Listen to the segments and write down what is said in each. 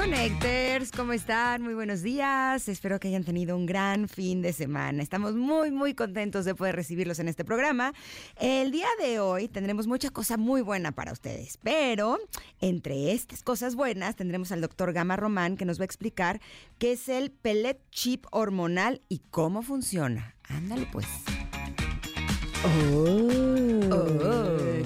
Connectors, ¿cómo están? Muy buenos días. Espero que hayan tenido un gran fin de semana. Estamos muy, muy contentos de poder recibirlos en este programa. El día de hoy tendremos mucha cosa muy buena para ustedes, pero entre estas cosas buenas tendremos al doctor Gama Román que nos va a explicar qué es el pellet chip hormonal y cómo funciona. Ándale pues. Oh,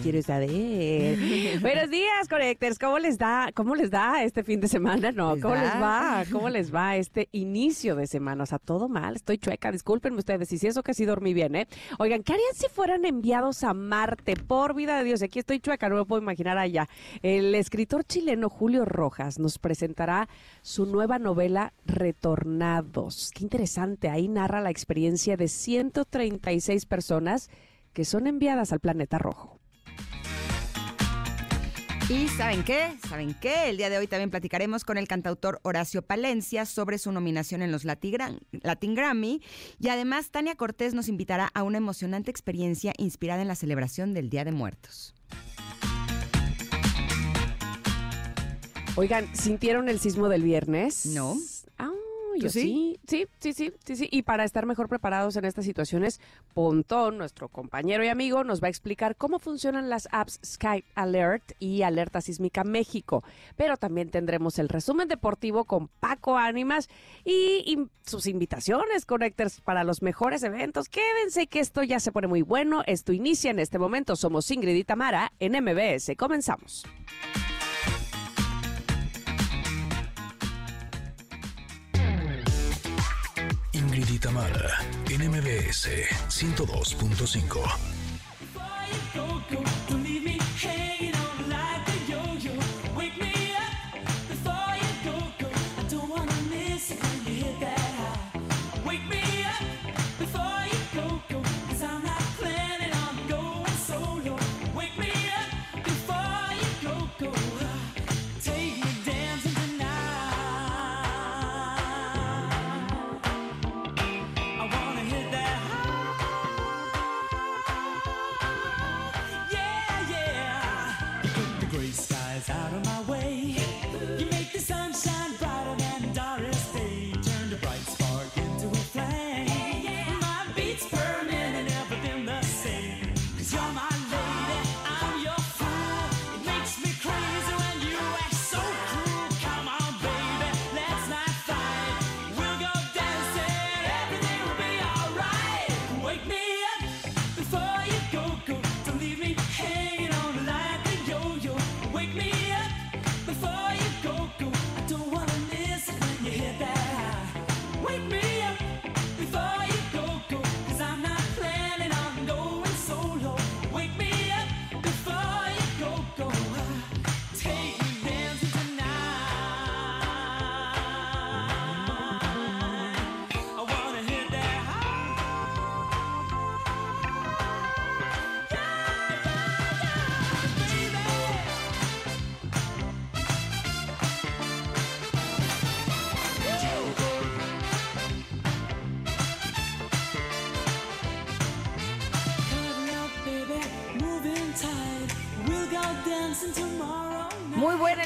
quiero saber. Buenos días, Connectors. ¿Cómo les da? ¿Cómo les da este fin de semana? No, ¿cómo les va? ¿Cómo les va este inicio de semana? O sea, todo mal. Estoy chueca. Discúlpenme ustedes. Y si eso que sí dormí bien, ¿eh? Oigan, ¿qué harían si fueran enviados a Marte? Por vida de Dios, aquí estoy chueca, no me puedo imaginar allá. El escritor chileno Julio Rojas nos presentará su nueva novela Retornados. Qué interesante. Ahí narra la experiencia de 136 personas que son enviadas al planeta rojo. Y ¿saben qué? ¿Saben qué? El día de hoy también platicaremos con el cantautor Horacio Palencia sobre su nominación en los Latin Grammy. Y además, Tania Cortés nos invitará a una emocionante experiencia inspirada en la celebración del Día de Muertos. Oigan, ¿sintieron el sismo del viernes? No. Ah, ¿Tú yo sí? sí? Sí, sí, sí, sí, sí. Y para estar mejor preparados en estas situaciones, Pontón, nuestro compañero y amigo, nos va a explicar cómo funcionan las apps Sky Alert y Alerta Sísmica México. Pero también tendremos el resumen deportivo con Paco Ánimas y, y sus invitaciones, Connectors, para los mejores eventos. Quédense que esto ya se pone muy bueno. Esto inicia en este momento. Somos Ingrid y Tamara en MBS. Comenzamos. Ingrid y Tamara en MBS 102.5.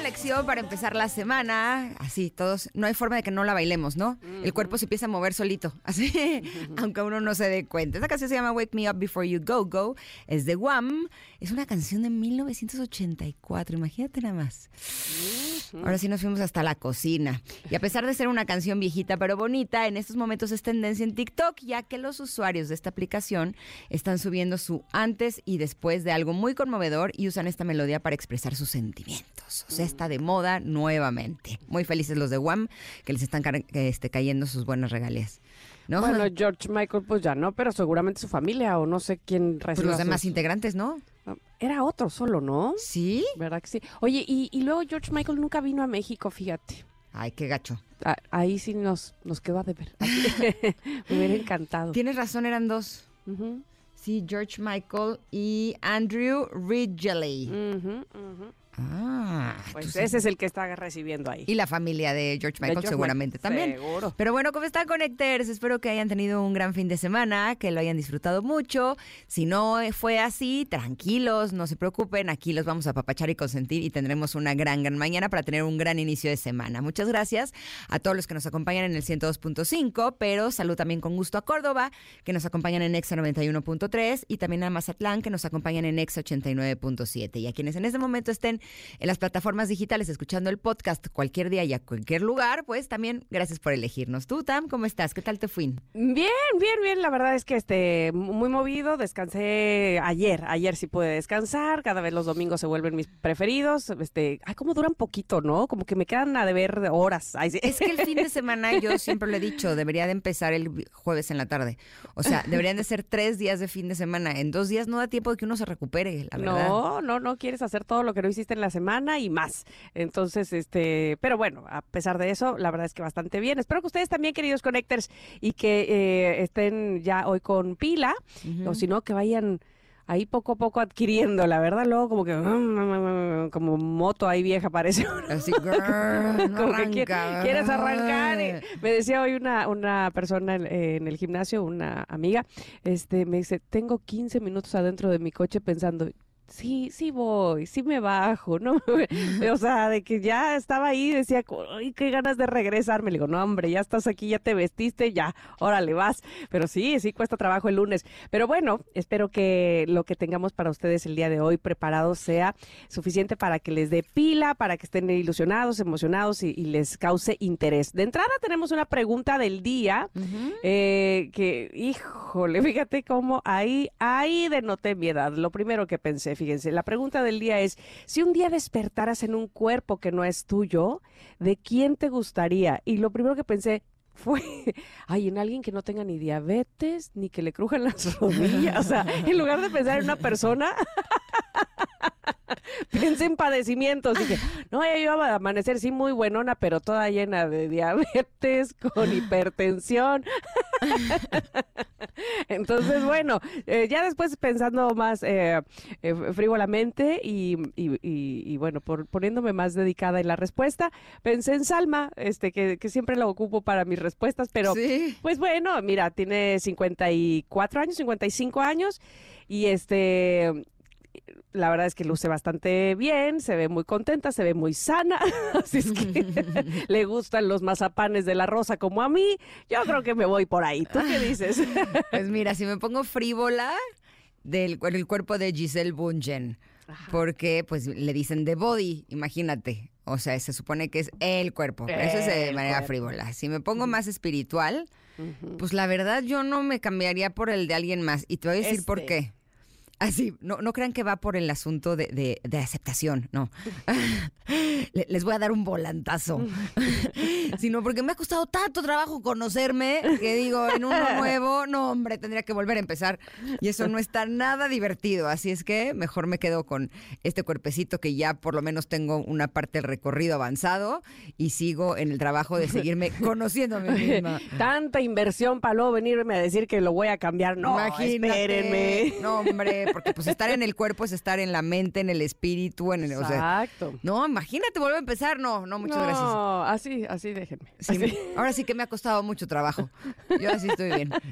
Elección para empezar la semana. Así, todos, no hay forma de que no la bailemos, ¿no? El cuerpo se empieza a mover solito, así, aunque uno no se dé cuenta. Esta canción se llama Wake Me Up Before You Go Go, es de Wham, es una canción de 1984, imagínate nada más. Ahora sí nos fuimos hasta la cocina. Y a pesar de ser una canción viejita pero bonita, en estos momentos es tendencia en TikTok, ya que los usuarios de esta aplicación están subiendo su antes y después de algo muy conmovedor y usan esta melodía para expresar sus sentimientos. O sea, está de moda nuevamente. Muy felices los de Wham, que les están este, cayendo sus buenas regalías. ¿No? Bueno, George Michael, pues ya no, pero seguramente su familia o no sé quién pues reciba los demás sus- integrantes, ¿no? Era otro solo, ¿no? Sí. ¿Verdad que sí? Oye, y, y luego George Michael nunca vino a México, fíjate. Ay, qué gacho. Ah, Ahí sí nos, nos quedó a deber. Me hubiera encantado. Tienes razón, eran dos. Sí, George Michael y Andrew Ridgeley. ujú, ujú. Ah, Pues ese es el que está recibiendo ahí. Y la familia de George De Michael George seguramente Michael, también. Seguro. Pero bueno, ¿cómo están, Connectors? Espero que hayan tenido un gran fin de semana, que lo hayan disfrutado mucho. Si no fue así, tranquilos, no se preocupen. Aquí los vamos a papachar y consentir y tendremos una gran, gran mañana para tener un gran inicio de semana. Muchas gracias a todos los que nos acompañan en el 102.5, pero salud también con gusto a Córdoba, que nos acompañan en Exa 91.3 y también a Mazatlán, que nos acompañan en Exa 89.7. Y a quienes en este momento estén en las plataformas digitales escuchando el podcast cualquier día y a cualquier lugar, pues también gracias por elegirnos. Tú, Tam, ¿cómo estás? ¿Qué tal te fue? Bien, bien, bien. La verdad es que este muy movido. Descansé ayer. Ayer sí pude descansar. Cada vez los domingos se vuelven mis preferidos. Este, ay, cómo duran poquito, ¿no? Como que me quedan a deber horas. Ay, sí. Es que el fin de semana, yo siempre lo he dicho, debería de empezar el jueves en la tarde. O sea, deberían de ser tres días de fin de semana. En dos días no da tiempo de que uno se recupere, la verdad. No, no, no quieres hacer todo lo que no hiciste en la semana y más. Entonces, este, pero bueno, a pesar de eso, la verdad es que bastante bien. Espero que ustedes también, queridos connectors, y que eh, estén ya hoy con pila, o si no, que vayan ahí poco a poco adquiriendo, la verdad, luego como que como moto ahí vieja parece. Así, no como que quieres arrancar. y- me decía hoy una, una persona en, en el gimnasio, una amiga, este, me dice, tengo 15 minutos adentro de mi coche pensando, sí, sí voy, sí me bajo, ¿no? o sea, de que ya estaba ahí, decía, ay, qué ganas de regresarme. Le digo, no, hombre, ya estás aquí, ya te vestiste, ya, órale, vas. Pero sí, sí cuesta trabajo el lunes. Pero bueno, espero que lo que tengamos para ustedes el día de hoy preparado sea suficiente para que les dé pila, para que estén ilusionados, emocionados y, y les cause interés. De entrada tenemos una pregunta del día eh, que, híjole, fíjate cómo ahí, ahí denoté mi edad. Lo primero que pensé, fíjense, la pregunta del día es, si un día despertaras en un cuerpo que no es tuyo, ¿de quién te gustaría? Y lo primero que pensé fue, ay, en alguien que no tenga ni diabetes, ni que le crujan las rodillas. O sea, en lugar de pensar en una persona, pensé en padecimientos. Dije, no, ya iba a amanecer, sí, muy buenona, pero toda llena de diabetes, con hipertensión. Entonces, bueno, eh, ya después pensando más eh, eh, frívolamente y, y- y- y, bueno, por, poniéndome más dedicada en la respuesta, pensé en Salma, este, que, que siempre lo ocupo para mis respuestas, pero Sí. pues bueno, mira, tiene 54 años, 55 años y este la verdad es que luce bastante bien, se ve muy contenta, se ve muy sana, así es que le gustan los mazapanes de la rosa como a mí. Yo creo que me voy por ahí. ¿Tú qué dices? Pues mira, si me pongo frívola del el cuerpo de Giselle Bungen, porque pues le dicen the body, imagínate. O sea, se supone que es el cuerpo. Eso es de manera cuerpo. frívola. Si me pongo más espiritual, pues la verdad yo no me cambiaría por el de alguien más. Y te voy a decir por Este. qué. Así, no, no crean que va por el asunto de, de- de aceptación, no. Le- Les voy a dar un volantazo. Sino porque me ha costado tanto trabajo conocerme que digo, en uno nuevo, no, hombre, tendría que volver a empezar. Y eso no está nada divertido. Así es que mejor me quedo con este cuerpecito que ya por lo menos tengo una parte del recorrido avanzado y sigo en el trabajo de seguirme conociendo a mí misma. Tanta inversión para luego venirme a decir que lo voy a cambiar. No, Imagínate. espérenme. No, hombre, porque pues estar en el cuerpo es estar en la mente, en el espíritu, en el. O sea, Exacto. no, imagínate volver a empezar. No, no, muchas gracias. No, así, así déjenme. Sí, Así. ahora sí que me ha costado mucho trabajo. Yo así estoy bien.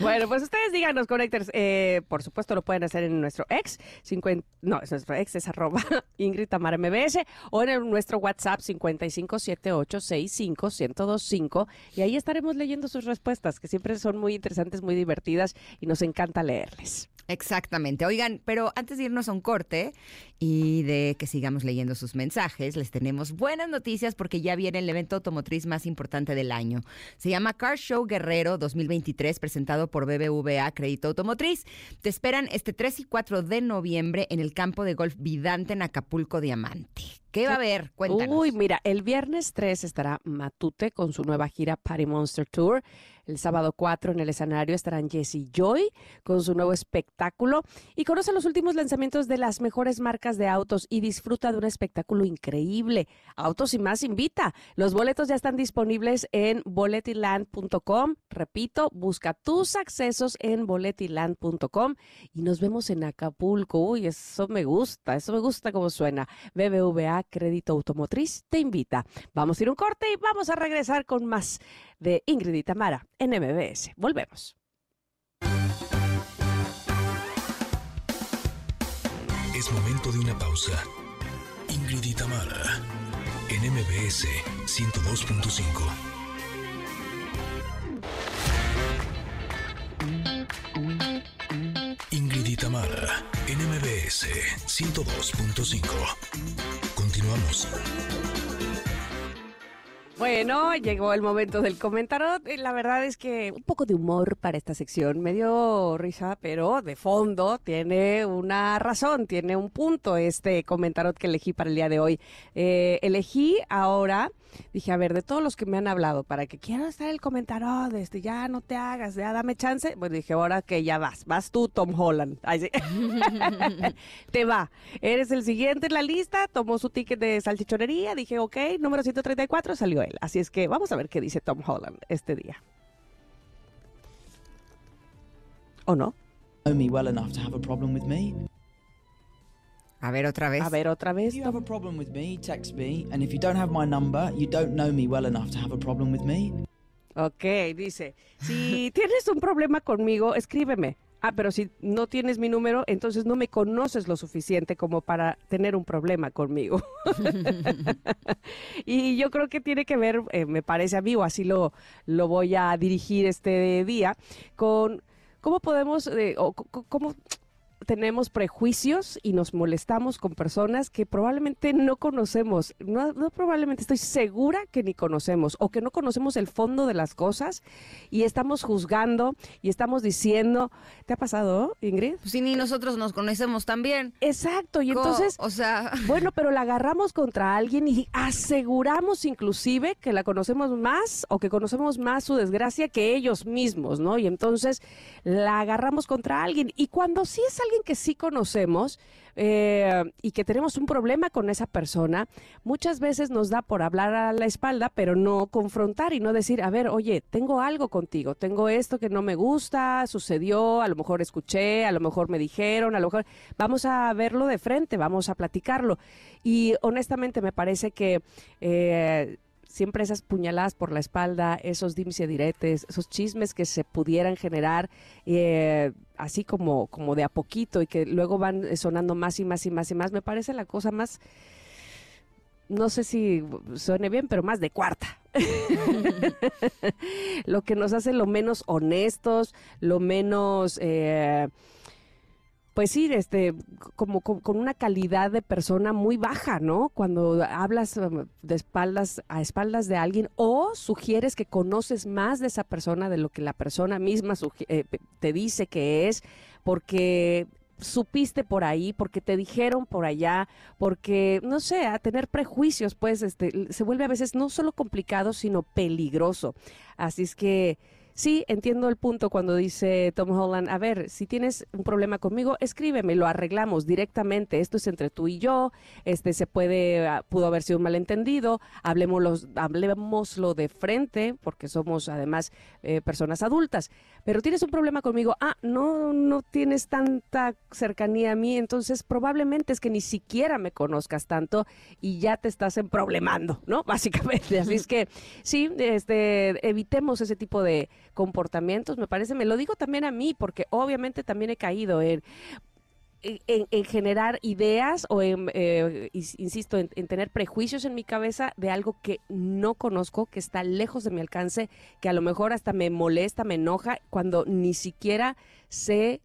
Bueno, pues ustedes díganos, Connectors. Eh, por supuesto, lo pueden hacer en nuestro ex, 50, no, es nuestro ex, es arroba Ingrid Tamara MBS, o en el- nuestro WhatsApp 5578651025, y ahí estaremos leyendo sus respuestas, que siempre son muy interesantes, muy divertidas, y nos encanta leerles. Exactamente. Oigan, pero antes de irnos a un corte y de que sigamos leyendo sus mensajes, les tenemos buenas noticias porque ya viene el evento automotriz más importante del año. Se llama Car Show Guerrero 2023, presentado por BBVA Crédito Automotriz. Te esperan este 3 y 4 de noviembre en el campo de golf Vidante en Acapulco Diamante. ¿Qué va a haber? Cuéntanos. Uy, mira, el viernes 3 estará Matute con su nueva gira Party Monster Tour. El sábado 4 en el escenario estarán Jessie Joy con su nuevo espectáculo. Y conoce los últimos lanzamientos de las mejores marcas de autos y disfruta de un espectáculo increíble. Autos y más invita. Los boletos ya están disponibles en boletiland.com. Repito, busca tus accesos en boletiland.com y nos vemos en Acapulco. Uy, eso me gusta, eso me gusta como suena. BBVA Crédito Automotriz te invita. Vamos a ir un corte y vamos a regresar con más de Ingrid y Tamara en MBS. Volvemos. Es momento de una pausa. Ingrid y Tamara, en MBS 102.5. Ingrid y Tamara, en MBS 102.5. Continuamos. Bueno, llegó el momento del comentario. La verdad es que un poco de humor para esta sección. Me dio risa, pero de fondo tiene una razón, tiene un punto este comentario que elegí para el día de hoy. Eh, elegí ahora, dije, a ver, de todos los que me han hablado, para que quiero estar el comentario de este, ya no te hagas, ya dame chance. Pues dije, ahora que ya vas, vas tú, Tom Holland. Ay, sí. te va. Eres el siguiente en la lista, tomó su ticket de salchichonería, dije, ok, número 134, salió él. Así es que vamos a ver qué dice Tom Holland este día. ¿O no? know me well enough to have a problem with me. A ver, otra vez. A ver, otra If vez. you have a problem with me, text me. And if you don't have my number, you don't know me well enough to have a problem with me. Ok, dice, si tienes un problema conmigo, escríbeme. Ah, pero si no tienes mi número, entonces no me conoces lo suficiente como para tener un problema conmigo. y yo creo que tiene que ver, eh, me parece a mí, o así lo, lo voy a dirigir este día, con cómo podemos, eh, o cómo tenemos prejuicios y nos molestamos con personas que probablemente no conocemos. No, no probablemente, estoy segura que ni conocemos o que no conocemos el fondo de las cosas y estamos juzgando y estamos diciendo, ¿te ha pasado, Ingrid? Pues sí, ni nosotros nos conocemos también. Exacto, y Co- entonces... O sea, Bueno, pero la agarramos contra alguien y aseguramos inclusive que la conocemos más o que conocemos más su desgracia que ellos mismos, ¿no? Y entonces la agarramos contra alguien. Y cuando sí es alguien que sí conocemos eh, y que tenemos un problema con esa persona, muchas veces nos da por hablar a la espalda, pero no confrontar y no decir, a ver, oye, tengo algo contigo, tengo esto que no me gusta, sucedió, a lo mejor escuché, a lo mejor me dijeron, a lo mejor vamos a verlo de frente, vamos a platicarlo. Y honestamente me parece que... eh, siempre esas puñaladas por la espalda, esos dimes y diretes, esos chismes que se pudieran generar eh, así como, como de a poquito y que luego van eh, sonando más y más y más y más, me parece la cosa más, no sé si suene bien, pero más de cuarta. lo que nos hace lo menos honestos, lo menos... eh, pues sí, este, como, con una calidad de persona muy baja, ¿no? Cuando hablas um, de espaldas a espaldas de alguien o sugieres que conoces más de esa persona de lo que la persona misma eh, te dice que es, porque supiste por ahí, porque te dijeron por allá, porque, no sé, a tener prejuicios, pues, este, se vuelve a veces no solo complicado, sino peligroso. Así es que sí, entiendo el punto cuando dice Tom Holland, a ver, si tienes un problema conmigo, escríbeme, lo arreglamos directamente, esto es entre tú y yo, este se puede, ah, pudo haber sido un malentendido, hablemoslo, hablemoslo de frente, porque somos además eh, personas adultas, pero tienes un problema conmigo, ah, no, no tienes tanta cercanía a mí, entonces probablemente es que ni siquiera me conozcas tanto y ya te estás emproblemando, ¿no? Básicamente, así es que sí, este, evitemos ese tipo de comportamientos, me parece, me lo digo también a mí, porque obviamente también he caído en en, en generar ideas o en, eh, ins- insisto, en, en tener prejuicios en mi cabeza de algo que no conozco, que está lejos de mi alcance, que a lo mejor hasta me molesta, me enoja, cuando ni siquiera sé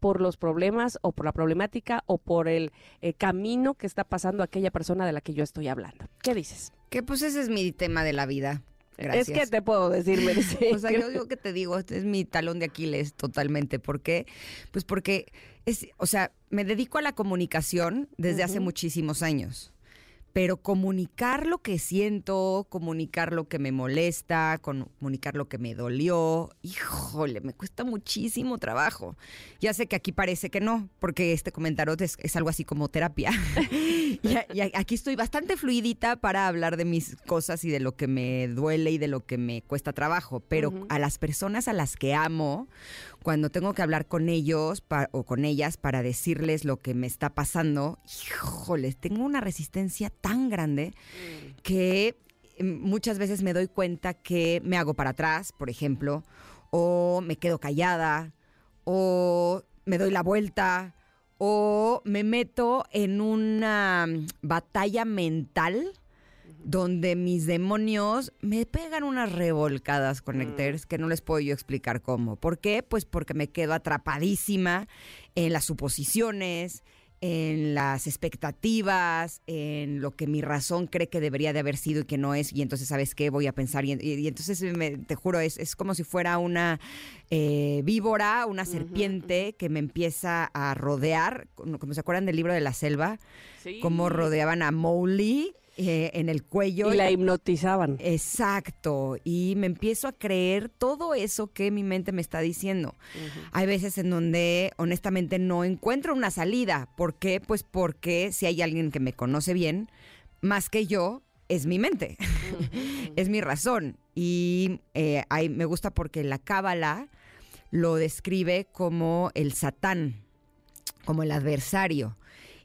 por los problemas o por la problemática o por el eh, camino que está pasando aquella persona de la que yo estoy hablando. ¿Qué dices? que pues ese es mi tema de la vida. Gracias. Es que te puedo decir, Mercedes. O sea, yo digo que te digo, este es mi talón de Aquiles totalmente. ¿Por qué? Pues porque es, o sea, me dedico a la comunicación desde hace muchísimos años. Pero comunicar lo que siento, comunicar lo que me molesta, comunicar lo que me dolió, híjole, me cuesta muchísimo trabajo. Ya sé que aquí parece que no, porque este comentario es, es algo así como terapia. y, aquí estoy bastante fluidita para hablar de mis cosas y de lo que me duele y de lo que me cuesta trabajo, pero a las personas a las que amo, cuando tengo que hablar con ellos o con ellas para decirles lo que me está pasando, híjoles, tengo una resistencia tan grande que mm, muchas veces me doy cuenta que me hago para atrás, por ejemplo, o me quedo callada, o me doy la vuelta, o me meto en una mm, batalla mental donde mis demonios me pegan unas revolcadas connectors que no les puedo yo explicar cómo. ¿Por qué? Pues porque me quedo atrapadísima en las suposiciones, en las expectativas, en lo que mi razón cree que debería de haber sido y que no es, y entonces, ¿sabes qué? Voy a pensar, y, y- y entonces, me- te juro, es, es como si fuera una eh, víbora, una serpiente que me empieza a rodear, como como se acuerdan del libro de la selva, Sí. cómo rodeaban a Mowgli eh, en el cuello. Y la hipnotizaban. Exacto, y me empiezo a creer todo eso que mi mente me está diciendo. Hay veces en donde honestamente no encuentro una salida. ¿Por qué? Pues porque si hay alguien que me conoce bien, más que yo, es mi mente, es mi razón. Y eh, hay- me gusta porque la cábala lo describe como el satán, como el adversario.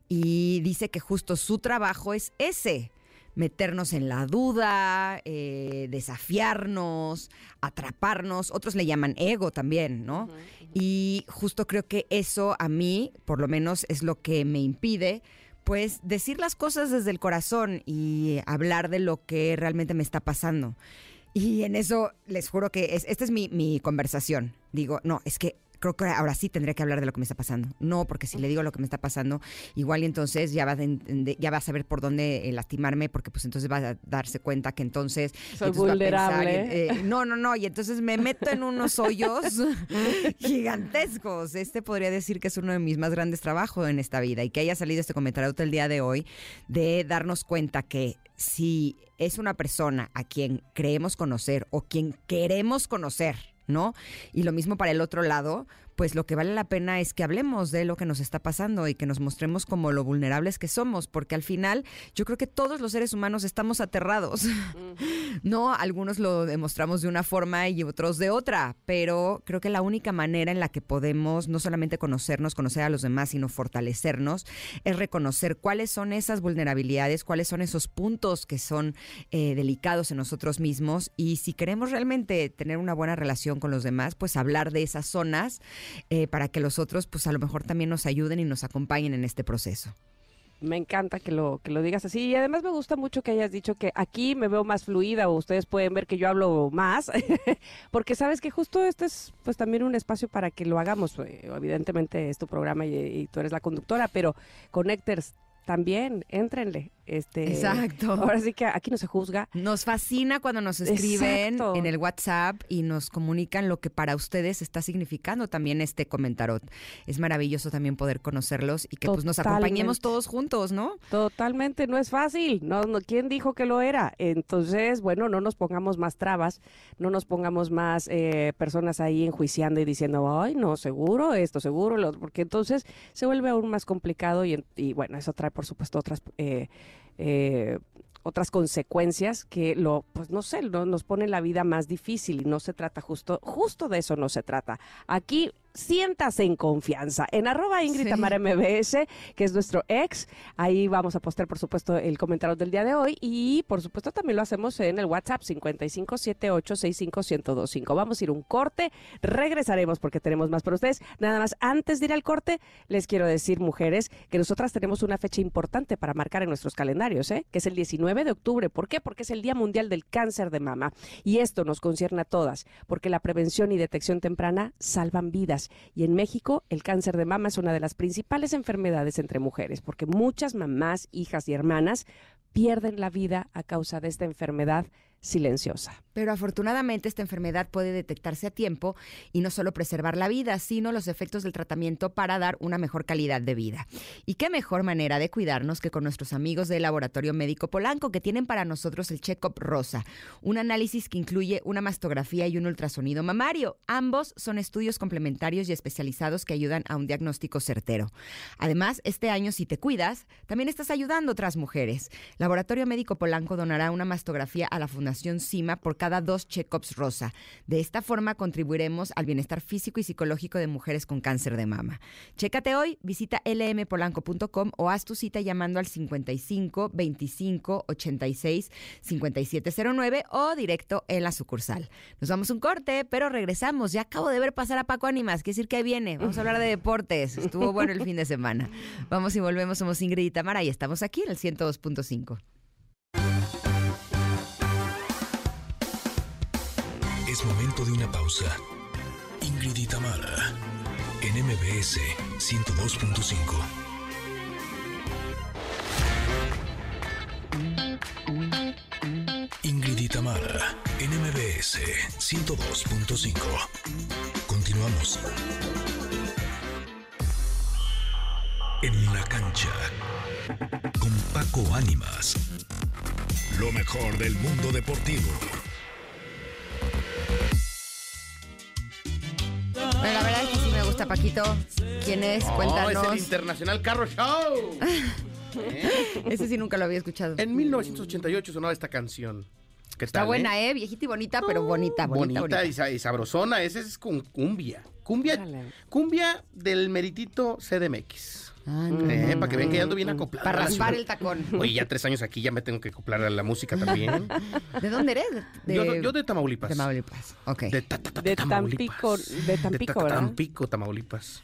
Y dice que justo su trabajo es ese, meternos en la duda, eh, desafiarnos, atraparnos. Otros le llaman ego también, ¿no? Y justo creo que eso a mí, por lo menos, es lo que me impide, pues, decir las cosas desde el corazón y hablar de lo que realmente me está pasando. Y en eso les juro que es, esta es mi, mi conversación. Digo, no, es que creo que ahora sí tendría que hablar de lo que me está pasando. No, porque si le digo lo que me está pasando, igual y entonces ya va, enten- ya va a saber por dónde eh, lastimarme, porque pues entonces va a darse cuenta que entonces... Soy entonces va a pensar, vulnerable. eh, no, no, no, y entonces me meto en unos hoyos gigantescos. Este podría decir que es uno de mis más grandes trabajos en esta vida y que haya salido este comentario el día de hoy de darnos cuenta que si es una persona a quien creemos conocer o quien queremos conocer, ¿no? Y lo mismo para el otro lado, pues lo que vale la pena es que hablemos de lo que nos está pasando y que nos mostremos como lo vulnerables que somos, porque al final yo creo que todos los seres humanos estamos aterrados. No, algunos lo demostramos de una forma y otros de otra, pero creo que la única manera en la que podemos no solamente conocernos, conocer a los demás, sino fortalecernos, es reconocer cuáles son esas vulnerabilidades, cuáles son esos puntos que son eh, delicados en nosotros mismos y si queremos realmente tener una buena relación con los demás, pues hablar de esas zonas eh, para que los otros pues a lo mejor también nos ayuden y nos acompañen en este proceso. Me encanta que lo, que lo digas así. Y además me gusta mucho que hayas dicho que aquí me veo más fluida o ustedes pueden ver que yo hablo más. Porque sabes que justo este es pues también un espacio para que lo hagamos. Eh, Evidentemente es tu programa y, tú eres la conductora, pero Connectors también, éntrenle. Este, Exacto. Ahora sí que aquí no se juzga. Nos fascina cuando nos escriben Exacto. en el WhatsApp y nos comunican lo que para ustedes está significando también este comentarot. Es maravilloso también poder conocerlos y que pues nos acompañemos todos juntos, ¿no? Totalmente, no es fácil. No, no, ¿Quién dijo que lo era? Entonces, bueno, no nos pongamos más trabas, no nos pongamos más eh, personas ahí enjuiciando y diciendo, ay, no, seguro esto, seguro lo otro", porque entonces se vuelve aún más complicado y, y, bueno, eso trae, por supuesto, otras eh, eh, otras consecuencias que lo, pues no sé, nos pone la vida más difícil y no se trata justo, justo de eso no se trata. Aquí siéntase en confianza. En arroba Ingrid Sí. Tamara MBS, que es nuestro ex, ahí vamos a postear, por supuesto, el comentario del día de hoy y, por supuesto, también lo hacemos en el WhatsApp 5578651025. Vamos a ir un corte, regresaremos porque tenemos más para ustedes. Nada más, antes de ir al corte, les quiero decir, mujeres, que nosotras tenemos una fecha importante para marcar en nuestros calendarios, ¿eh? que es el 19 de octubre. ¿Por qué? Porque es el Día Mundial del Cáncer de Mama. Y esto nos concierne a todas, porque la prevención y detección temprana salvan vidas. Y en México, el cáncer de mama es una de las principales enfermedades entre mujeres, porque muchas mamás, hijas y hermanas pierden la vida a causa de esta enfermedad silenciosa. Pero afortunadamente esta enfermedad puede detectarse a tiempo y no solo preservar la vida, sino los efectos del tratamiento para dar una mejor calidad de vida. Y qué mejor manera de cuidarnos que con nuestros amigos del Laboratorio Médico Polanco que tienen para nosotros el Check-up Rosa, un análisis que incluye una mastografía y un ultrasonido mamario. Ambos son estudios complementarios y especializados que ayudan a un diagnóstico certero. Además, este año si te cuidas, también estás ayudando a otras mujeres. Laboratorio Médico Polanco donará una mastografía a la Fundación CIMA por cada dos check-ups rosa. De esta forma contribuiremos al bienestar físico y psicológico de mujeres con cáncer de mama. Chécate hoy, visita lmpolanco.com o haz tu cita llamando al 55 25 86 5709 o directo en la sucursal. Nos vamos un corte, pero regresamos. Ya acabo de ver pasar a Paco Ánimas, quiere decir que viene. Vamos a hablar de deportes. Estuvo bueno el fin de semana. Vamos y volvemos. Somos Ingrid y Tamara y estamos aquí en el 102.5. Momento de una pausa. Ingrid y Tamara, en MBS 102.5. Ingrid y Tamara, en MBS 102.5. Continuamos. En la cancha, con Paco Ánimas. Lo mejor del mundo deportivo. Bueno, la verdad es que sí me gusta Paquito. ¿Quién es? No, Cuéntanos. es el Internacional Carro Show. ¿Eh? Ese sí nunca lo había escuchado. En 1988 sonaba esta canción. ¿Qué Está tal, buena, eh? ¿eh? Viejita y bonita, pero bonita, bonita, Bonita, bonita. Y, sa- y sabrosona. Ese es con cumbia. Cumbia, cumbia del meritito CDMX. Ah, Eh, para que vean que ya ando bien acoplado. Para raspar el tacón. Oye, ya tres años aquí, ya me tengo que acoplar a la música también. ¿De dónde eres? De, Yo, yo de Tamaulipas. de Tamaulipas. Ok. De, ta- ta- ta- De Tamaulipas. Tampico- de Tampico, ta- ta- ¿verdad? Tampico, Tamaulipas.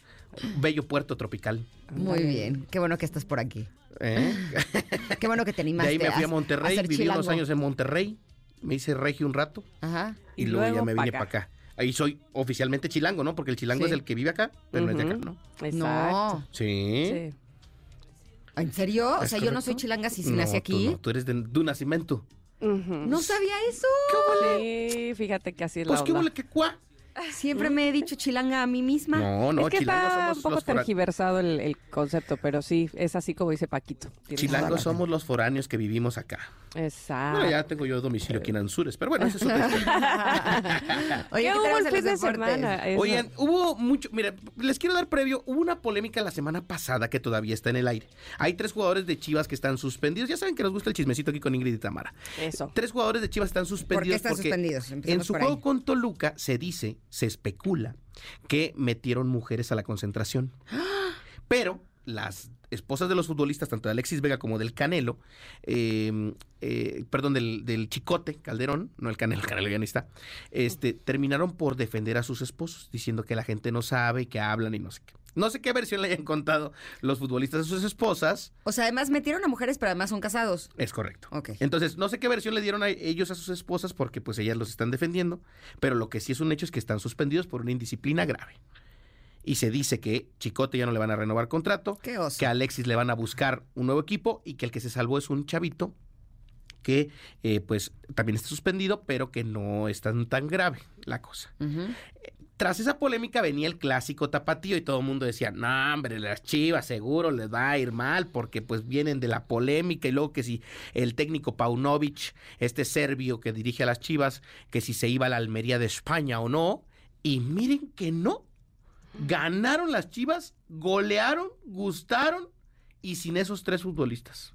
Bello puerto tropical. Muy bien. Qué bueno que estás por aquí. ¿eh? Qué bueno que te De animaste ahí me fui a Monterrey, a viví unos años en Monterrey, me hice regio un rato Ajá. y, Y luego, ya me vine acá. para acá. Ahí soy oficialmente chilango, ¿no? Porque el chilango Sí. es el que vive acá, pero no es de acá. ¿no? Exacto. No. Sí. Sí. ¿En serio? O ¿Es sea, yo no soy chilanga si, si No, nací tú aquí. no, Tú, eres de, de un nacimiento. No sabía eso. Sí, fíjate que así es Pues la qué onda. huele que cuá. Siempre me he dicho chilanga a mí misma. No, no, es que chilangos está somos un poco los tergiversado el, el concepto, pero sí, es así como dice Paquito. Chilangos somos los foráneos que vivimos acá. Exacto. Bueno, ya tengo yo domicilio aquí en Anzures, pero bueno, eso es otra historia. Oye, ¿Qué ¿qué hubo el fin de semana? Eso. Oigan, hubo mucho, mira, les quiero dar previo, hubo una polémica la semana pasada que todavía está en el aire. Hay tres jugadores de Chivas que están suspendidos, ya saben que nos gusta el chismecito aquí con Ingrid y Tamara. Eso. Tres jugadores de Chivas están suspendidos están porque suspendidos? en su por juego con Toluca se dice, se especula que metieron mujeres a la concentración. Pero las esposas de los futbolistas, tanto de Alexis Vega como del Canelo, eh, eh, perdón, del, del Chicote Calderón, no el Canelo, el Canelo ya ni está, este, terminaron por defender a sus esposos, diciendo que la gente no sabe, que hablan y no sé qué. No sé qué versión le hayan contado los futbolistas a sus esposas. O sea, además metieron a mujeres, pero además son casados. Es correcto. Ok. Entonces, no sé qué versión le dieron a ellos a sus esposas porque pues ellas los están defendiendo, pero lo que sí es un hecho es que están suspendidos por una indisciplina grave. Y se dice que Chicote ya no le van a renovar contrato, que a Alexis le van a buscar un nuevo equipo y que el que se salvó es un chavito que pues, eh, pues también está suspendido, pero que no es tan, tan grave la cosa. Tras esa polémica venía el clásico tapatío y todo el mundo decía, no, hombre, las chivas seguro les va a ir mal porque pues vienen de la polémica y luego que si el técnico Paunovic, este serbio que dirige a las chivas, que si se iba a la Almería de España o no. Y miren que no. Ganaron las chivas, golearon, gustaron y sin esos tres futbolistas.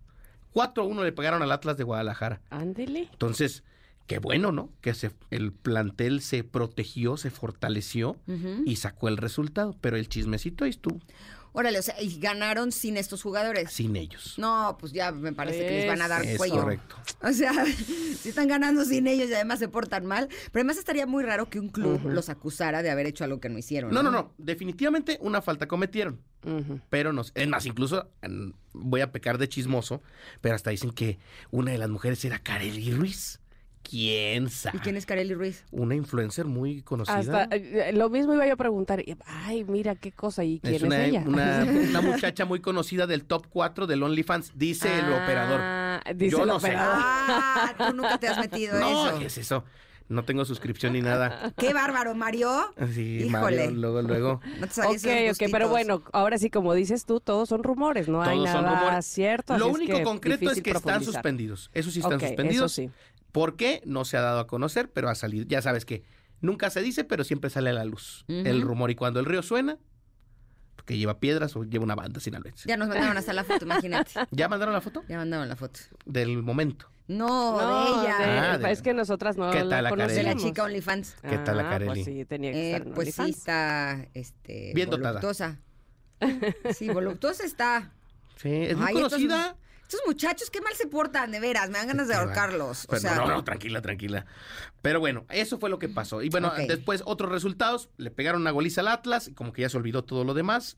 4 a 1 le pegaron al Atlas de Guadalajara. Ándele. Entonces, qué bueno, ¿no? Que se, el plantel se protegió, se fortaleció y sacó el resultado. Pero el chismecito ahí estuvo, Órale, o sea, y ganaron sin estos jugadores. sin ellos. No, pues ya me parece que les van a dar Es cuello. correcto. O sea, si están ganando sin ellos y además se portan mal. Pero además estaría muy raro que un club los acusara de haber hecho algo que no hicieron. No, no, no. Definitivamente una falta cometieron. Pero no sé. Es más, incluso voy a pecar de chismoso, pero hasta dicen que una de las mujeres era Kareli Ruiz. ¿Quién sabe? ¿Y quién es Kareli Ruiz? Una influencer muy conocida. Hasta, eh, lo mismo iba yo a preguntar. Ay, mira qué cosa. ¿Y quién es es, una, ella? una- una muchacha muy conocida del top 4 del OnlyFans, dice el Ah, operador. Dice Yo el no sé. Ah, tú nunca te has metido No, eso. ¿qué es eso? No tengo suscripción ni nada. Qué bárbaro, Mario. Sí, Híjole. Mario, luego, luego. No te Ok, ok, pero bueno, ahora sí, como dices tú, todos son rumores, no hay son nada rumores. cierto. Lo es único que concreto es que están suspendidos. Eso sí están suspendidos. Eso sí. ¿Por qué? No se ha dado a conocer, pero ha salido. Ya sabes que nunca se dice, pero siempre sale a la luz el rumor. Y cuando el río suena, que lleva piedras o lleva una banda sinaloense. Ya nos mandaron hasta la foto, imagínate. ¿Ya mandaron la foto? Ya mandaron la foto. Del momento. No, No, de ella. de- Ah, de- es que nosotras no ¿Qué tal la Kareli? De la chica OnlyFans. ¿Qué tal la Ah, Kareli? Pues sí, tenía que Eh, estar en pues sí está este, Bien dotada. voluptuosa. Sí, voluptuosa está. Sí, es muy Ay, estos- conocida. Estos muchachos, qué mal se portan, de veras. Me dan ganas de ahorcarlos. O Pero sea, no, no, tranquila, tranquila. Pero bueno, eso fue lo que pasó. Y bueno, después otros resultados. Le pegaron una goliza al Atlas, y como que ya se olvidó todo lo demás.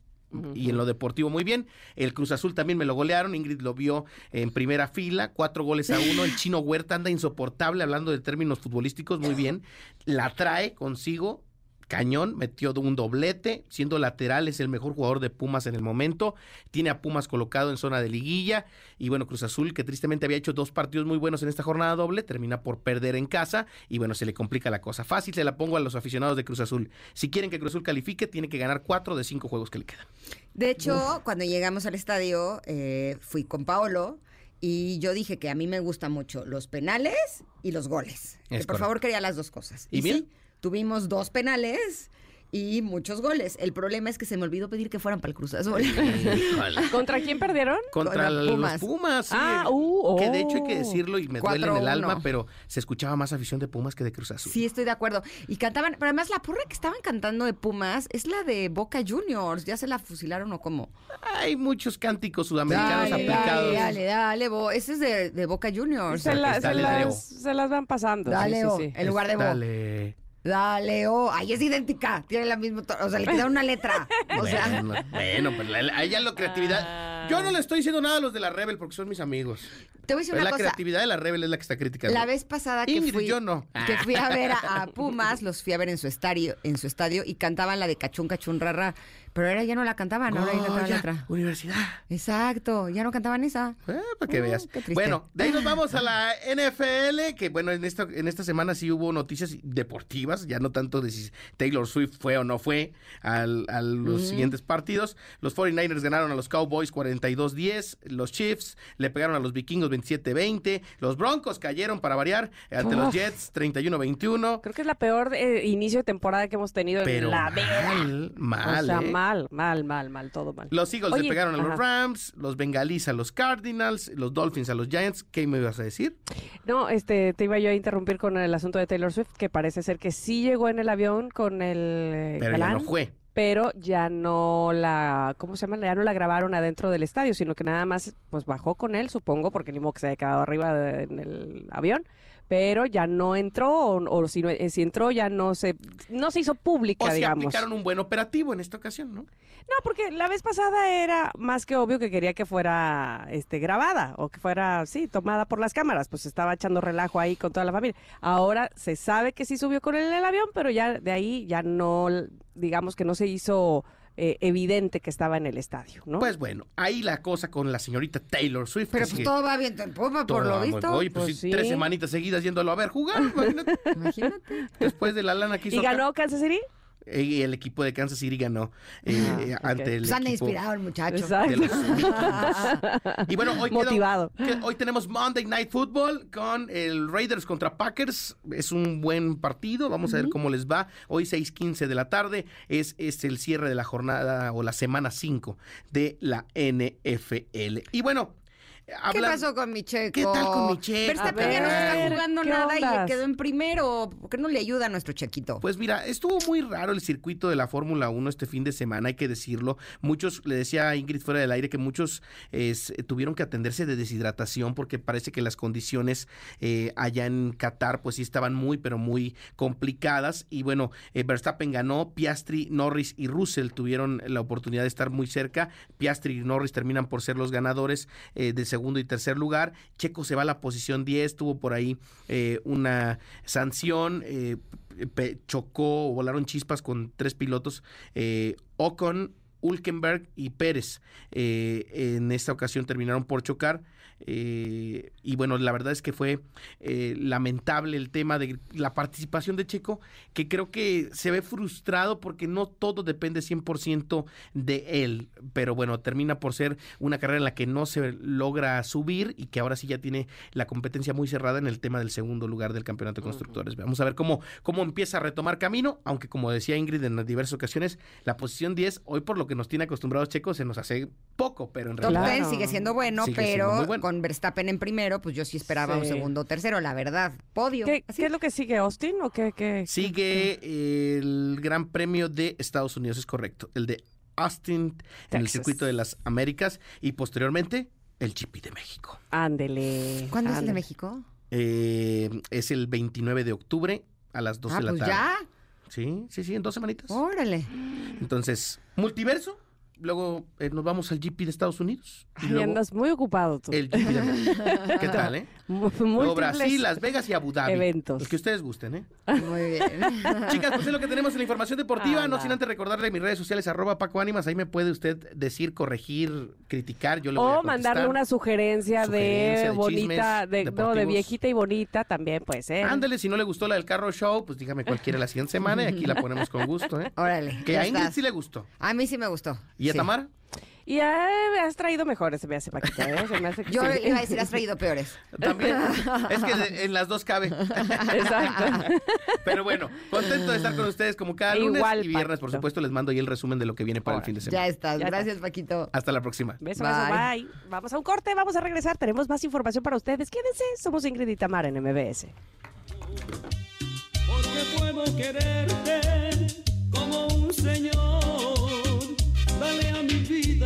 Y en lo deportivo muy bien. El Cruz Azul también me lo golearon. Ingrid lo vio en primera fila. Cuatro goles a uno. El chino Huerta anda insoportable hablando de términos futbolísticos. Muy bien. La trae consigo. Cañón, metió un doblete, siendo lateral es el mejor jugador de Pumas en el momento, tiene a Pumas colocado en zona de liguilla y bueno, Cruz Azul que tristemente había hecho dos partidos muy buenos en esta jornada doble, termina por perder en casa y bueno, se le complica la cosa. Fácil se la pongo a los aficionados de Cruz Azul. Si quieren que Cruz Azul califique, tiene que ganar cuatro de cinco juegos que le quedan. De hecho, cuando llegamos al estadio, eh, fui con Paolo y yo dije que a mí me gustan mucho los penales y los goles. que por correcto. favor quería las dos cosas. ¿Y Y, bien? sí, tuvimos dos penales y muchos goles. El problema es que se me olvidó pedir que fueran para el Cruz Azul. ¿Contra quién perdieron? Contra Contra los Pumas. Pumas, sí. Ah, uh, que de hecho hay que oh. decirlo y me duele en el 4-1. alma, pero se escuchaba más afición de Pumas que de Cruz Azul. Sí, estoy de acuerdo. Y cantaban, pero además la porra que estaban cantando de Pumas es la de Boca Juniors. ¿Ya se la fusilaron o cómo? Hay muchos cánticos sudamericanos dale, aplicados. Dale, dale, dale, Bo. Ese es de, de Boca Juniors. Se, la- las, se las van pasando. Dale, sí, O, sí. en lugar de Bo. Dale. Dale, oh, ay, es idéntica, tiene la misma, o sea, le queda una letra, o sea, Bueno, bueno, pero la- la- a ella la creatividad. Yo no le estoy diciendo nada a los de la Rebel porque son mis amigos. te voy a decir Pero una la cosa, creatividad de la Rebel es la que está criticando. la vez pasada que fui, yo no. que fui a ver a, a Pumas, los fui a ver en su estadio, en su estadio y cantaban la de Cachún Cachún Rara, pero ahora ya no la cantaban, ahora ya cantaban la otra. Universidad. Exacto, ya no cantaban esa. Eh, para que Ah, veas. Bueno, de ahí nos vamos a la NFL, que bueno, en esta, en esta semana sí hubo noticias deportivas, ya no tanto de si Taylor Swift fue o no fue al- a los siguientes partidos. Los 49ers ganaron a los Cowboys 42-10, los Chiefs le pegaron a los Vikingos 27-20, los Broncos cayeron para variar ante los Uf. Jets 31-21. Creo que es la peor eh, inicio de temporada que hemos tenido Pero en la vida. mal, mal, o sea, ¿eh? mal, mal, mal, mal, todo mal. Los Eagles le Oye, pegaron a los ajá. Rams, los Bengalis a los Cardinals, los Dolphins a los Giants. ¿Qué me ibas a decir? No, este, te iba yo a interrumpir con el asunto de Taylor Swift, que parece ser que sí llegó en el avión con el eh, Pero ya no fue. pero ya no la, ¿cómo se llama? Ya no la grabaron adentro del estadio, sino que nada más, pues bajó con él, supongo, porque ni modo que se haya quedado arriba de- en el avión, pero ya no entró, o, o si, no- eh, si entró ya no se, no se hizo pública, O si digamos. aplicaron un buen operativo en esta ocasión, ¿no? No, porque la vez pasada era más que obvio que quería que fuera este grabada o que fuera, sí, tomada por las cámaras. Pues estaba echando relajo ahí con toda la familia. Ahora se sabe que sí subió con él en el avión, pero ya de ahí ya no, digamos que no se hizo eh, evidente que estaba en el estadio, ¿no? Pues bueno, ahí la cosa con la señorita Taylor Swift. Pero pues todo va bien en Puma, por lo visto. Oye, pues, Pues sí, tres semanitas seguidas yéndolo a ver jugar, imagínate. Imagínate. Después de la lana que hizo ¿Y acá. ganó Kansas City? Y el equipo de Kansas City ganó eh, Ah, eh, ante el Pues anda equipo inspirado el muchacho. De los. Y bueno, hoy, Motivado. hoy tenemos Monday Night Football con el Raiders contra Packers. Es un buen partido. Vamos a ver cómo les va. Hoy 6:15 de la tarde es, es el cierre de la jornada o la semana 5 de la NFL. Y bueno, ¿Qué pasó con mi checo? ¿Qué tal con mi Checo? Verstappen ya no está jugando ¿qué nada y ondas? quedó en primero. ¿Por qué no le ayuda a nuestro chequito? Pues mira, estuvo muy raro el circuito de la Fórmula 1 este fin de semana, hay que decirlo. Muchos, le decía a Ingrid fuera del aire, que muchos tuvieron que atenderse de deshidratación porque parece que las condiciones eh, allá en Qatar pues sí estaban muy, pero muy complicadas. Y bueno, eh, Verstappen ganó, Piastri, Norris y Russell tuvieron la oportunidad de estar muy cerca. Piastri y Norris terminan por ser los ganadores eh, de segundo y tercer lugar. Checo se va a la posición 10, tuvo por ahí eh, una sanción, eh, chocó volaron chispas con tres pilotos, eh, Ocon, Hulkenberg y Pérez. Eh, en esta ocasión terminaron por chocar. eh, y bueno, la verdad es que fue eh, lamentable el tema de la participación de Checo, que creo que se ve frustrado porque no todo depende 100% de él. Pero bueno, termina por ser una carrera en la que no se logra subir y que ahora sí ya tiene la competencia muy cerrada en el tema del segundo lugar del campeonato de constructores. Vamos a ver cómo, cómo empieza a retomar camino, aunque como decía Ingrid en diversas ocasiones, la posición 10, hoy por lo que nos tiene acostumbrados Checo, se nos hace poco, pero en Top realidad... 10 sigue siendo bueno, Sigue pero bueno. con Verstappen en primero, pues yo sí esperaba un segundo o tercero, la verdad. Podio. ¿Qué, es lo que sigue, Austin? ¿O qué, qué- Sigue el Gran Premio de Estados Unidos, es correcto. El de Austin en el circuito de las Américas y posteriormente el GP de México. Ándele. ¿Cuándo es el de. México? Eh, es el 29 de octubre a las 12 Ah, de la pues tarde. ya. Sí, sí, sí, en dos semanitas. Órale. Entonces, multiverso. Luego eh, nos vamos al GP de Estados Unidos. Y Ay, luego andas muy ocupado tú. el GP de. ¿Qué tal, eh? Luego Brasil, Las Vegas y Abu Dhabi. eventos. El que ustedes gusten, ¿eh? Muy bien. Chicas, pues es lo que tenemos en la información deportiva. No Anda. sin antes recordarle mis redes sociales, arroba Paco Ánimas. Ahí me puede usted decir, corregir, criticar. Yo le voy a O mandarle una sugerencia, Sugerencia de de bonita, chismes de, no, de viejita y bonita también puede ser. Ándele, si no le gustó la del carro show, pues dígame cualquiera la siguiente semana y aquí la ponemos con gusto, ¿eh? Órale. Que a Ingrid estás. sí le gustó. A mí sí me gustó. ¿Y a Sí. Tamara? Y eh, has traído mejores, se me hace Paquita, ¿eh? Se me hace que Yo sí. iba a decir, has traído peores. También. es que en las dos cabe. Exacto. Pero bueno, contento de estar con ustedes como cada lunes Igual, y viernes, por supuesto, les mando ahí el resumen de lo que viene para el fin de Ya semana. estás. Ya Gracias, Paquito. Hasta la próxima. Beso, Bye. beso, bye. Vamos a un corte, vamos a regresar. Tenemos más información para ustedes. Quédense, somos Ingrid y Tamara en MBS. porque puedo quererte como un señor. Dale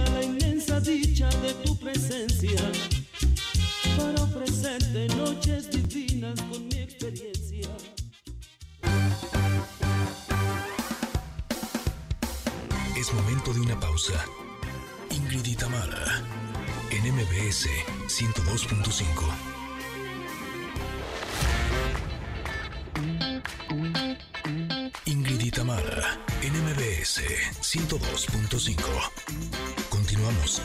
la inmensa dicha de tu presencia para ofrecerte noches divinas con mi experiencia. Es momento de una pausa. Ingrid y en MBS 102.5. Ingrid y Tamara, en MBS 102.5. Continuamos.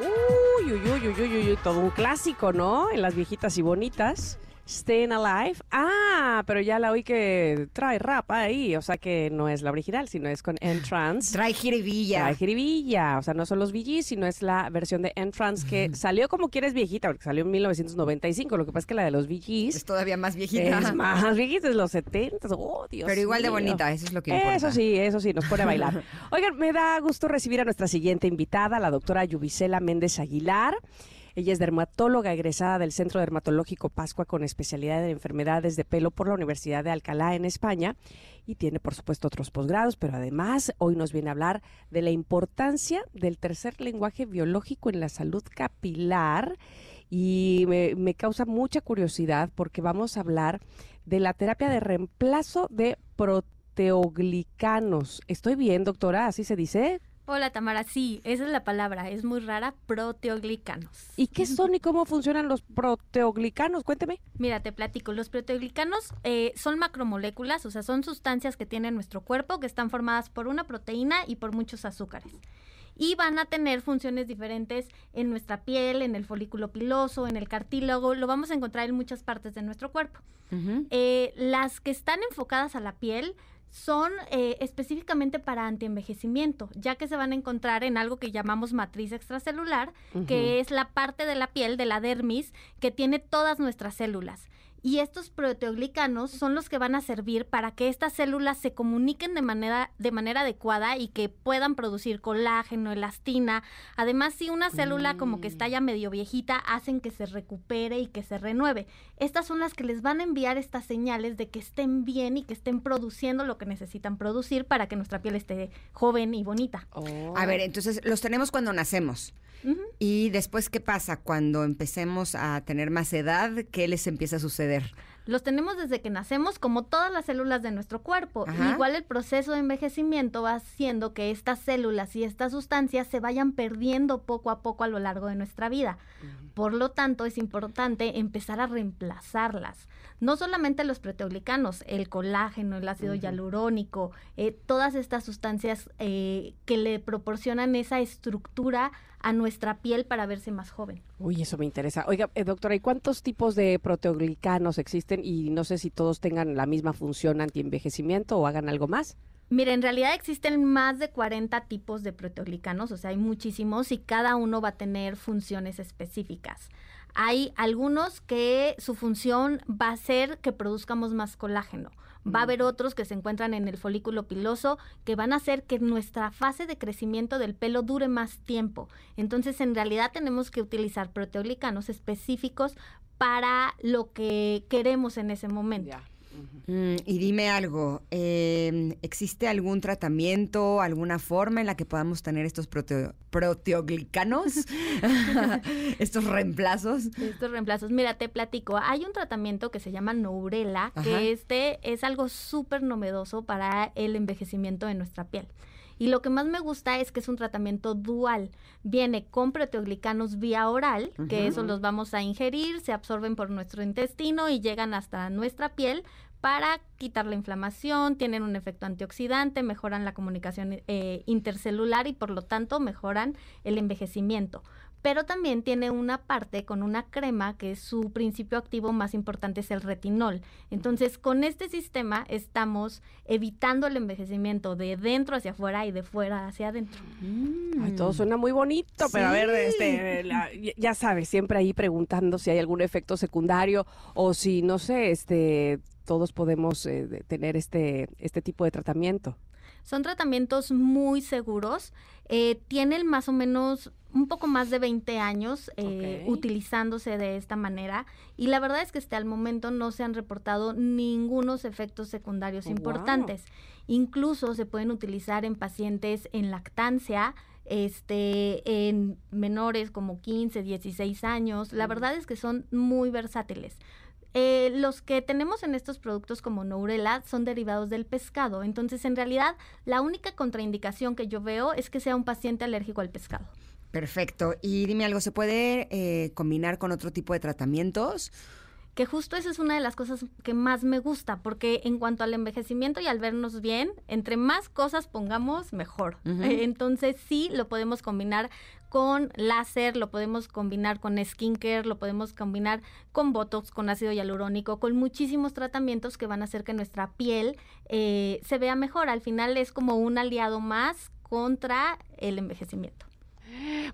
Uy, uy, uy, uy, uy, uy, todo un clásico, ¿no? En las viejitas y bonitas. Staying Alive. Ah, pero ya la oí que trae rap ahí. O sea que no es la original, sino es con Entrance. Trae jiribilla. Trae jiribilla. O sea, no son los VGs, sino es la versión de Entrance que salió como quieres viejita, porque salió en 1995. Lo que pasa es que la de los Es VGs todavía más viejita. es más viejita, es los 70. Oh, Dios Pero igual de bonita, eso es lo que importa. Eso sí, eso sí, nos pone a bailar. Oigan, me da gusto recibir a nuestra siguiente invitada, la doctora Yubicela Méndez Aguilar. Ella es dermatóloga egresada del Centro Dermatológico Pascua con especialidad en enfermedades de pelo por la Universidad de Alcalá en España y tiene por supuesto otros posgrados, pero además hoy nos viene a hablar de la importancia del tercer lenguaje biológico en la salud capilar y me, me causa mucha curiosidad porque vamos a hablar de la terapia de reemplazo de proteoglicanos. ¿Estoy bien, doctora? ¿Así se dice? Hola Tamara, sí, esa es la palabra, es muy rara, proteoglicanos. ¿Y qué son y cómo funcionan los proteoglicanos? Cuénteme. Mira, te platico, los proteoglicanos eh, son macromoléculas, o sea, son sustancias que tiene nuestro cuerpo que están formadas por una proteína y por muchos azúcares. Y van a tener funciones diferentes en nuestra piel, en el folículo piloso, en el cartílago, lo vamos a encontrar en muchas partes de nuestro cuerpo. Eh, las que están enfocadas a la piel son eh, específicamente para antienvejecimiento, ya que se van a encontrar en algo que llamamos matriz extracelular, que es la parte de la piel, de la dermis, que tiene todas nuestras células. Y estos proteoglicanos son los que van a servir para que estas células se comuniquen de manera, de manera adecuada y que puedan producir colágeno, elastina. Además, si una célula como que está ya medio viejita, hacen que se recupere y que se renueve. Estas son las que les van a enviar estas señales de que estén bien y que estén produciendo lo que necesitan producir para que nuestra piel esté joven y bonita. Oh. A ver, entonces los tenemos cuando nacemos. Y después, ¿qué pasa? Cuando empecemos a tener más edad, ¿qué les empieza a suceder? Los tenemos desde que nacemos, como todas las células de nuestro cuerpo. Ajá. Igual el proceso de envejecimiento va haciendo que estas células y estas sustancias se vayan perdiendo poco a poco a lo largo de nuestra vida. Por lo tanto, es importante empezar a reemplazarlas. No solamente los proteoglicanos, el colágeno, el ácido hialurónico, eh, todas estas sustancias eh, que le proporcionan esa estructura a nuestra piel para verse más joven. Uy, eso me interesa. Oiga, eh, doctora, ¿y cuántos tipos de proteoglicanos existen? Y no sé si todos tengan la misma función antienvejecimiento o hagan algo más. Mira, en realidad existen más de 40 tipos de proteoglicanos, o sea, hay muchísimos y cada uno va a tener funciones específicas. Hay algunos que su función va a ser que produzcamos más colágeno. Va a haber otros que se encuentran en el folículo piloso que van a hacer que nuestra fase de crecimiento del pelo dure más tiempo. Entonces, en realidad tenemos que utilizar proteoglicanos específicos para lo que queremos en ese momento. Mm, y dime algo, eh, ¿existe algún tratamiento, alguna forma en la que podamos tener estos proteo- proteoglicanos? estos reemplazos. Estos reemplazos. Mira, te platico. Hay un tratamiento que se llama Nourela, Ajá. que este es algo súper novedoso para el envejecimiento de nuestra piel. Y lo que más me gusta es que es un tratamiento dual. Viene con proteoglicanos vía oral, que esos los vamos a ingerir, se absorben por nuestro intestino y llegan hasta nuestra piel para quitar la inflamación, tienen un efecto antioxidante, mejoran la comunicación eh, intercelular y por lo tanto mejoran el envejecimiento pero también tiene una parte con una crema que su principio activo más importante es el retinol. Entonces, con este sistema estamos evitando el envejecimiento de dentro hacia afuera y de fuera hacia adentro. Ay, todo suena muy bonito, pero a ver, este, la- ya- sabes, siempre ahí preguntando si hay algún efecto secundario o si, no sé, este, todos podemos eh, tener este, este tipo de tratamiento. Son tratamientos muy seguros. eh, tienen más o menos un poco más de 20 años eh, utilizándose de esta manera y la verdad es que hasta el momento no se han reportado ningunos efectos secundarios Oh, importantes. Incluso se pueden utilizar en pacientes en lactancia, este, en menores como 15, 16 años. La verdad es que son muy versátiles. Eh, los que tenemos en estos productos como Nourela son derivados del pescado. Entonces, en realidad, la única contraindicación que yo veo es que sea un paciente alérgico al pescado. Perfecto. Y dime algo, ¿se puede eh, combinar con otro tipo de tratamientos? Que justo esa es una de las cosas que más me gusta, porque en cuanto al envejecimiento y al vernos bien, entre más cosas pongamos, mejor. Eh, entonces, sí, lo podemos combinar con láser, lo podemos combinar con skincare, lo podemos combinar con botox, con ácido hialurónico, con muchísimos tratamientos que van a hacer que nuestra piel eh, se vea mejor. Al final es como un aliado más contra el envejecimiento.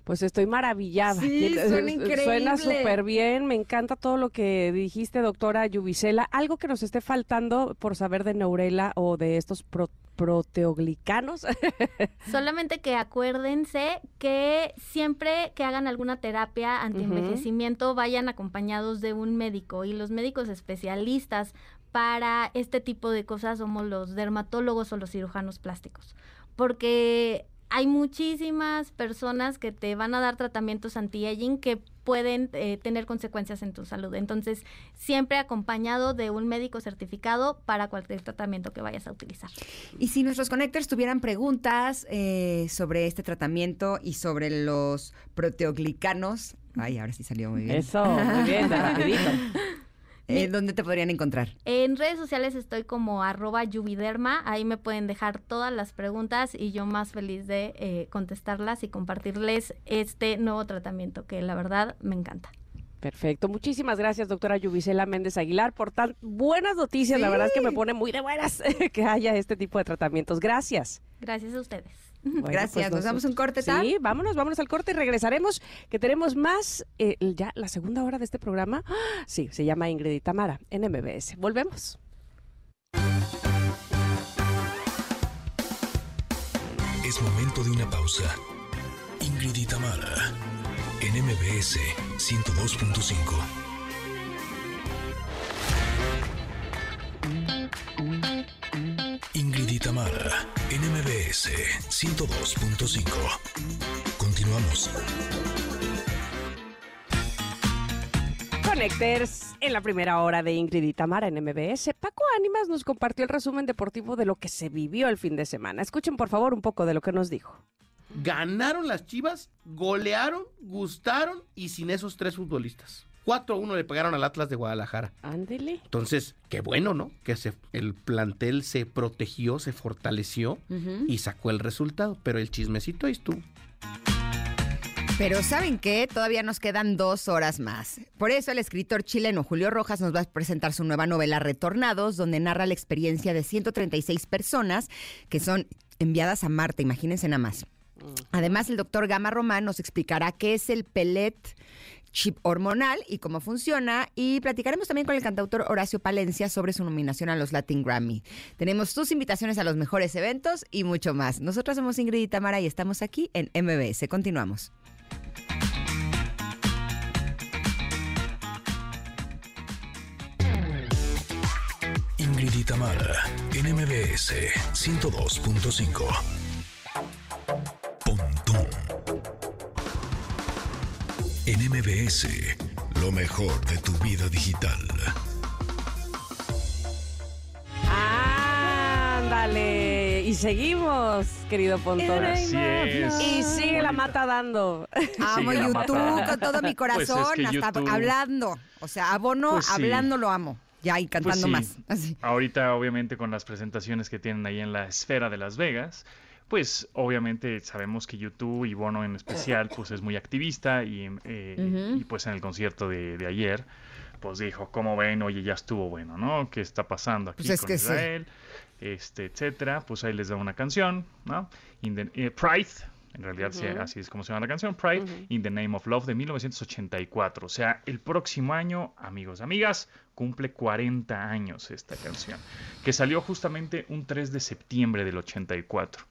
Pues estoy maravillada. Sí, suena increíble. Suena súper bien. Me encanta todo lo que dijiste, doctora Yubicela. Algo que nos esté faltando por saber de Neurela o de estos pro- proteoglicanos. Solamente que acuérdense que siempre que hagan alguna terapia antienvejecimiento vayan acompañados de un médico y los médicos especialistas para este tipo de cosas somos los dermatólogos o los cirujanos plásticos. Porque hay muchísimas personas que te van a dar tratamientos anti-aging que pueden eh, tener consecuencias en tu salud. Entonces, siempre acompañado de un médico certificado para cualquier tratamiento que vayas a utilizar. Y si nuestros connectors tuvieran preguntas eh, sobre este tratamiento y sobre los proteoglicanos, ay, ahora sí salió muy bien. Eso, muy bien, rapidito. Eh, ¿Dónde te podrían encontrar? En redes sociales estoy como arroba yubiderma, ahí me pueden dejar todas las preguntas y yo más feliz de eh, contestarlas y compartirles este nuevo tratamiento que la verdad me encanta. Perfecto. Muchísimas gracias, doctora Yubicela Méndez Aguilar, por tan buenas noticias. La verdad es que me pone muy de buenas que haya este tipo de tratamientos. Gracias. Gracias a ustedes. Bueno, Gracias. pues ¿Nos damos un corte, Tam? Sí, vámonos, vámonos al corte y regresaremos, que tenemos más, eh, ya la segunda hora de este programa. ¡Ah! Sí, se llama Ingrid y Tamara en MBS. Volvemos. Es momento de una pausa. Ingrid y Tamara, en MBS 102.5. Ingrid y Tamara, en MBS 102.5. Continuamos. Connecters, en la primera hora de Ingrid y Tamara en MBS, Paco Ánimas nos compartió el resumen deportivo de lo que se vivió el fin de semana. Escuchen por favor un poco de lo que nos dijo. Ganaron las Chivas, golearon, gustaron y sin esos tres futbolistas. 4-1 le pegaron al Atlas de Guadalajara. Ándele. Entonces, qué bueno, ¿no? Que se, el plantel se protegió, se fortaleció y sacó el resultado. Pero el chismecito ahí estuvo. Pero ¿saben qué? Todavía nos quedan dos horas más. Por eso el escritor chileno Julio Rojas nos va a presentar su nueva novela Retornados, donde narra la experiencia de 136 personas que son enviadas a Marte, imagínense nada más. Además, el doctor Gama Román nos explicará qué es el pellet chip hormonal y cómo funciona. Y platicaremos también con el cantautor Horacio Palencia sobre su nominación a los Latin Grammy. Tenemos tus invitaciones a los mejores eventos y mucho más. Nosotros somos Ingrid y Tamara y estamos aquí en MBS. Continuamos. Ingrid y Tamara, en MBS 102.5. En MBS, lo mejor de tu vida digital. Ándale. Y seguimos, querido Pontón. Así es. Y sigue la mata dando. Amo la YouTube mata. con todo mi corazón, Pues es que hasta YouTube- hablando. O sea, abono, Pues sí. hablando lo amo. Ya, y Pues cantando sí. más. Así. Ahorita, obviamente, con las presentaciones que tienen ahí en la esfera de Las Vegas, pues obviamente sabemos que YouTube y Bono en especial, pues es muy activista y, eh, Ujú. y, pues en el concierto de, de ayer, pues dijo, ¿cómo ven? Oye, ya estuvo bueno, ¿no? ¿Qué está pasando aquí Pues es con que sí. Israel? Este, etcétera. Pues ahí les da una canción, ¿no? In the- eh, Pride. En realidad, sí, así es como se llama la canción, Pride, In the Name of Love, de 1984. O sea, el próximo año, amigos, amigas, cumple 40 años esta canción, que salió justamente un 3 de septiembre del 84.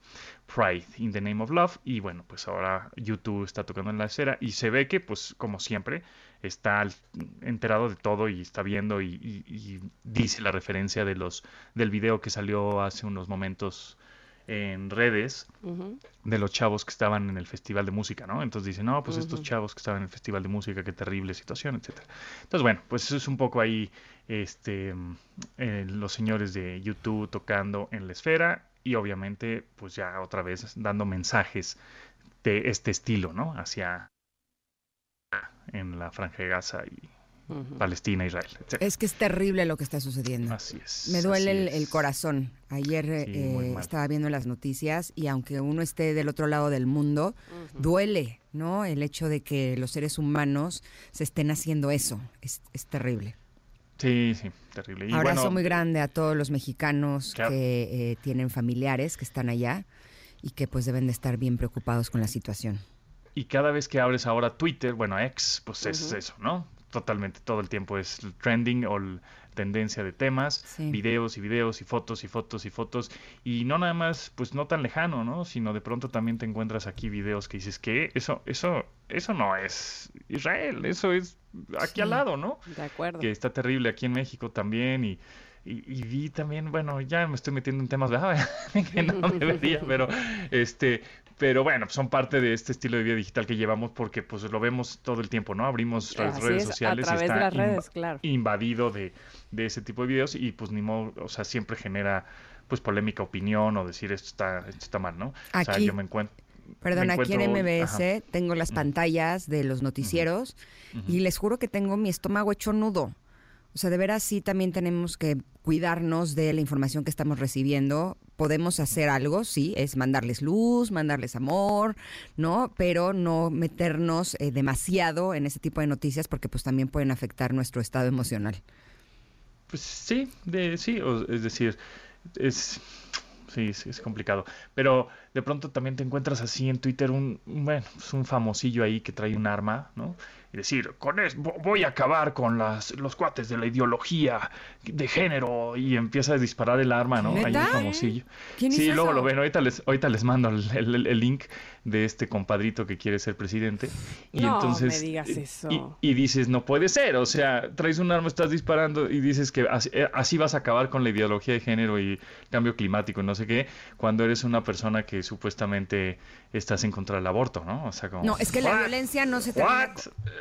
Pride, In the Name of Love, y bueno, pues ahora YouTube está tocando en la esfera y se ve que, pues, como siempre, está enterado de todo y está viendo y, y- y dice la referencia de los del video que salió hace unos momentos en redes de los chavos que estaban en el festival de música, ¿no? Entonces dicen, no, pues estos chavos que estaban en el festival de música, qué terrible situación, etcétera. Entonces, bueno, pues eso es un poco ahí, este, eh, los señores de YouTube tocando en la esfera y obviamente, pues ya otra vez dando mensajes de este estilo, ¿no? Hacia en la Franja de Gaza y Palestina, Israel. Es que es terrible lo que está sucediendo. Así es. Me duele el, es. el corazón. Ayer Sí, eh, estaba viendo las noticias y aunque uno esté del otro lado del mundo, duele, ¿no? El hecho de que los seres humanos se estén haciendo eso. Es, es terrible. Sí, sí, terrible. Y Abrazo bueno, muy grande a todos los mexicanos Claro. que eh, tienen familiares que están allá y que pues deben de estar bien preocupados con la situación. Y cada vez que abres ahora Twitter, bueno, X, pues es eso, ¿no? Totalmente, todo el tiempo es el trending o el tendencia de temas, Sí. videos y videos y fotos y fotos y fotos. Y no nada más, pues no tan lejano, ¿no? Sino de pronto también te encuentras aquí videos que dices que eso, eso, eso no es Israel, eso es aquí al lado, ¿no? De acuerdo. que está terrible aquí en México también y, y, y vi también, bueno, ya me estoy metiendo en temas ¿verdad? que no debería, pero este, pero bueno, pues son parte de este estilo de vida digital que llevamos porque pues lo vemos todo el tiempo, ¿no? Abrimos las Así redes es, a sociales y de está las claro. invadido de, de ese tipo de videos y pues ni modo, o sea, siempre genera pues polémica opinión o decir esto está, esto está mal, ¿no? O sea, yo me encuentro Perdón, me aquí en MBS ajá. tengo las pantallas de los noticieros y les juro que tengo mi estómago hecho nudo. O sea, de veras sí también tenemos que cuidarnos de la información que estamos recibiendo. Podemos hacer algo, sí, es mandarles luz, mandarles amor, ¿no? Pero no meternos eh, demasiado en ese tipo de noticias porque pues también pueden afectar nuestro estado emocional. Pues sí, de, sí, es decir, es, sí, sí, es complicado. Pero de pronto también te encuentras así en Twitter un, bueno, pues un famosillo ahí que trae un arma, ¿no? Y decir, con es, vo- voy a acabar con las, los cuates de la ideología de género y empieza a disparar el arma, ¿no? Hay un famosillo. ¿Quién sí, hizo luego eso? lo ven, ahorita les, ahorita les mando el, el- el link de este compadrito que quiere ser presidente. Y No entonces, me digas eso. y- y dices, no puede ser, o sea, traes un arma, estás disparando y dices que así, eh, así vas a acabar con la ideología de género y cambio climático, no sé qué, cuando eres una persona que supuestamente estás en contra del aborto, ¿no? O sea, como... No, es que la "What? violencia no se termina... What?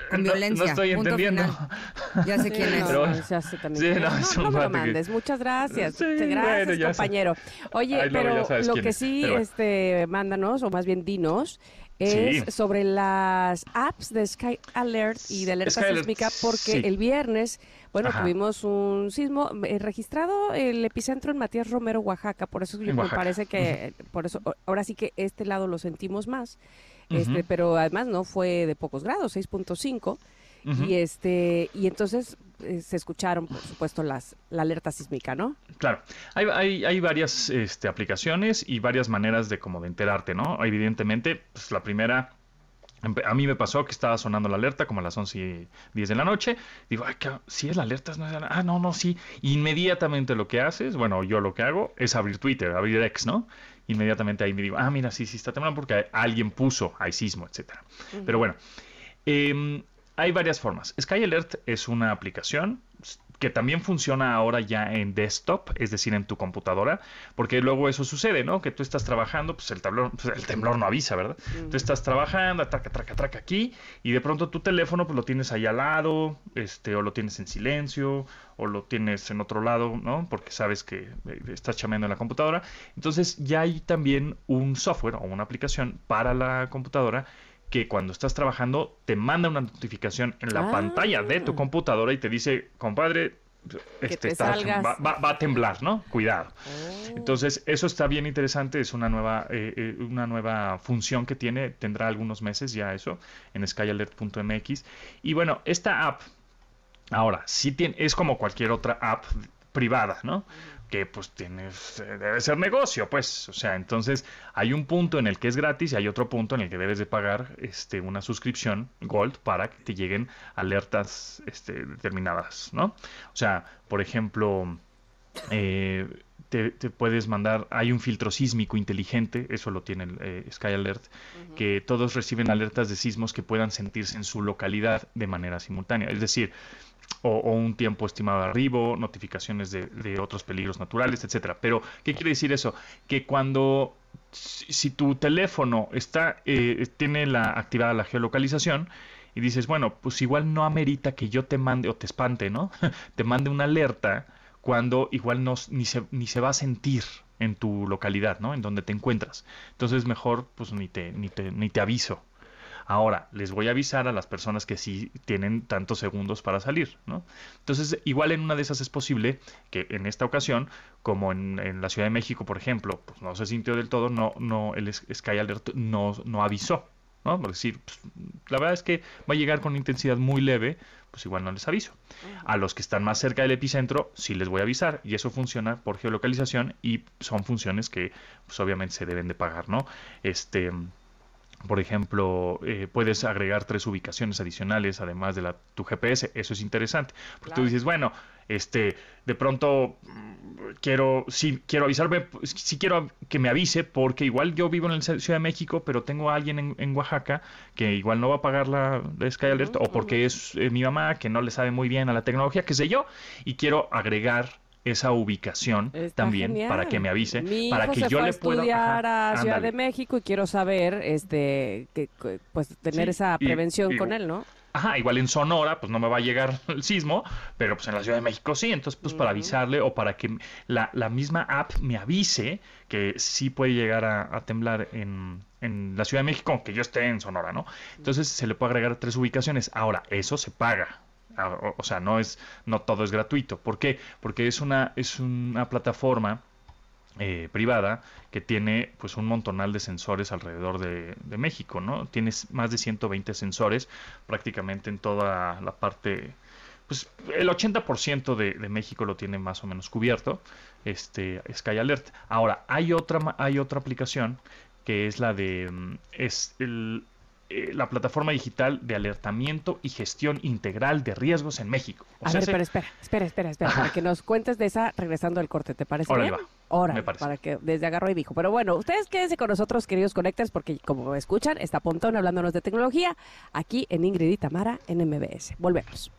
con no- no violencia. estoy punto entendiendo. final. Ya sé quién es. no, Pero- no, ya sé también Sí, no, es. no, no me lo que- mandes. Muchas gracias. Sí, Gracias, bueno, ya sé. compañero. Oye, pero lo que es, sí, bueno. este, mándanos, o más bien dinos, es Sí. sobre las apps de Sky Alert y de alerta Sky Alert, sísmica, porque sí. el viernes, bueno, Ajá. tuvimos un sismo eh, registrado el epicentro en Matías Romero, Oaxaca, por eso yo me parece que, por eso, ahora sí que este lado lo sentimos más, este, pero además no fue de pocos grados, 6.5. Ujú. Y este y entonces eh, se escucharon, por supuesto, las la alerta sísmica, ¿no? Claro, hay, hay, hay varias este, aplicaciones y varias maneras de como de enterarte, ¿no? Evidentemente, pues la primera, a mí me pasó que estaba sonando la alerta como a las 11 y 10 de la noche. Digo, ay, si es la alerta, no es la- Ah, no, no, sí. Inmediatamente lo que haces, bueno, yo lo que hago es abrir Twitter, abrir X, ¿no? Inmediatamente ahí me digo, ah, mira, sí, sí está temblando porque alguien puso, hay sismo, etcétera. Pero bueno, Em, hay varias formas. Sky Alert es una aplicación que también funciona ahora ya en desktop, es decir, en tu computadora, porque luego eso sucede, ¿no? Que tú estás trabajando, pues el temblor, pues, el temblor no avisa, ¿verdad? Tú estás trabajando, traca, traca, traca aquí, y de pronto tu teléfono pues lo tienes ahí al lado, este, o lo tienes en silencio, o lo tienes en otro lado, ¿no? Porque sabes que eh, estás chameando en la computadora. Entonces ya hay también un software o una aplicación para la computadora que cuando estás trabajando te manda una notificación en la Ah. pantalla de tu computadora y te dice, compadre, este, te está- va- va a temblar, ¿no? Cuidado. Oh. Entonces, eso está bien interesante, es una nueva, eh, eh, una nueva función que tiene, tendrá algunos meses ya eso, en skyalert.mx. Y bueno, esta app, ahora, sí tiene, es como cualquier otra app privada, ¿no? Que pues tienes, eh, debe ser negocio, pues, o sea, entonces hay un punto en el que es gratis y hay otro punto en el que debes de pagar este, una suscripción Gold para que te lleguen alertas este, determinadas, ¿no? O sea, por ejemplo, eh, te, te puedes mandar, hay un filtro sísmico inteligente, eso lo tiene el eh, Sky Alert, que todos reciben alertas de sismos que puedan sentirse en su localidad de manera simultánea. Es decir, o, un tiempo estimado de arribo, notificaciones de, de otros peligros naturales, etcétera. Pero, ¿qué quiere decir eso? Que cuando si, si tu teléfono está eh, tiene la activada la geolocalización y dices, bueno, pues igual no amerita que yo te mande o te espante, ¿no? te mande una alerta cuando igual no, ni, se, ni se va a sentir en tu localidad, ¿no? En donde te encuentras. Entonces mejor pues ni te, ni te, ni te aviso. Ahora, les voy a avisar a las personas que sí tienen tantos segundos para salir, ¿no? Entonces, igual en una de esas es posible que en esta ocasión, como en, en la Ciudad de México, por ejemplo, pues no se sintió del todo, no, no, el Sky Alert no, no avisó, ¿no? Por decir, pues, la verdad es que va a llegar con intensidad muy leve, pues igual no les aviso. A los que están más cerca del epicentro, sí les voy a avisar, y eso funciona por geolocalización y son funciones que, pues obviamente se deben de pagar, ¿no? Este por ejemplo, eh, puedes agregar tres ubicaciones adicionales además de la, tu GPS. Eso es interesante. Porque tú dices, bueno, este, de pronto mm, quiero, sí, quiero avisarme, sí quiero que me avise porque igual yo vivo en la Ciudad de México, pero tengo a alguien en, en Oaxaca que igual no va a pagar la, la Sky Alert o porque es eh, mi mamá que no le sabe muy bien a la tecnología, qué sé yo, y quiero agregar esa ubicación Está también genial. para que me avise, Mi para hijo que se yo fue le pueda estudiar ajá, a Ciudad ándale. de México y quiero saber, este, que, pues tener Sí, esa y- prevención y- con él, ¿no? Ajá, igual en Sonora, pues no me va a llegar el sismo, pero pues en la Ciudad de México sí. Entonces, pues para avisarle o para que la, la misma app me avise que sí puede llegar a, a temblar en, en la Ciudad de México, aunque yo esté en Sonora, ¿no? Entonces se le puede agregar tres ubicaciones. Ahora, eso se paga. O, sea, no es, no todo es gratuito. ¿Por qué? Porque es una, es una plataforma eh, privada que tiene pues un montonal de sensores alrededor de, México, ¿no? Tienes más de 120 sensores prácticamente en toda la parte, pues el 80% de, de México lo tiene más o menos cubierto, este Sky Alert. Ahora, hay otra, hay otra aplicación que es la de, mm, es el, eh, la plataforma digital de alertamiento y gestión integral de riesgos en México. O A sea, ver, se- pero espera, espera, espera, espera, para que nos cuentes de esa regresando al corte, ¿te parece Órale, bien? va. Órale, Me parece. para que desde agarró y dijo. Pero bueno, ustedes quédense con nosotros, queridos conectores, porque como escuchan, está Pontón hablándonos de tecnología aquí en Ingrid y Tamara en MBS. Volvemos.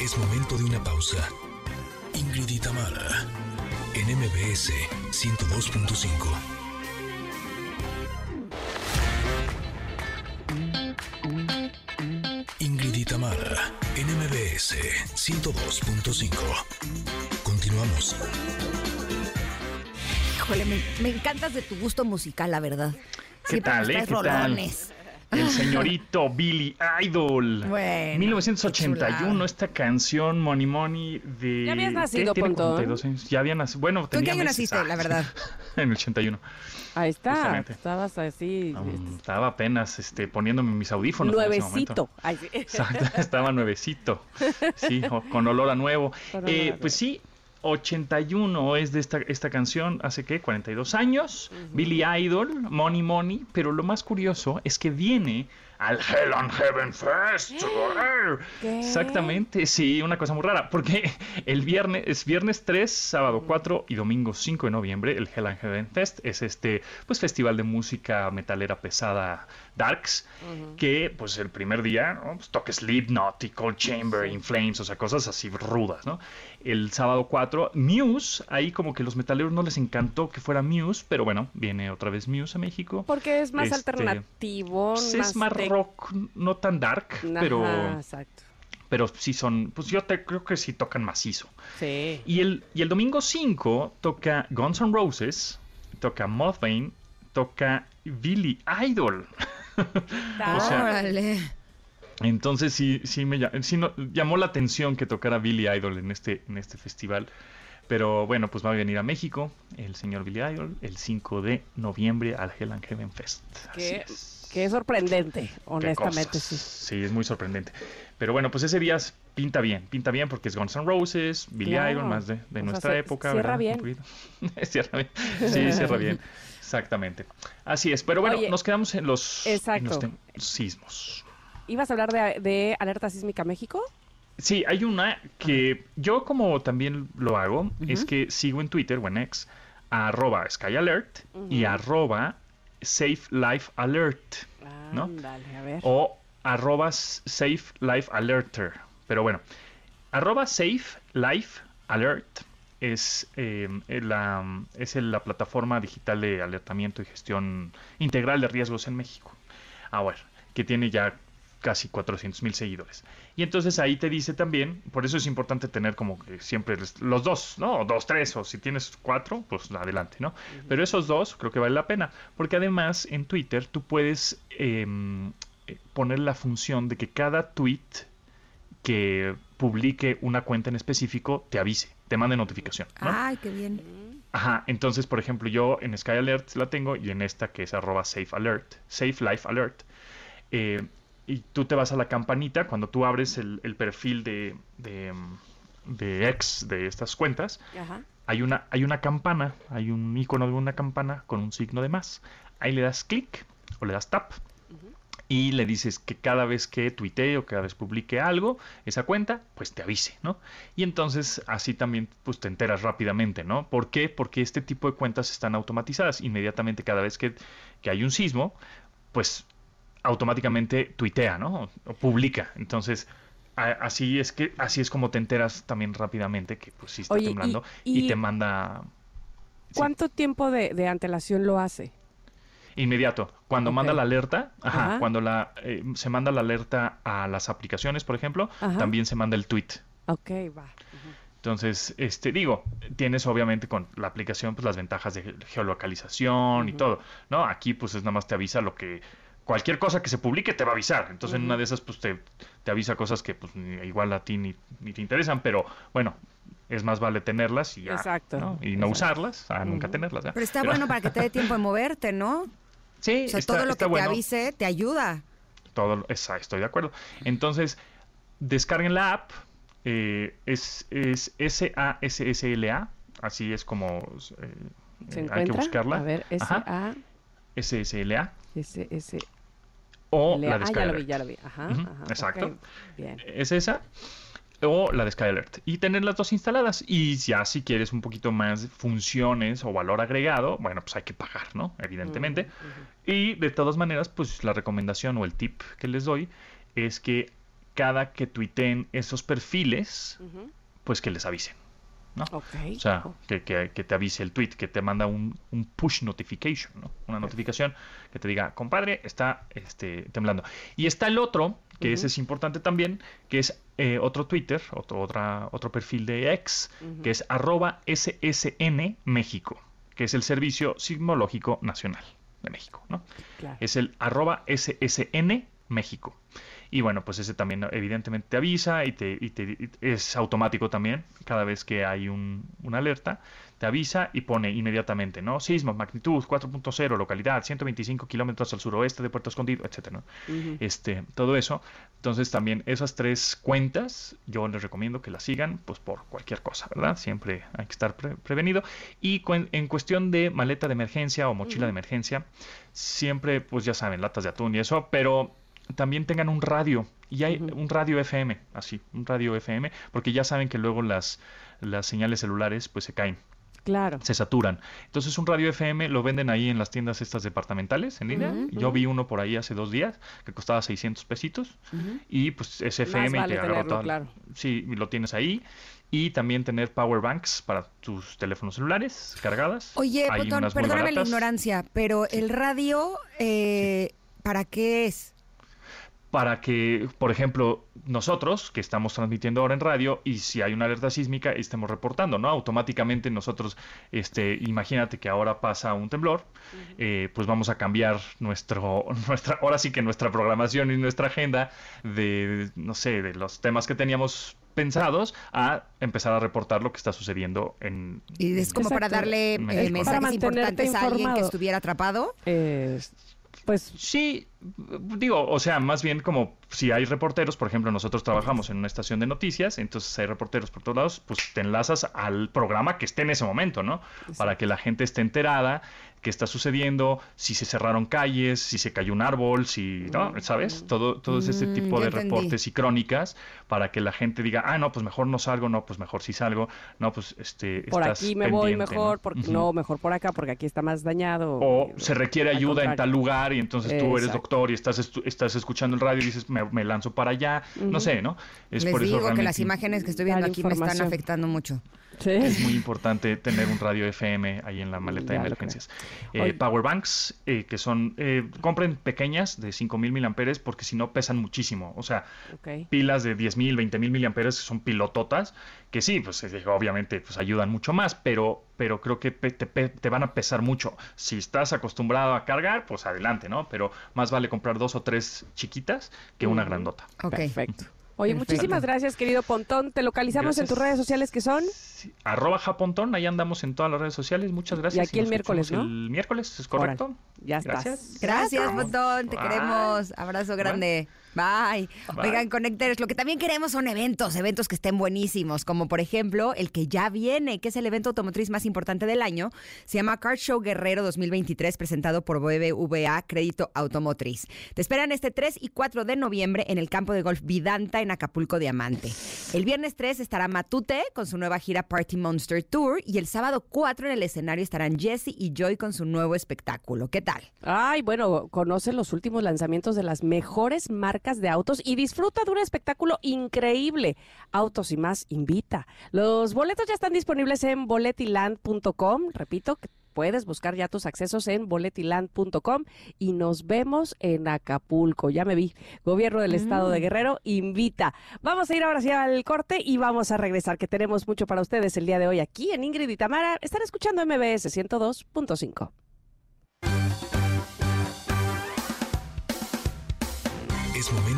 Es momento de una pausa. Ingrid y Tamara, en MBS 102.5. Ingrid y en MBS 102.5. Continuamos. Híjole, me, me encantas de tu gusto musical, la verdad. ¿Qué Siempre tal, eh? ¿Qué rolones. Tal? El señorito Billy Idol. Bueno, 1981, qué chulada. esta canción Money Money de... Ya habías nacido. 42 años. Ya había nacido. Bueno, ¿Tú en qué tenía año naciste, la verdad? en el 81. Ahí está. Justamente. Estabas así. Um, estaba apenas este, poniéndome mis audífonos. en ese momento. nuevecito. Ay, sí. Exacto, estaba nuevecito. Sí, con olor a nuevo. Eh, nuevo. pues sí, 81 es de esta, esta canción, hace qué, 42 años. Billy Idol, Money Money. Pero lo más curioso es que viene al Hell and Heaven Fest. ¿Qué? Exactamente, sí, una cosa muy rara. Porque el viernes, es viernes 3, sábado 4 y domingo 5 de noviembre, el Hell and Heaven Fest es este pues festival de música metalera pesada Darks, que pues el primer día ¿no? pues, toca Slipknot y Cold Chamber, In Flames, o sea, cosas así rudas, ¿no? El sábado 4, Muse, ahí como que los metaleros no les encantó que fuera Muse, pero bueno, viene otra vez Muse a México. Porque es más Este, alternativo. Pues es más rock, no tan dark, Ajá, pero, exacto. pero sí son, pues yo te, creo que sí tocan macizo. Sí. Y el, y el domingo 5 toca Guns N' Roses, toca Mudvayne, toca Billy Idol. O sea. Entonces sí, sí me sí no- llamó la atención que tocara Billy Idol en este, en este festival. Pero bueno, pues va a venir a México el señor Billy Idol el 5 de noviembre al Hell and Heaven Fest. Así Qué, es. qué sorprendente, honestamente, sí. Sí, es muy sorprendente. Pero bueno, pues ese día pinta bien, pinta bien porque es Guns N' Roses, Billy Claro. Idol, más de, de sea, nuestra época. cierra ¿verdad? bien. Cierra bien. Sí, cierra bien. Exactamente. Así es. Pero bueno, Oye, nos quedamos en los, en los sismos. ¿Ibas a hablar de, de Alerta Sísmica México? Sí, hay una que yo como también lo hago, es que sigo en Twitter o en X, arroba SkyAlert y arroba Safe Life Alert. ¿No? Ándale, a ver. o arroba safe life alerter. Pero bueno, arroba safe life alert es, eh, la, es la plataforma digital de alertamiento y gestión integral de riesgos en México. Ahora, que tiene ya casi 400 mil seguidores. Y entonces ahí te dice también, por eso es importante tener como que siempre los dos, ¿no? O dos, tres, o si tienes cuatro, pues adelante, ¿no? Pero esos dos creo que vale la pena, porque además en Twitter tú puedes em, eh, poner la función de que cada tweet que publique una cuenta en específico te avise, te mande notificación, ¿no? Ay, qué bien. Ajá, entonces, por ejemplo, yo en Sky Alert la tengo y en esta que es arroba Safe Alert, Safe Life Alert, eh, y tú te vas a la campanita cuando tú abres el, el perfil de, de, de X de estas cuentas, Ajá. hay una, hay una campana, hay un icono de una campana con un signo de más. Ahí le das clic o le das tap y le dices que cada vez que tuitee o cada vez publique algo, esa cuenta, pues te avise, ¿no? Y entonces así también pues te enteras rápidamente, ¿no? ¿Por qué? Porque este tipo de cuentas están automatizadas. Inmediatamente cada vez que, que hay un sismo, pues automáticamente tuitea, ¿no? O publica. Entonces, a- así es que así es como te enteras también rápidamente que pues sí está Oye, temblando y, y- te manda sí, ¿Cuánto tiempo de, de antelación lo hace? inmediato. Cuando manda la alerta, ajá, Ajá. cuando la eh, se manda la alerta a las aplicaciones, por ejemplo, Ajá. también se manda el tweet. Ok, va. Entonces, este, digo, tienes obviamente con la aplicación pues las ventajas de ge- geolocalización y todo, ¿no? Aquí pues es nada más te avisa lo que cualquier cosa que se publique te va a avisar. Entonces, en una de esas pues te, te avisa cosas que pues ni- igual a ti ni, ni te interesan, pero bueno, es más vale tenerlas y ya, Exacto, ¿no? Y no exacto. usarlas, a nunca tenerlas, ¿ya? Pero está bueno para que te dé tiempo de moverte, ¿no? Sí, O sea, está- todo lo está que bueno. te avise te ayuda. Todo, esa, estoy de acuerdo. Entonces, descarguen la app. eh, es, es S-A-S-S-L-A. Así es como eh, ¿Se encuentra? hay que buscarla. A ver, S-A, S-S-L-A. S-S... O la de ah, Sky ya lo vi, Alert. ya lo vi. Ajá, ajá, exacto. Bien. Es esa. O la de Sky Alert. Y tener las dos instaladas. Y ya si quieres un poquito más funciones o valor agregado, bueno, pues hay que pagar, ¿no? Evidentemente. Y de todas maneras, pues la recomendación o el tip que les doy es que cada que tuiteen esos perfiles, pues que les avisen. ¿No? O sea, que, que- que te avise el tweet, que te manda un, un push notification, ¿no? Una notificación que te diga, compadre, está este, temblando. Y está el otro, que ese es importante también, que es eh, otro Twitter, otro, otra, otro perfil de X, que es arroba SSN México, que es el Servicio Sismológico Nacional de México, ¿no? Claro. Es el arroba SSN México. Y bueno, pues ese también evidentemente te avisa y, te, y te- y es automático también. Cada vez que hay un, una alerta, te avisa y pone inmediatamente, ¿no? Sismo, magnitud 4.0, localidad 125 kilómetros al suroeste de Puerto Escondido, etcétera, ¿no? este, todo eso. Entonces también esas tres cuentas yo les recomiendo que las sigan, pues por cualquier cosa, ¿verdad? Siempre hay que estar pre- prevenido. Y en cuestión de maleta de emergencia o mochila de emergencia, siempre, pues ya saben, latas de atún y eso, pero también tengan un radio. Y hay un radio FM, así, un radio FM, porque ya saben que luego las, las señales celulares pues se caen Claro. se saturan. Entonces un radio FM lo venden ahí en las tiendas estas departamentales en línea. Yo vi uno por ahí hace dos días que costaba 600 pesitos y pues es FM y vale agarra tenerlo, todo. claro. Sí, y lo tienes ahí. Y también tener power banks para tus teléfonos celulares cargadas. Oye, Hay Botón, perdóname la ignorancia, pero el radio, eh, ¿para qué es? Para que, por ejemplo, nosotros que estamos transmitiendo ahora en radio y si hay una alerta sísmica estemos reportando, ¿no? Automáticamente nosotros, este, imagínate que ahora pasa un temblor, eh, pues vamos a cambiar nuestro, nuestra, ahora sí que nuestra programación y nuestra agenda de, no sé, de los temas que teníamos pensados a empezar a reportar lo que está sucediendo en Y es como para darle eh, mensajes Para importantes a alguien que estuviera atrapado. Eh, pues Sí, digo, o sea, más bien como si hay reporteros, por ejemplo, nosotros trabajamos en una estación de noticias, entonces hay reporteros por todos lados, pues te enlazas al programa que esté en ese momento, ¿no? Para que la gente esté enterada qué está sucediendo, si se cerraron calles, si se cayó un árbol, si, ¿no? ¿Sabes? Todo, todo es este Mm, tipo de entendí. reportes y crónicas para que la gente diga, ah, no, pues mejor no salgo, no, pues mejor sí salgo, no, pues este. por estás aquí me voy mejor, porque Ujú. no, mejor por acá, porque aquí está más dañado. O se requiere ayuda en tal lugar y entonces tú eres Exacto. Doctor y estás, estu- estás escuchando el radio y dices, me, me lanzo para allá. No sé, ¿no? Es Les por eso digo que las imágenes que estoy viendo Dar aquí me están afectando mucho. Sí. es muy importante tener un radio FM ahí en la maleta de Ya emergencias. Eh, power banks, eh, que son, eh, compren pequeñas de 5000 miliamperes porque si no pesan muchísimo. O sea, pilas de 10.000, 20.000 miliamperes que son pilototas, que sí, pues eh, obviamente pues ayudan mucho más, pero, pero creo que te, te van a pesar mucho. Si estás acostumbrado a cargar, pues adelante, ¿no? Pero más vale comprar dos o tres chiquitas que una grandota. Ok. Perfecto. Oye, Perfecto. muchísimas gracias, querido Pontón. Te localizamos en tus Gracias. redes sociales que son. Sí, Arroba Japontón, ahí andamos en todas las redes sociales. Muchas gracias. aquí el miércoles, ¿no? El miércoles, es correcto. Ya estás. Gracias. Gracias, Botón. Te Bye. queremos. Abrazo grande. Bye. Bye. Oigan, Connectors, lo que también queremos son eventos, eventos que estén buenísimos, como por ejemplo el que ya viene, que es el evento automotriz más importante del año. Se llama Car Show Guerrero 2023, presentado por BBVA Crédito Automotriz. Te esperan este 3 y 4 de noviembre en el campo de golf Vidanta en Acapulco Diamante. El viernes 3 estará Matute con su nueva gira Party Monster Tour y el sábado 4 en el escenario estarán Jesse y Joy con su nuevo espectáculo. ¿Qué tal? Ay, bueno, conoce los últimos lanzamientos de las mejores marcas de autos y disfruta de un espectáculo increíble. Autos y más invita. Los boletos ya están disponibles en boletiland.com. Repito, que puedes buscar ya tus accesos en boletiland.com y nos vemos en Acapulco. Ya me vi. Gobierno del Estado de Guerrero invita. Vamos a ir ahora sí al corte y vamos a regresar, que tenemos mucho para ustedes el día de hoy aquí en Ingrid y Tamara. Están escuchando MBS 102.5.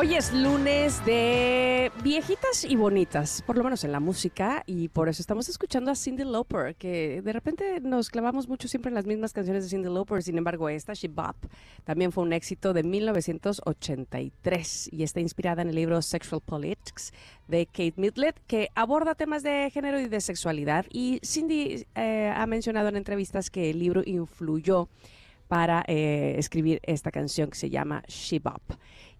Hoy es lunes de viejitas y bonitas, por lo menos en la música, y por eso estamos escuchando a Cindy Lauper, que de repente nos clavamos mucho siempre en las mismas canciones de Cindy Lauper, sin embargo esta, She Bop, también fue un éxito de 1983 y está inspirada en el libro Sexual Politics de Kate Midlet, que aborda temas de género y de sexualidad, y Cindy eh, ha mencionado en entrevistas que el libro influyó para eh, escribir esta canción que se llama She Bop.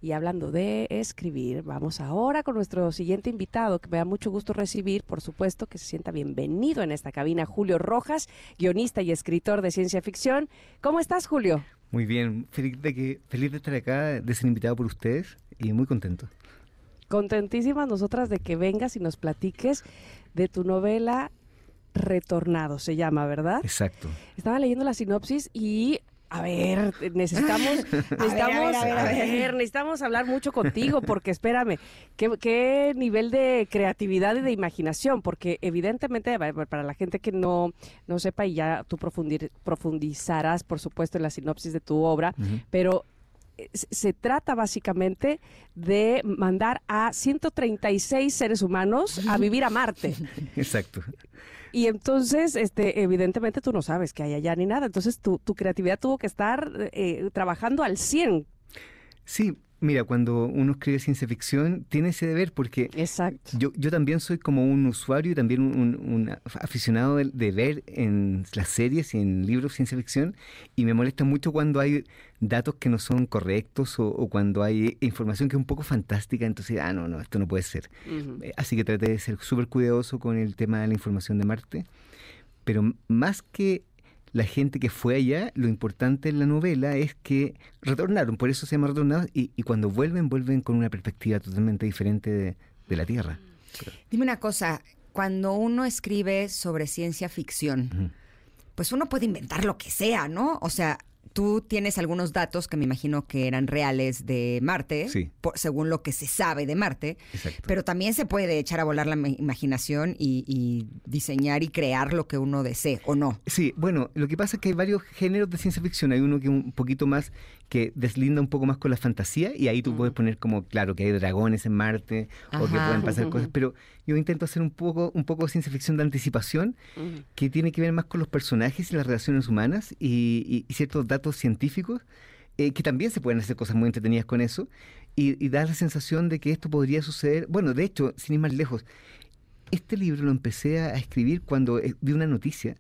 Y hablando de escribir, vamos ahora con nuestro siguiente invitado, que me da mucho gusto recibir, por supuesto, que se sienta bienvenido en esta cabina, Julio Rojas, guionista y escritor de ciencia ficción. ¿Cómo estás, Julio? Muy bien, feliz de, que, feliz de estar acá, de ser invitado por ustedes y muy contento. Contentísimas nosotras de que vengas y nos platiques de tu novela Retornado, se llama, ¿verdad? Exacto. Estaba leyendo la sinopsis y a ver, necesitamos, necesitamos, a ver, a ver, a ver. necesitamos hablar mucho contigo, porque espérame, ¿qué, qué nivel de creatividad y de imaginación? Porque evidentemente, para la gente que no, no sepa, y ya tú profundir- profundizarás, por supuesto, en la sinopsis de tu obra, pero se trata básicamente de mandar a 136 seres humanos a vivir a Marte. Exacto. Y entonces, este, evidentemente tú no sabes que hay allá ni nada. Entonces tu, tu creatividad tuvo que estar eh, trabajando al 100. Sí, mira, cuando uno escribe ciencia ficción, tiene ese deber porque Exacto. yo, yo también soy como un usuario y también un, un- un aficionado de, de ver en las series y en libros de ciencia ficción y me molesta mucho cuando hay datos que no son correctos o, o cuando hay información que es un poco fantástica, entonces, ah, no, no, esto no puede ser. Eh, Así que traté de ser súper cuidadoso con el tema de la información de Marte. Pero más que la gente que fue allá, lo importante en la novela es que retornaron, por eso se llama Retornados, y, y cuando vuelven, vuelven con una perspectiva totalmente diferente de, de la Tierra. Dime una cosa, cuando uno escribe sobre ciencia ficción, pues uno puede inventar lo que sea, ¿no? O sea, tú tienes algunos datos que me imagino que eran reales de Marte, Sí. por- según lo que se sabe de Marte, Exacto. pero también se puede echar a volar la ma- imaginación y, y diseñar y crear lo que uno desee, ¿o no? Sí, bueno, lo que pasa es que hay varios géneros de ciencia ficción. Hay uno que un poquito más, que deslinda un poco más con la fantasía, y ahí tú puedes poner como, claro, que hay dragones en Marte, o que pueden pasar cosas, pero yo intento hacer un poco, un poco de ciencia ficción de anticipación, que tiene que ver más con los personajes y las relaciones humanas y, y- y ciertos datos científicos, eh, que también se pueden hacer cosas muy entretenidas con eso, y, y da la sensación de que esto podría suceder. Bueno, de hecho, sin ir más lejos, este libro lo empecé a escribir cuando eh, vi una noticia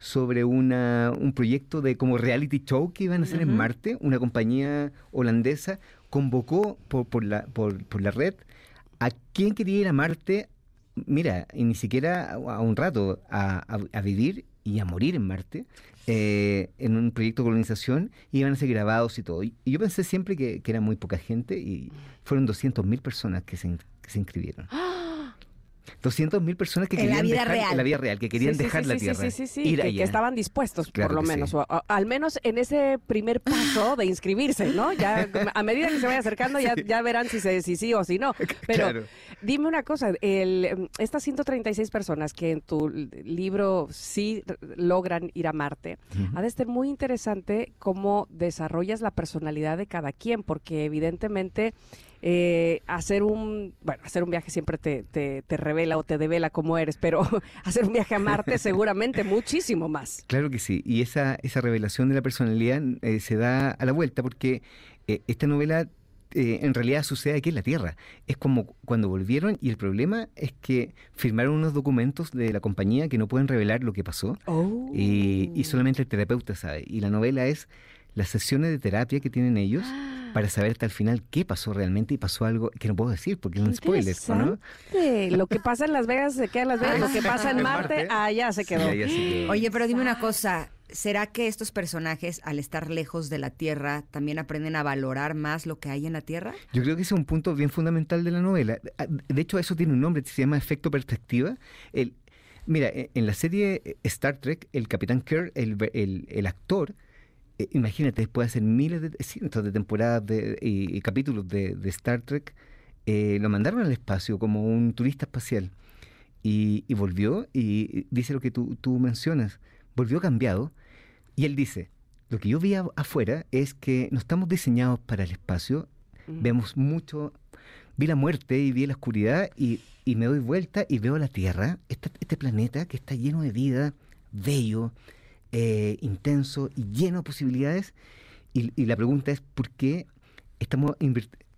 sobre una, un proyecto de como reality show que iban a hacer en Marte. Una compañía holandesa convocó por, por, la, por, por la red a quien quería ir a Marte, mira, y ni siquiera a, un rato, a, a- a vivir y a morir en Marte. eh, en un proyecto de colonización y iban a ser grabados y todo. Y, y yo pensé siempre que, que era muy poca gente y fueron 200.000 personas que se, que se inscribieron. 200.000 personas que En la querían vida dejar, real. en la vida real, que querían Sí, sí, dejar sí, la sí, sí, Tierra, sí, sí, ir que, allá. que estaban dispuestos, Claro por lo menos, o al menos en ese primer paso de inscribirse, ¿no? Ya a medida que se vaya acercando, ya, ya verán si, se, si sí o si no. Pero Claro. dime una cosa, el, estas 136 personas que en tu libro sí logran ir a Marte, ha de ser muy interesante cómo desarrollas la personalidad de cada quien, porque evidentemente eh, hacer un, bueno, hacer un viaje siempre te, te, te revela o te devela cómo eres, pero hacer un viaje a Marte seguramente muchísimo más. Claro que sí, y esa, esa revelación de la personalidad eh, se da a la vuelta porque eh, esta novela eh, en realidad sucede aquí en la Tierra. Es como cuando volvieron y el problema es que firmaron unos documentos de la compañía que no pueden revelar lo que pasó y, y solamente el terapeuta sabe. Y la novela es las sesiones de terapia que tienen ellos para saber hasta el final qué pasó realmente y pasó algo que no puedo decir porque es un spoiler, ¿o ¿no? Lo que pasa en Las Vegas se queda en Las Vegas, lo que pasa en Marte, allá se quedó. Así quedó. Oye, pero dime una cosa, ¿será que estos personajes al estar lejos de la Tierra también aprenden a valorar más lo que hay en la Tierra? Yo creo que ese es un punto bien fundamental de la novela. Ah, De hecho, eso tiene un nombre, se llama efecto perspectiva. El, mira, e- en la serie eh, Star Trek, el Capitán Kirk, el, el- el actor, eh, imagínate, después de hacer miles de, cientos de temporadas de, y, y capítulos de, de Star Trek, eh, lo mandaron al espacio como un turista espacial. Y, y volvió y dice lo que tú, tú mencionas, volvió cambiado. Y él dice, lo que yo vi afuera es que no estamos diseñados para el espacio, vemos mucho, vi la muerte y vi la oscuridad y, y me doy vuelta y veo la Tierra, este, este planeta que está lleno de vida, bello, eh, intenso y lleno de posibilidades. Y, y la pregunta es, ¿por qué estamos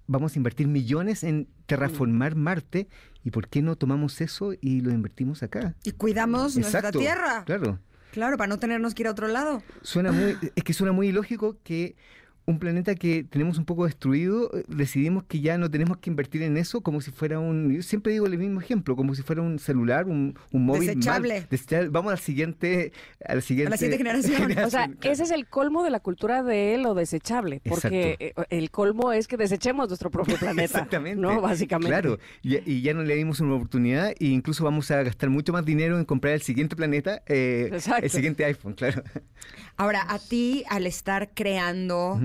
vamos a invertir millones en terraformar Marte y por qué no tomamos eso y lo invertimos acá? Y cuidamos nuestra Tierra. Claro. Claro, para no tenernos que ir a otro lado. Suena muy, es que suena muy ilógico que un planeta que tenemos un poco destruido, eh, decidimos que ya no tenemos que invertir en eso como si fuera un, yo siempre digo el mismo ejemplo, como si fuera un celular, un, un móvil. mal- Desechable. desechable. Vamos al siguiente, a la siguiente, siguiente generación. O sea, claro. ese es el colmo de la cultura de lo desechable, porque eh, el colmo es que desechemos nuestro propio planeta. Exactamente. No, básicamente. Claro, y, y ya no le dimos una oportunidad e incluso vamos a gastar mucho más dinero en comprar el siguiente planeta, eh, el siguiente iPhone, claro. Ahora, a ti, al estar creando,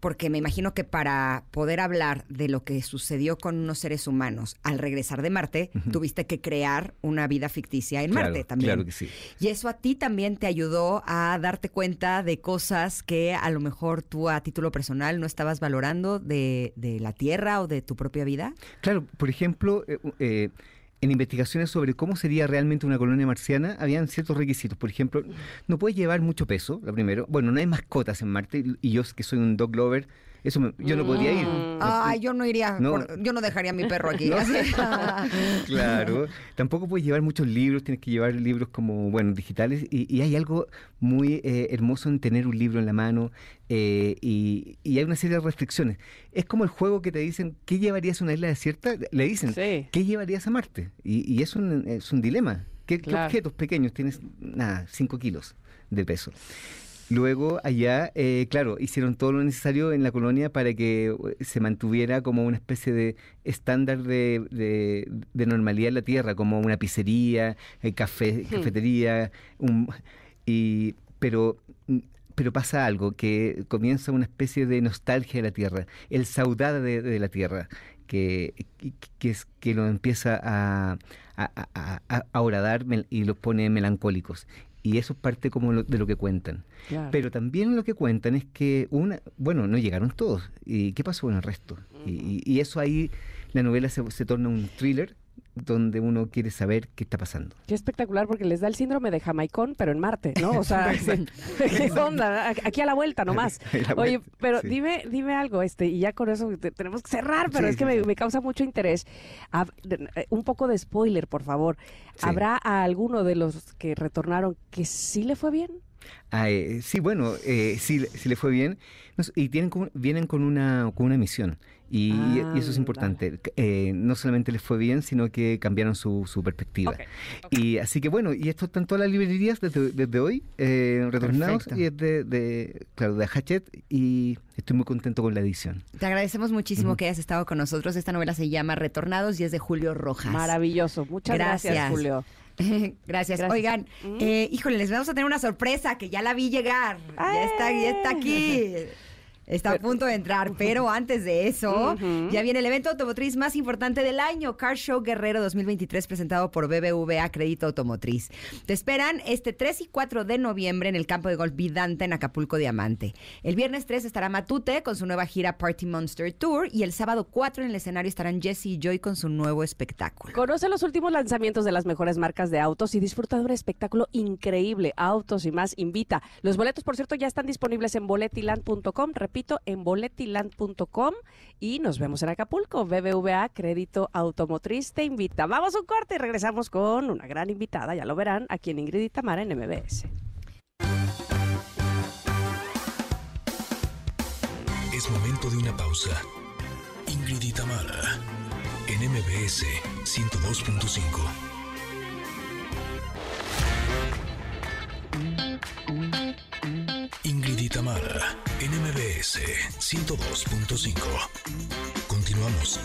porque me imagino que para poder hablar de lo que sucedió con unos seres humanos al regresar de Marte, tuviste que crear una vida ficticia en Claro, Marte también. Claro que sí. Y eso a ti también te ayudó a darte cuenta de cosas que a lo mejor tú a título personal no estabas valorando de, de la Tierra o de tu propia vida. Claro, por ejemplo, eh, eh, en investigaciones sobre cómo sería realmente una colonia marciana, habían ciertos requisitos. Por ejemplo, no puedes llevar mucho peso, lo primero. Bueno, no hay mascotas en Marte y- yo que soy un dog lover, eso me- yo no podría ir. Ay, yo no iría, No. por- yo no dejaría a mi perro aquí. No. Así. Claro, tampoco puedes llevar muchos libros, tienes que llevar libros como, bueno, digitales, y, y hay algo muy eh, hermoso en tener un libro en la mano, eh, y, y hay una serie de restricciones. Es como el juego que te dicen, ¿qué llevarías a una isla desierta? Le dicen, Sí. ¿qué llevarías a Marte? Y, y es, un, es un dilema. ¿Qué, qué objetos pequeños tienes? Nada, 5 kilos de peso. Luego allá, eh, claro, hicieron todo lo necesario en la colonia para que eh, se mantuviera como una especie de estándar de, de- de normalidad en la Tierra, como una pizzería, eh, café, cafetería, un- y, pero, pero pasa algo, que comienza una especie de nostalgia de la Tierra, el saudade de, de la Tierra, que, que- que es, que lo empieza a, a, a, a- a horadar y los pone melancólicos. Y eso es parte como lo- de lo que cuentan. Claro. Pero también lo que cuentan es que una, bueno, no llegaron todos. ¿Y qué pasó con el resto? Y, y- y eso ahí la novela se, se torna un thriller donde uno quiere saber qué está pasando. Qué espectacular porque les da el síndrome de Jamaicón, pero en Marte, ¿no? O sea, ¿qué onda? Aquí a la vuelta nomás. La Oye, pero sí. dime, dime algo, este, y ya con eso te- tenemos que cerrar, pero Sí, es que sí, me, causa mucho interés. Eh, un poco de spoiler, por favor. ¿Habrá a alguno de los que retornaron que sí le fue bien? Ah, eh, sí, bueno, eh, sí, sí le fue bien. Y tienen vienen con una, con una misión. Y, y eso es Ándale. importante. Eh, no solamente les fue bien, sino que cambiaron su, su perspectiva. Y así que bueno, y esto está en todas las librerías desde, desde hoy, eh, retornados, Perfecto. y es de, de, claro, de Hachette, y estoy muy contento con la edición. Te agradecemos muchísimo que hayas estado con nosotros. Esta novela se llama Retornados y es de Julio Rojas. Maravilloso. Muchas gracias, Gracias. Julio. Gracias. Gracias. Oigan, Mm. eh, híjole, les vamos a tener una sorpresa que ya la vi llegar. Ya está, ya está aquí. Está a punto de entrar, pero antes de eso, ya viene el evento automotriz más importante del año, Car Show Guerrero 2023, presentado por BBVA Crédito Automotriz. Te esperan este 3 y 4 de noviembre en el campo de golf Vidanta en Acapulco Diamante. El viernes 3 estará Matute con su nueva gira Party Monster Tour y el sábado 4 en el escenario estarán Jesse y Joy con su nuevo espectáculo. Conoce los últimos lanzamientos de las mejores marcas de autos y disfruta de un espectáculo increíble. Autos y más invita. Los boletos, por cierto, ya están disponibles en boletiland.com. Repito, en boletiland.com. Y nos vemos en Acapulco. BBVA Crédito Automotriz te invita. Vamos a un corte y regresamos con una gran invitada. Ya lo verán aquí en Ingrid y Tamara en MBS. Es momento de una pausa. Ingrid y Tamara, en MBS 102.5. Tamara, en MBS 102.5. Continuamos.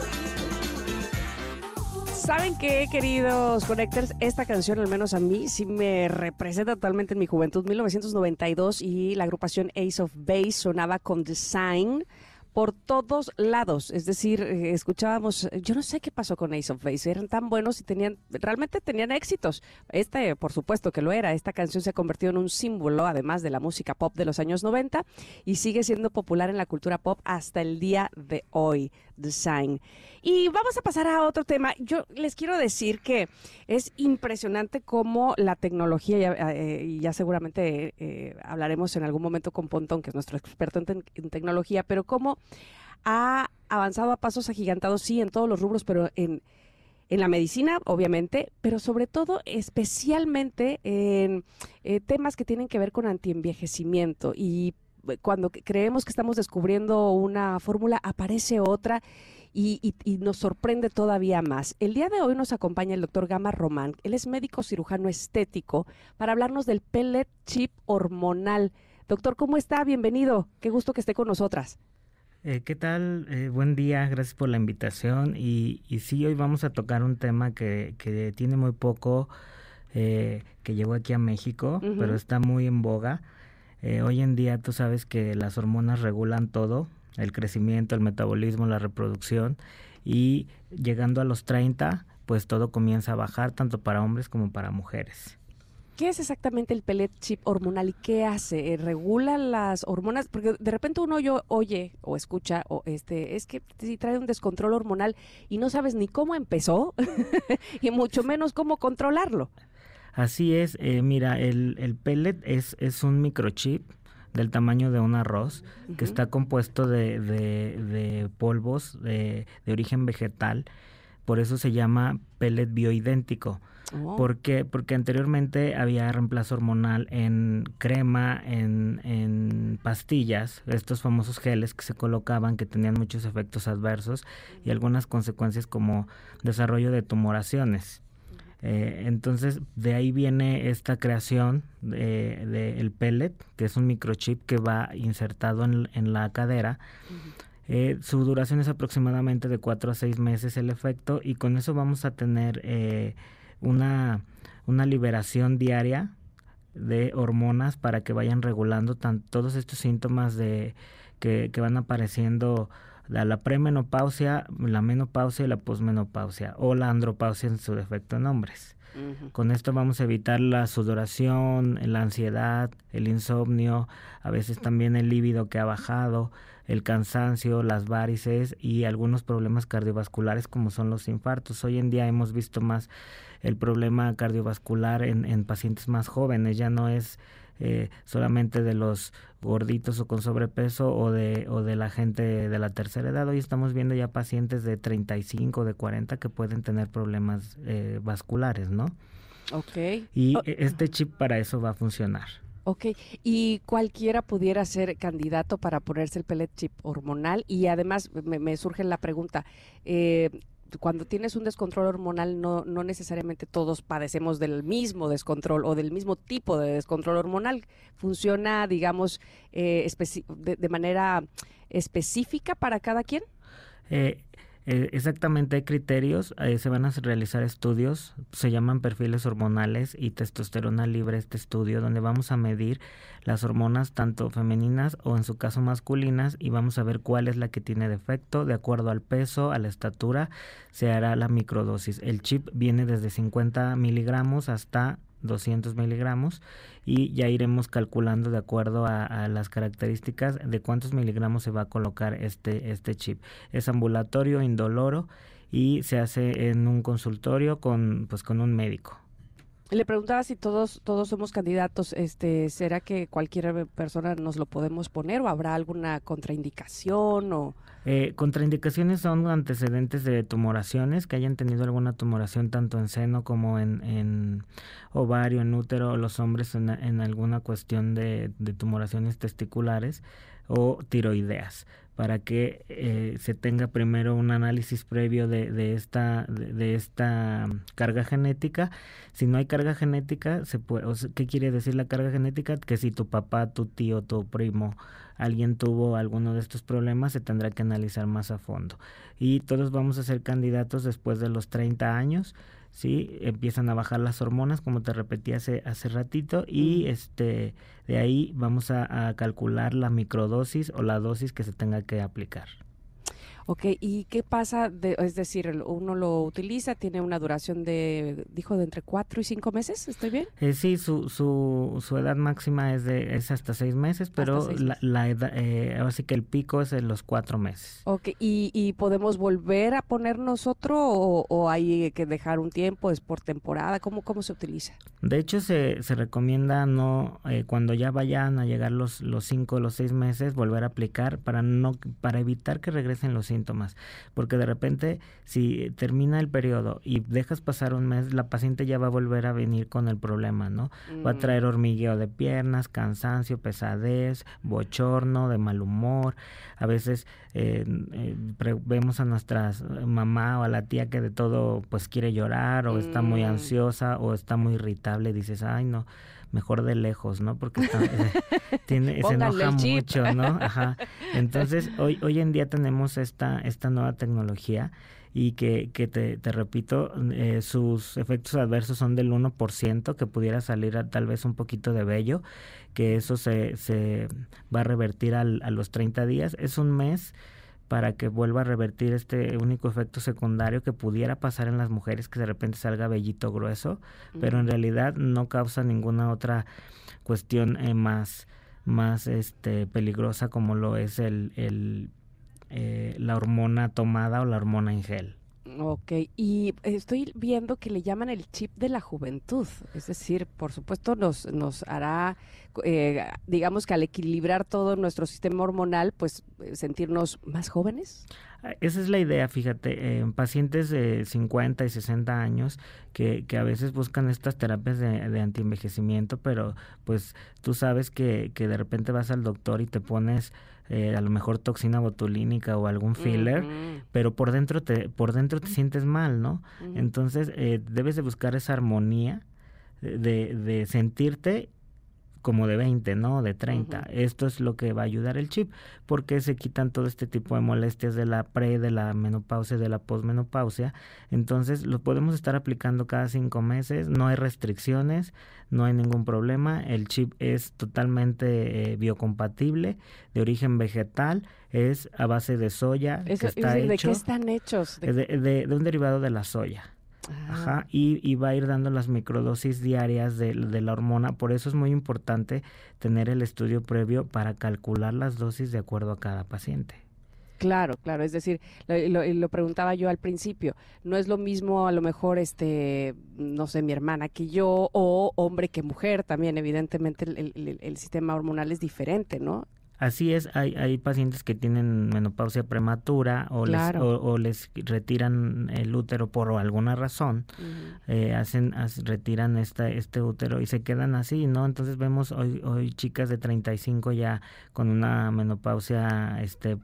¿Saben qué, queridos Connectors? Esta canción, al menos a mí, sí me representa totalmente en mi juventud. 1992 y la agrupación Ace of Base sonaba con Design por todos lados. Es decir, eh, escuchábamos, yo no sé qué pasó con Ace of Base, eran tan buenos y tenían, realmente tenían éxitos. Este, por supuesto que lo era. Esta canción se convirtió en un símbolo, además de la música pop de los años 90, y sigue siendo popular en la cultura pop hasta el día de hoy. Design. Y vamos a pasar a otro tema. Yo les quiero decir que es impresionante cómo la tecnología, ya, eh, ya seguramente eh, hablaremos en algún momento con Pontón, que es nuestro experto en, tec- en tecnología, pero cómo ha avanzado a pasos agigantados, sí, en todos los rubros, pero en, en la medicina, obviamente, pero sobre todo, especialmente en eh, temas que tienen que ver con antienvejecimiento. Y cuando que- creemos que estamos descubriendo una fórmula, aparece otra y, y- y nos sorprende todavía más. El día de hoy nos acompaña el doctor Gama Román. Él es médico cirujano estético para hablarnos del pellet chip hormonal. Doctor, ¿cómo está? Bienvenido. Qué gusto que esté con nosotras. Eh, ¿Qué tal? Eh, buen día, gracias por la invitación. Y, y sí, hoy vamos a tocar un tema que, que tiene muy poco, eh, que llegó aquí a México, pero está muy en boga. Eh, hoy en día tú sabes que las hormonas regulan todo, el crecimiento, el metabolismo, la reproducción, y llegando a los 30, pues todo comienza a bajar, tanto para hombres como para mujeres. ¿Qué es exactamente el pellet chip hormonal y qué hace? Eh, ¿Regula las hormonas? Porque de repente uno yo oye o escucha o este es que si trae un descontrol hormonal y no sabes ni cómo empezó y mucho menos cómo controlarlo. Así es, eh, mira, el, el pellet es, es un microchip del tamaño de un arroz que está compuesto de, de- de polvos de, de origen vegetal, por eso se llama pellet bioidéntico. Oh. ¿Por qué? Porque anteriormente había reemplazo hormonal en crema, en, en pastillas, estos famosos geles que se colocaban que tenían muchos efectos adversos y algunas consecuencias como desarrollo de tumoraciones. Eh, entonces, de ahí viene esta creación del de, el pellet, que es un microchip que va insertado en, en la cadera. Eh, su duración es aproximadamente de 4 a 6 meses el efecto y con eso vamos a tener eh, una, una liberación diaria de hormonas para que vayan regulando tan, todos estos síntomas de que, que van apareciendo la, la premenopausia, la menopausia y la posmenopausia o la andropausia en su defecto en hombres. Con esto vamos a evitar la sudoración, la ansiedad, el insomnio, a veces también el líbido que ha bajado, el cansancio, las varices y algunos problemas cardiovasculares como son los infartos. Hoy en día hemos visto más el problema cardiovascular en, en pacientes más jóvenes, ya no es eh, solamente de los gorditos o con sobrepeso o de, o de la gente de la tercera edad. Hoy estamos viendo ya pacientes de 35, de 40 que pueden tener problemas eh, vasculares, ¿no? Ok. Y Oh, e- este chip para eso va a funcionar. ok. Y cualquiera pudiera ser candidato para ponerse el pellet chip hormonal. Y además me, me surge la pregunta. eh, cuando tienes un descontrol hormonal, no, no necesariamente todos padecemos del mismo descontrol o del mismo tipo de descontrol hormonal. Funciona, digamos, eh, de manera específica para cada quien. Eh, eh, exactamente, hay criterios, eh, se van a realizar estudios, se llaman perfiles hormonales y testosterona libre este estudio, donde vamos a medir las hormonas tanto femeninas o en su caso masculinas y vamos a ver cuál es la que tiene defecto, de acuerdo al peso, a la estatura, se hará la microdosis. El chip viene desde 50 miligramos hasta 200 miligramos y ya iremos calculando de acuerdo a, las características de cuántos miligramos se va a colocar este, este chip. Es ambulatorio, indoloro y se hace en un consultorio con, pues, con un médico. Le preguntaba si todos todos somos candidatos. Este, ¿será que cualquier persona nos lo podemos poner o habrá alguna contraindicación o Eh, contraindicaciones son antecedentes de tumoraciones, que hayan tenido alguna tumoración tanto en seno como en, ovario, en útero, los hombres en, alguna cuestión de, de tumoraciones testiculares o tiroideas, para que eh, se tenga primero un análisis previo de, de esta, de, esta carga genética. Si no hay carga genética, se puede, ¿qué quiere decir la carga genética? Que si tu papá, tu tío, tu primo, alguien tuvo alguno de estos problemas, se tendrá que analizar más a fondo. Y todos vamos a ser candidatos después de los 30 años, ¿sí? Empiezan a bajar las hormonas, como te repetí hace, hace ratito, y este de ahí vamos a, a calcular la microdosis o la dosis que se tenga que aplicar. Ok, ¿y qué pasa? De, es decir, uno lo utiliza, tiene una duración de, dijo, de entre cuatro y cinco meses, ¿estoy bien? Eh, sí, su, su, su edad máxima es de es hasta seis meses, pero seis la, meses. la edad, eh, ahora sí que el pico es en los cuatro meses. Ok, ¿y, y podemos volver a ponernos otro o, o hay que dejar un tiempo, es por temporada? ¿Cómo, cómo se utiliza? De hecho, se, se recomienda no eh, cuando ya vayan a llegar los los cinco o los seis meses volver a aplicar para no para evitar que regresen los síntomas, porque de repente si termina el periodo y dejas pasar un mes, la paciente ya va a volver a venir con el problema, ¿no? Va a Mm. traer hormigueo de piernas, cansancio, pesadez, bochorno, de mal humor. A veces eh, eh, vemos a nuestras eh, mamá o a la tía que de todo pues quiere llorar o está muy Mm. ansiosa o está muy irritable y dices, ay no, mejor de lejos, ¿no? Porque está- tiene, se enoja mucho, ¿no? Ajá. Entonces, hoy, hoy en día tenemos esta, esta nueva tecnología y que, que te, te repito, eh, sus efectos adversos son del 1%, que pudiera salir a, tal vez un poquito de vello, que eso se, se va a revertir al- a los 30 días. Es un mes para que vuelva a revertir este único efecto secundario que pudiera pasar en las mujeres, que de repente salga vellito grueso, pero en realidad no causa ninguna otra cuestión eh, más, más este, peligrosa como lo es el, el, eh, la hormona tomada o la hormona en gel. Ok, y estoy viendo que le llaman el chip de la juventud, es decir, por supuesto nos, nos hará, eh, digamos que al equilibrar todo nuestro sistema hormonal, pues eh, sentirnos más jóvenes. Esa es la idea, fíjate, eh, en pacientes de 50 y 60 años que, que a veces buscan estas terapias de, de antienvejecimiento, pero pues tú sabes que, que de repente vas al doctor y te pones eh, a lo mejor toxina botulínica o algún filler, pero por dentro te, por dentro te sientes mal, ¿no? Entonces eh, debes de buscar esa armonía de, de sentirte como de 20, ¿no? De 30. Ujú. Esto es lo que va a ayudar el chip, porque se quitan todo este tipo de molestias de la pre, de la menopausia, de la posmenopausia. Entonces lo podemos estar aplicando cada cinco meses, no hay restricciones, no hay ningún problema. El chip es totalmente eh, biocompatible, de origen vegetal, es a base de soya, Eso, que es está decir, ¿De qué están hechos? De- de, de- de un derivado de la soya. Ah, Ajá, y, y va a ir dando las microdosis diarias de, de la hormona. Por eso es muy importante tener el estudio previo para calcular las dosis de acuerdo a cada paciente. Claro, claro, es decir, lo, lo- lo preguntaba yo al principio, no es lo mismo a lo mejor, este, no sé, mi hermana que yo, o hombre que mujer, también evidentemente el, el- el- el sistema hormonal es diferente, ¿no? Así es, hay, hay pacientes que tienen menopausia prematura o, Claro. les, o, o les retiran el útero por alguna razón. eh, hacen, retiran esta, este útero y se quedan así, ¿no? Entonces vemos hoy, hoy chicas de 35 ya con una menopausia este,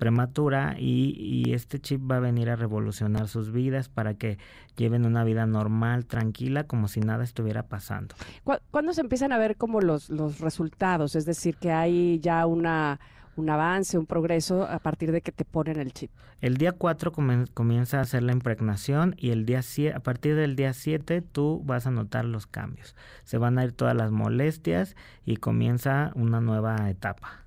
prematura y, y este chip va a venir a revolucionar sus vidas para que lleven una vida normal, tranquila, como si nada estuviera pasando. ¿Cu- ¿Cuándo se empiezan a ver como los, los resultados? Es decir, que hay ya una, un avance, un progreso a partir de que te ponen el chip. El día 4 comienza a hacer la impregnación y el día sie- a partir del día 7 tú vas a notar los cambios. Se van a ir todas las molestias y comienza una nueva etapa.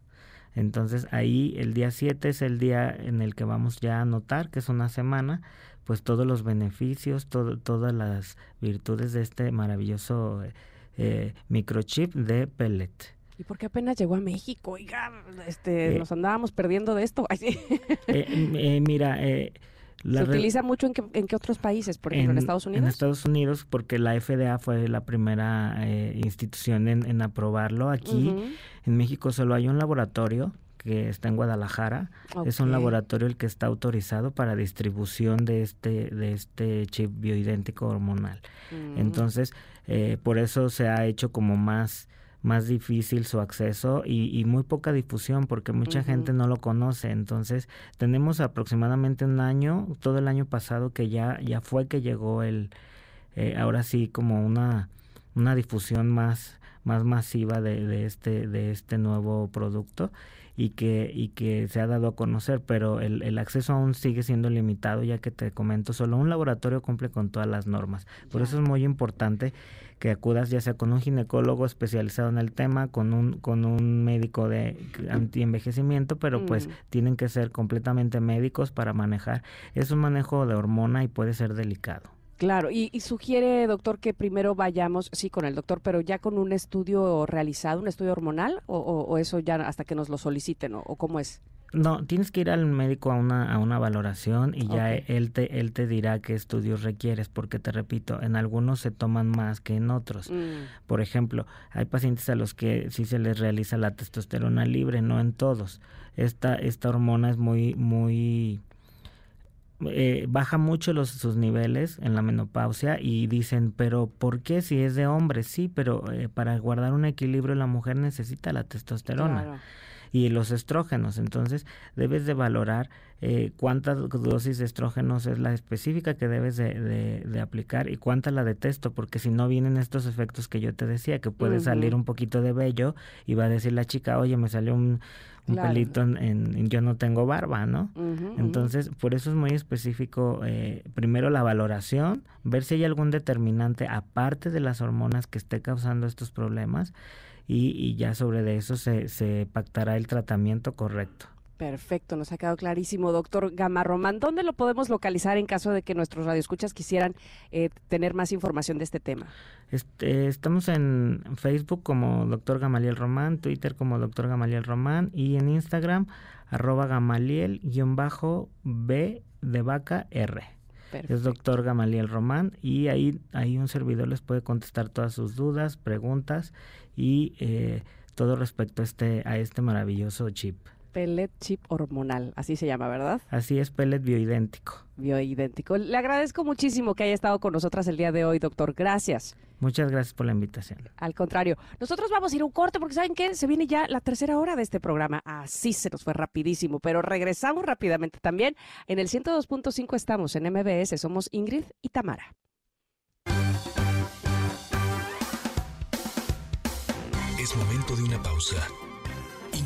Entonces ahí el día 7 es el día en el que vamos ya a notar que es una semana, pues todos los beneficios, todo, todas las virtudes de este maravilloso eh, eh, microchip de pellet. ¿Y por qué apenas llegó a México? Oiga, este, Eh, nos andábamos perdiendo de esto. Ay, sí. Eh, eh, mira, eh, la ¿Se utiliza mucho en qué, en qué otros países? Por ejemplo, en, Estados Unidos. En Estados Unidos, porque la FDA fue la primera eh, institución en, en aprobarlo. Aquí en México solo hay un laboratorio que está en Guadalajara. Es un laboratorio el que está autorizado para distribución de este, de este chip bioidéntico hormonal. Mm. Entonces, eh, por eso se ha hecho como más más difícil su acceso y, y muy poca difusión porque mucha gente no lo conoce. Entonces, tenemos aproximadamente un año, todo el año pasado que ya, ya fue que llegó el, eh, ahora sí como una, una difusión más, más masiva de, de este, de este nuevo producto y que, y que se ha dado a conocer, pero el, el acceso aún sigue siendo limitado, ya que te comento, solo un laboratorio cumple con todas las normas. Por Ya. eso es muy importante que acudas ya sea con un ginecólogo especializado en el tema, con un, con un médico de antienvejecimiento, pero pues Mm. tienen que ser completamente médicos para manejar. Es un manejo de hormona y puede ser delicado. Claro, y, y sugiere, doctor, que primero vayamos, sí, con el doctor, pero ya con un estudio realizado, un estudio hormonal, o, o- o eso ya hasta que nos lo soliciten, o, o cómo es. No, tienes que ir al médico a una, a una valoración y ya él te, él te dirá qué estudios requieres, porque te repito, en algunos se toman más que en otros. Mm, Por ejemplo, hay pacientes a los que sí se les realiza la testosterona libre, no en todos. Esta, esta hormona es muy, muy eh, baja mucho los, sus niveles en la menopausia y dicen, pero ¿por qué si es de hombre? Sí, pero eh, para guardar un equilibrio la mujer necesita la testosterona claro. Y los estrógenos. Entonces, debes de valorar eh, cuántas dosis de estrógenos es la específica que debes de, de- de aplicar y cuánta la de testo, porque si no vienen estos efectos que yo te decía, que puede salir un poquito de vello y va a decir la chica, oye, me salió un, un Claro. pelito en, en- yo no tengo barba, ¿no? Entonces, por eso es muy específico, eh, primero la valoración, ver si hay algún determinante aparte de las hormonas que esté causando estos problemas y, y ya sobre de eso se, se pactará el tratamiento correcto. Perfecto, nos ha quedado clarísimo, doctor Gamarromán. ¿Dónde lo podemos localizar en caso de que nuestros radioescuchas quisieran eh, tener más información de este tema? Este, estamos en Facebook como Dr. Gamaliel Román, Twitter como Dr. Gamaliel Román y en Instagram arroba Gamaliel-B de vaca R. Es doctor Gamaliel Román y ahí, ahí un servidor les puede contestar todas sus dudas, preguntas y eh, todo respecto a este, a este maravilloso chip. Pellet chip hormonal, así se llama, ¿verdad? Así es, pellet bioidéntico. Bioidéntico. Le agradezco muchísimo que haya estado con nosotras el día de hoy, doctor. Gracias. Muchas gracias por la invitación. Al contrario, nosotros vamos a ir a un corte porque ¿saben qué? Se viene ya la tercera hora de este programa. Así se nos fue rapidísimo, pero regresamos rápidamente también. En el 102.5 estamos en MBS, somos Ingrid y Tamara. Es momento de una pausa.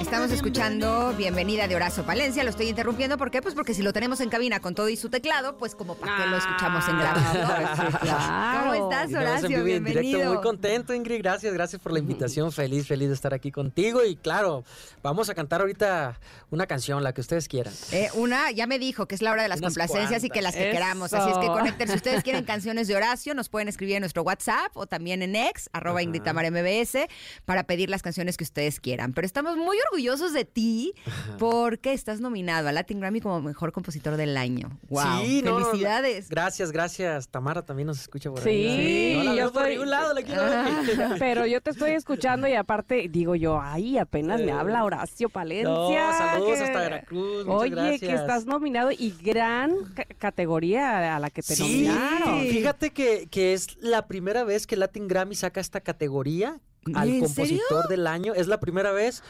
Estamos escuchando Bienvenida de Horacio Palencia. Lo estoy interrumpiendo. ¿Por qué? Pues porque si lo tenemos en cabina con todo y su teclado, pues como para qué lo escuchamos en grabado. Ah, claro. ¿Cómo estás, Horacio? y en directo. Bienvenido. Muy contento, Ingrid. Gracias, gracias por la invitación. Feliz, feliz de estar aquí contigo. Y claro, vamos a cantar ahorita una canción, la que ustedes quieran. Eh, una, ya me dijo que es la hora de las Unas complacencias y que las que queramos. Así es que conecten. Si ustedes quieren canciones de Horacio, nos pueden escribir en nuestro WhatsApp o también en ex, arroba. Ingrid MBS, para pedir las canciones que ustedes quieran. Pero estamos muy orgullosos de ti porque estás nominado a Latin Grammy como mejor compositor del año. ¡Wow! Sí, no, no, no. ¡Felicidades! Gracias, gracias. Tamara también nos escucha por Sí, ahí. No la yo veo por estoy- ningún lado, la quiero ver. Pero yo te estoy escuchando y aparte digo yo, ay, apenas me habla Horacio Palencia. No, saludos que- hasta Veracruz. Muchas Oye, gracias. que estás nominado y gran ca- categoría a la que te Sí, nominaron. fíjate que, que es la primera vez que Latin Grammy saca esta categoría al ¿En compositor serio? del año. Es la primera vez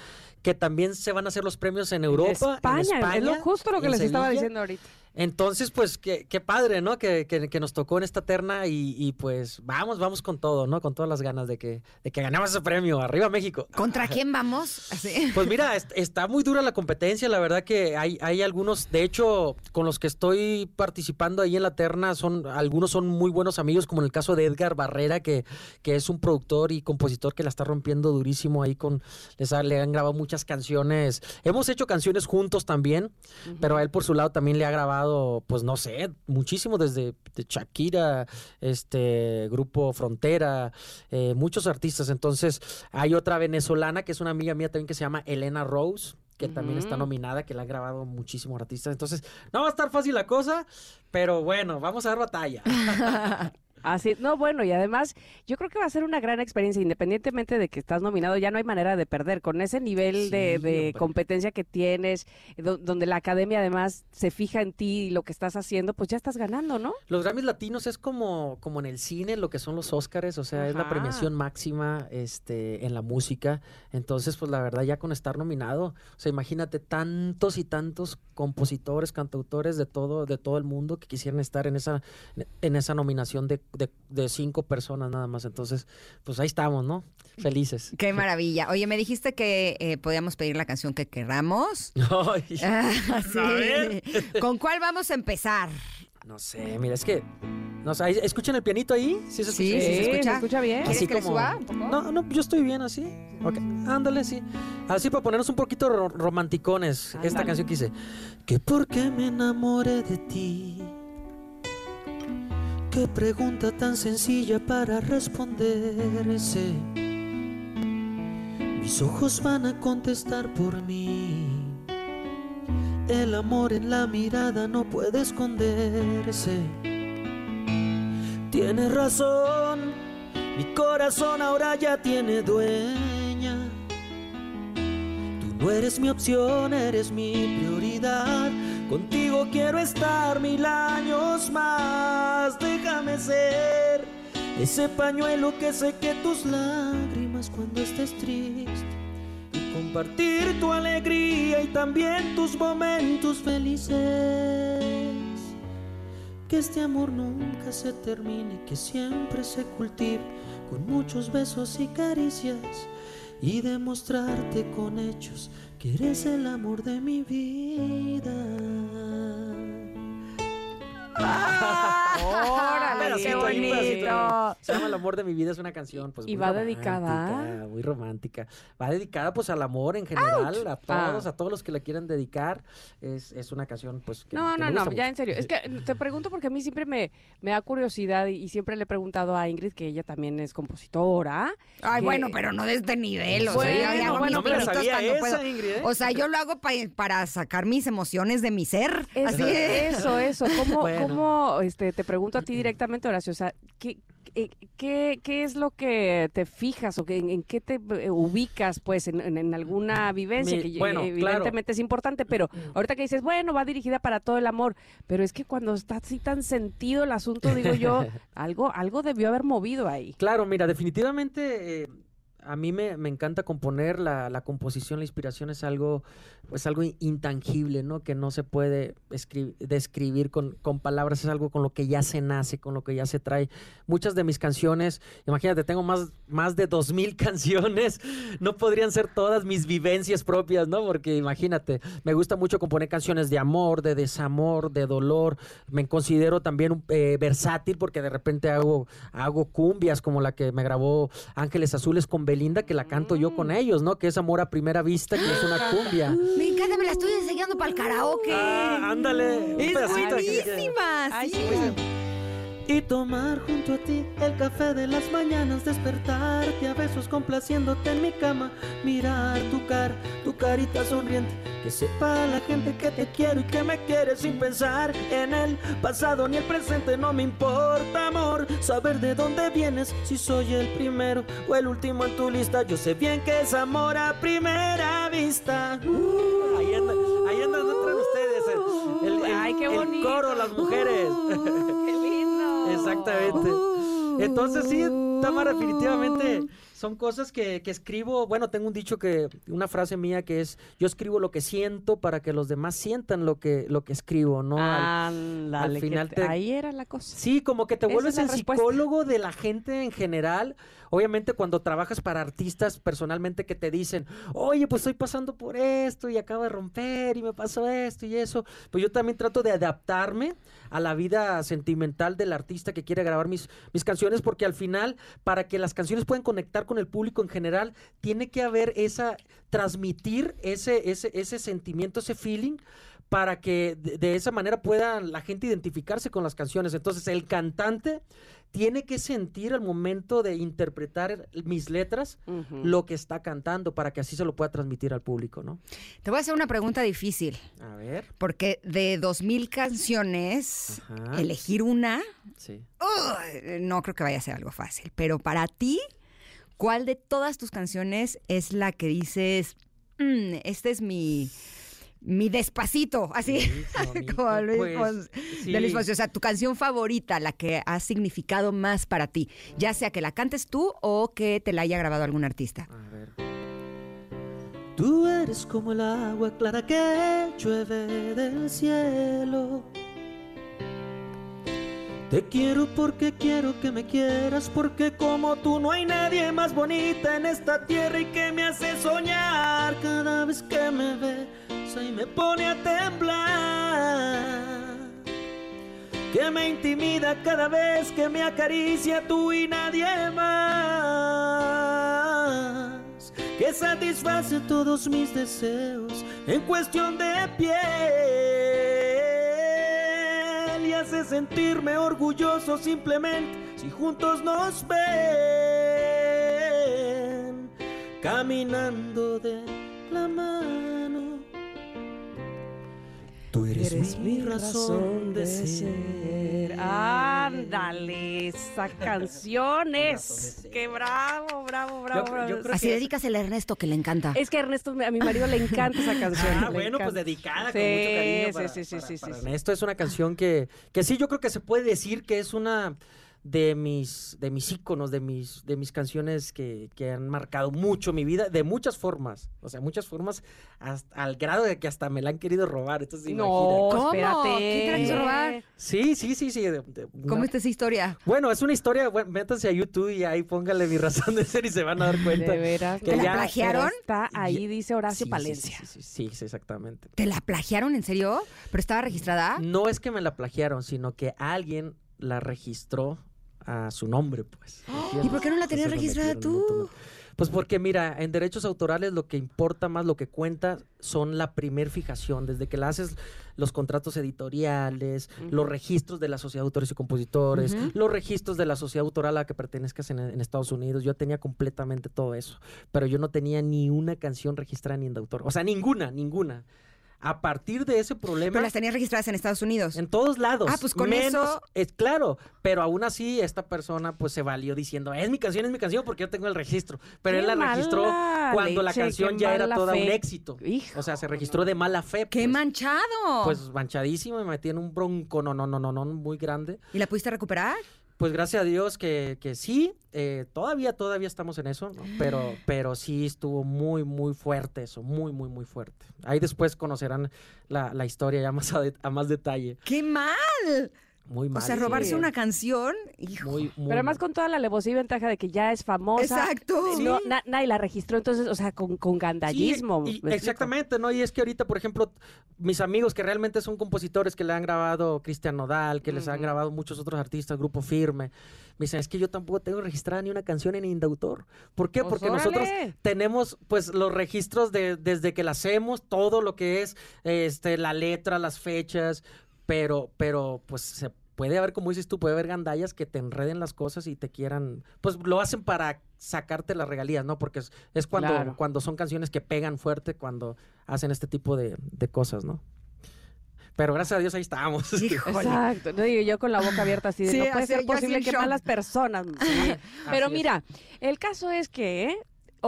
que también se van a hacer los premios en Europa, España, en España, es lo justo lo que les estaba diciendo ahorita. Entonces, pues, qué, qué padre, ¿no? Que, que- que nos tocó en esta terna y, y, pues vamos, vamos con todo, ¿no? Con todas las ganas de que, de que ganemos ese premio. ¡Arriba México! ¿Contra quién vamos? Pues mira, est- está muy dura la competencia, la verdad que hay, hay algunos, de hecho, con los que estoy participando ahí en la terna, son, algunos son muy buenos amigos, como en el caso de Edgar Barrera, que, que es un productor y compositor que la está rompiendo durísimo ahí con, les ha- le han grabado muchas canciones. Hemos hecho canciones juntos también, pero a él por su lado también le ha grabado, pues no sé, muchísimo desde de Shakira, este grupo Frontera, eh, muchos artistas. Entonces, hay otra venezolana que es una amiga mía también que se llama Elena Rose que también está nominada, que la han grabado muchísimos artistas. Entonces, no va a estar fácil la cosa, pero bueno, vamos a dar batalla. Así, no, bueno, y además yo creo que va a ser una gran experiencia, independientemente de que estás nominado, ya no hay manera de perder. Con ese nivel de, Sí, de hombre. competencia que tienes, do- donde la academia además se fija en ti y lo que estás haciendo, pues ya estás ganando, ¿no? Los Grammys latinos es como, como en el cine, lo que son los Óscares, o sea, es la premiación máxima este, en la música. Entonces, pues la verdad, ya con estar nominado, o sea, imagínate tantos y tantos compositores, cantautores de todo, de todo el mundo que quisieran estar en esa, en esa nominación de, de- de cinco personas nada más. Entonces, pues ahí estamos, ¿no? Felices. Qué maravilla. Oye, me dijiste que eh, podíamos pedir la canción que queramos. Ay, Ah, sí. A ver. ¿Con cuál vamos a empezar? no sé, mira, es que No, o sea, ahí- ¿Escuchan el pianito ahí? Sí, se Sí, escucha. sí, se Sí, escucha. se escucha bien. ¿Quieres Así que le como- suba un poco? No, no, yo estoy bien así. Ok, ándale, sí. Así para ponernos un poquito ro- romanticones. Esta canción que hice. Que porque me enamoré de ti. Qué pregunta tan sencilla para responderse. Mis ojos van a contestar por mí. El amor en la mirada no puede esconderse. Tienes razón, mi corazón ahora ya tiene dueña. No eres mi opción, eres mi prioridad. Contigo quiero estar mil años más. Déjame ser ese pañuelo que seque tus lágrimas cuando estés triste. Y compartir tu alegría y también tus momentos felices. Que este amor nunca se termine, que siempre se cultive con muchos besos y caricias y demostrarte con hechos que eres el amor de mi vida. ¡Órale, qué Pedacito ahí, pedacito ahí. bonito! Se llama El amor de mi vida, es una canción pues ¿Y muy va romántica, dedicada? Muy romántica. Va dedicada pues al amor en general, a todos, Ah. a todos los que la quieran dedicar. Es, es una canción pues que No, que no, no, ya en serio. Es que te pregunto porque a mí siempre me, me da curiosidad y, y siempre le he preguntado a Ingrid que ella también es compositora. Ay, que- bueno, pero no de este nivel. O sea, yo Bueno, hago bueno, mis pero- pinitos sabía cuando esa, puedo. Ingrid, ¿eh? O sea, yo lo hago pa- para sacar mis emociones de mi ser. Es- Así Eso, eso. ¿Cómo, Bueno. Cómo, este, te pregunto a ti directamente, Horacio, o sea, ¿qué, qué, qué- qué es lo que te fijas o que, en, en qué te eh, ubicas, pues, en, alguna vivencia Mi- que bueno, eh, claro. evidentemente es importante, pero ahorita que dices, bueno, va dirigida para todo el amor, pero es que cuando está así tan sentido el asunto, digo yo, algo, algo debió haber movido ahí. Claro, mira, definitivamente eh, a mí me, me encanta componer, la, la composición, la inspiración es algo, pues algo in- intangible, ¿no? Que no se puede escri- describir con, con palabras, es algo con lo que ya se nace, con lo que ya se trae. Muchas de mis canciones, imagínate, tengo más, más de dos mil canciones, no podrían ser todas mis vivencias propias, ¿no? Porque imagínate, me gusta mucho componer canciones de amor, de desamor, de dolor, me considero también eh, versátil porque de repente hago, hago cumbias como la que me grabó Ángeles Azules con Belinda, que la canto yo con ellos, ¿no? Que es Amor a Primera Vista, que es una cumbia. Me encanta, me la estoy enseñando para el karaoke. Ah, ándale. un es buenísima. Ay, sí. Y tomar junto a ti el café de las mañanas, despertarte a besos complaciéndote en mi cama, mirar tu cara, tu carita sonriente, que sepa la gente que te quiero y que me quieres sin pensar en el pasado ni el presente, no me importa amor, saber de dónde vienes, si soy el primero o el último en tu lista, yo sé bien que es amor a primera vista. Uh, ahí andan, ahí andan entran ustedes, el, el- Ay, qué el bonito. coro, las mujeres. ¡Qué Exactamente. Entonces sí, Tamara, definitivamente son cosas que, que escribo. Bueno, tengo un dicho que, una frase mía que es, yo escribo lo que siento para que los demás sientan lo que, lo que escribo, ¿no? Al- final te- te- ahí era la cosa. Sí, como que te vuelves el respuesta. psicólogo de la gente en general. Obviamente cuando trabajas para artistas personalmente que te dicen, oye, pues estoy pasando por esto y acabo de romper y me pasó esto y eso, pues yo también trato de adaptarme a la vida sentimental del artista que quiere grabar mis, mis canciones porque al final, para que las canciones puedan conectar con el público en general, tiene que haber esa, transmitir ese, ese, ese sentimiento, ese feeling para que de, de esa manera pueda la gente identificarse con las canciones. Entonces, el cantante tiene que sentir al momento de interpretar mis letras lo que está cantando para que así se lo pueda transmitir al público, ¿no? Te voy a hacer una pregunta difícil. A ver. Porque de dos mil canciones, Ajá. elegir una, Sí. No creo que vaya a ser algo fácil. Pero para ti, ¿cuál de todas tus canciones es la que dices, "Mm, este es mi, mi despacito? Así, como Luis pues, sí. de Luis Fonsi. O sea, tu canción favorita, la que ha significado más para ti, ya sea que la cantes tú o que te la haya grabado algún artista. A ver. Tú eres como el agua clara que llueve del cielo. Te quiero porque quiero que me quieras, porque como tú no hay nadie más bonita en esta tierra y que me hace soñar. Cada vez que me besa y me pone a temblar. que me intimida cada vez que me acaricia tú y nadie más, que satisface todos mis deseos en cuestión de piel hace sentirme orgulloso simplemente si juntos nos ven caminando de la mano. Tú eres, mi razón de ser. Ándale, esa canción es. ¡Qué bravo, bravo, bravo! bravo. Así dedícasela a Ernesto, que le encanta. Es que a Ernesto, a mi marido le encanta esa canción. Ah, le bueno, pues dedicada Sí, con mucho cariño sí, para, sí, sí, para- sí, para sí. Ernesto. Es una canción que, que sí, yo creo que se puede decir que es una de mis, de mis íconos, de mis, de mis canciones que, que han marcado mucho mi vida, de muchas formas. O sea, muchas formas, hasta- al grado de que hasta me la han querido robar. Entonces, No, ¿Cómo? espérate. ¿Quién te la quiso robar? Sí, sí, sí, sí. de- de una- ¿Cómo está esa historia? Bueno, es una historia, bueno, métanse a YouTube y ahí póngale mi razón de ser y se van a dar cuenta. De veras. que ¿Te la ya- plagiaron? Está ahí, dice Horacio Sí, sí, Palencia. Sí, sí, sí, sí, exactamente. ¿Te la plagiaron en serio? ¿Pero estaba registrada? No es que me la plagiaron, sino que alguien la registró a su nombre, pues. ¿Y por qué no la tenías registrada tú? Pues porque mira, en derechos autorales lo que importa más, lo que cuenta, son la primer fijación. Desde que la haces los contratos editoriales, los registros de la sociedad de autores y compositores, los registros de la sociedad autoral a la que pertenezcas en, en Estados Unidos. Yo tenía completamente todo eso. Pero yo no tenía ni una canción registrada ni de autor. O sea, ninguna, ninguna. A partir de ese problema. Pero las tenías registradas en Estados Unidos. En todos lados. Ah, pues con menos- eso- Es claro, pero aún así esta persona pues se valió diciendo, es mi canción, es mi canción porque yo tengo el registro. Pero él la registró cuando la canción ya era toda un éxito. Hijo, O sea, se registró de mala fe. ¡Qué pues. manchado! Pues manchadísimo, me metí en un bronco, no, no, no, no, no, muy grande. ¿Y la pudiste recuperar? Pues gracias a Dios que, que sí, eh, todavía, todavía estamos en eso, ¿no? pero, pero sí estuvo muy, muy fuerte eso, muy, muy, muy fuerte. Ahí después conocerán la, la historia ya más a, de- a más detalle. ¡Qué mal! Muy mal. O sea, robarse sí. una canción. Hijo. Muy, muy Pero además mal. con toda la alevosía y ventaja de que ya es famosa. Exacto. No, Sí. na- nadie la registró, entonces, o sea, con, con gandallismo. Exactamente, ¿no? Y es que ahorita, por ejemplo, mis amigos que realmente son compositores que le han grabado Cristian Nodal, que les han grabado muchos otros artistas, Grupo Firme, me dicen, es que yo tampoco tengo registrada ni una canción en Indautor. ¿Por qué? Pues, Porque nosotros tenemos pues los registros de, desde que la hacemos, todo lo que es este, la letra, las fechas, pero, pero pues se puede haber, como dices tú, puede haber gandallas que te enreden las cosas y te quieran, pues lo hacen para sacarte las regalías, ¿no? Porque es, es cuando, Claro. cuando son canciones que pegan fuerte, cuando hacen este tipo de, de cosas, ¿no? Pero gracias a Dios ahí estábamos. Híjole. Exacto. No, digo, yo con la boca abierta así de, Sí, no puede así, ser posible que shock. malas personas. Pero es. mira, el caso es que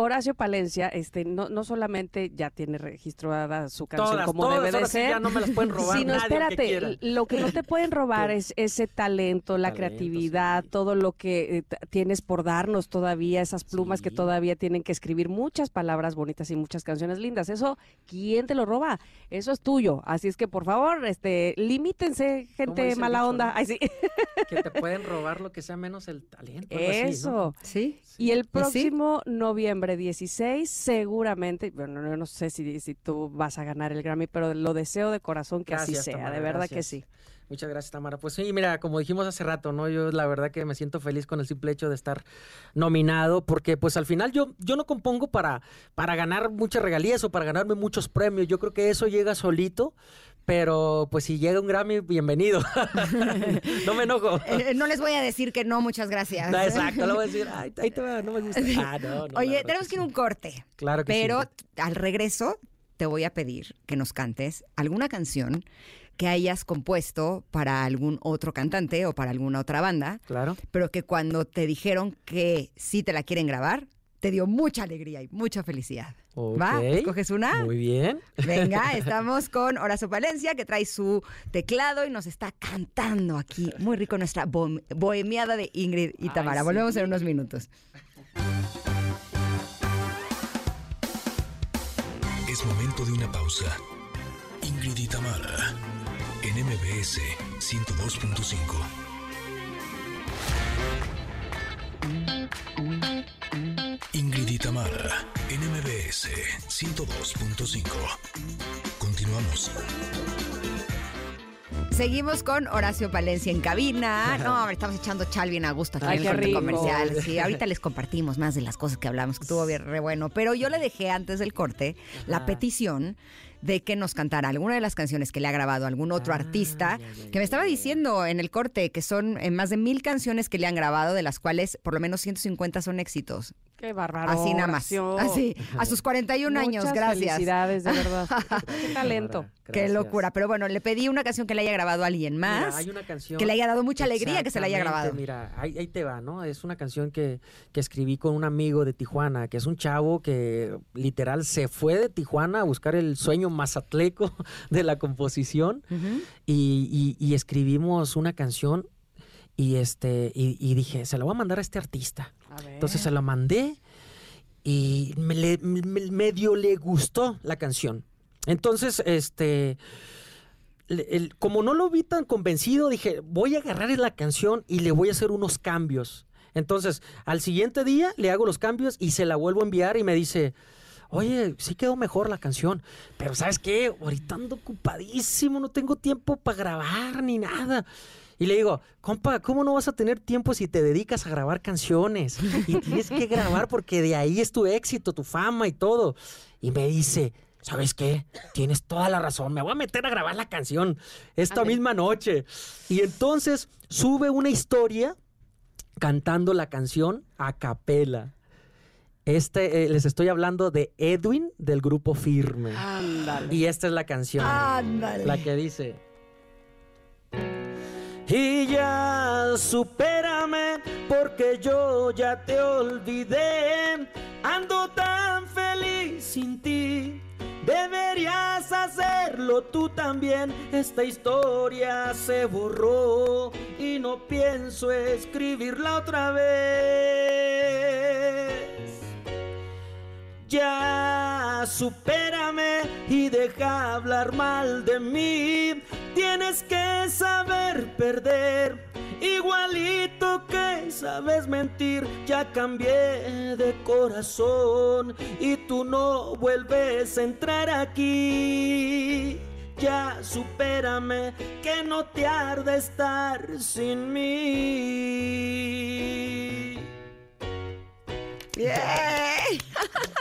Horacio Palencia este, no, no solamente ya tiene registrada su canción Todas, como todas, debe de ser, ya no me las pueden robar sino nadie, espérate, lo que no te pueden robar es ese talento, la Talento, creatividad, sí. todo lo que eh, tienes por darnos todavía, esas plumas que todavía tienen que escribir muchas palabras bonitas y muchas canciones lindas. Eso, ¿quién te lo roba? Eso es tuyo. Así es que, por favor, este, limítense, gente mala dicho, onda. no? Ay, sí. que te pueden robar lo que sea menos el talento. algo así, ¿no? Eso. ¿Sí? Y el sí? próximo noviembre 16, seguramente, bueno, no, no sé si, si tú vas a ganar el Grammy, pero lo deseo de corazón que Gracias, así sea, Tamara, de verdad que sí. Muchas gracias, Tamara. Pues sí, mira, como dijimos hace rato, ¿no? Yo la verdad que me siento feliz con el simple hecho de estar nominado, porque pues al final yo, yo no compongo para, para ganar muchas regalías o para ganarme muchos premios. Yo creo que eso llega solito, pero pues si llega un Grammy, bienvenido. no me enojo. Eh, no les voy a decir que no, muchas gracias. No, exacto, no voy a decir, ay, ahí te va, no me gusta. Ah, no, Oye, tenemos que ir a un corte. Claro que sí. Pero al regreso te voy a pedir que nos cantes alguna canción que hayas compuesto para algún otro cantante o para alguna otra banda, Claro. pero que cuando te dijeron que sí te la quieren grabar, te dio mucha alegría y mucha felicidad. ¿Va? Ok. ¿Escoges una? Muy bien. Venga, estamos con Horacio Palencia, que trae su teclado y nos está cantando aquí. Muy rico nuestra bohem- bohemiada de Ingrid y Ay, Tamara. sí. Volvemos en unos minutos. Es momento de una pausa. Ingrid y Tamara, en MBS 102.5. Ingrid y Tamara, en MBS 102.5. Continuamos. Seguimos con Horacio Palencia en cabina. No, estamos echando chal bien a gusto aquí Ay, en qué el corte rico. comercial. Sí, ahorita les compartimos más de las cosas que hablamos, que estuvo bien re bueno. Pero yo le dejé antes del corte la petición de que nos cantara alguna de las canciones que le ha grabado algún otro artista, que me estaba diciendo en el corte que son eh, más de mil canciones que le han grabado, de las cuales por lo menos 150 son éxitos. Qué bárbaro. Así nada más. Así, a sus 41 años, Muchas gracias. Felicidades, de verdad. Qué talento. Qué locura. Pero bueno, le pedí una canción que le haya grabado a alguien más. Mira, hay una canción que le haya dado mucha alegría que se la haya grabado. Mira, ahí, ahí te va, ¿no? Es una canción que, que escribí con un amigo de Tijuana, que es un chavo que literal se fue de Tijuana a buscar el sueño mazatleco de la composición y, y- y escribimos una canción y este y, y dije, se la voy a mandar a este artista. Entonces se la mandé y me medio le gustó la canción. Entonces, este, como no lo vi tan convencido, dije, voy a agarrar la canción y le voy a hacer unos cambios. Entonces, al siguiente día le hago los cambios y se la vuelvo a enviar y me dice, oye, sí quedó mejor la canción, pero ¿sabes qué? Ahorita ando ocupadísimo, no tengo tiempo para grabar ni nada. Y le digo, compa, ¿cómo no vas a tener tiempo si te dedicas a grabar canciones? Y tienes que grabar porque de ahí es tu éxito, tu fama y todo. Y me dice, ¿sabes qué? Tienes toda la razón, me voy a meter a grabar la canción esta misma noche. Y entonces sube una historia cantando la canción a capela. Este, eh, les estoy hablando de Edwin del grupo Firme. Ándale. Y esta es la canción. Ándale. La que dice. Y ya supérame porque yo ya te olvidé. Ando tan feliz sin ti. Deberías hacerlo tú también. Esta historia se borró y no pienso escribirla otra vez. Ya supérame y deja hablar mal de mí. Tienes que saber perder. Igualito que sabes mentir, ya cambié de corazón y tú no vuelves a entrar aquí. Ya supérame que no te arde estar sin mí.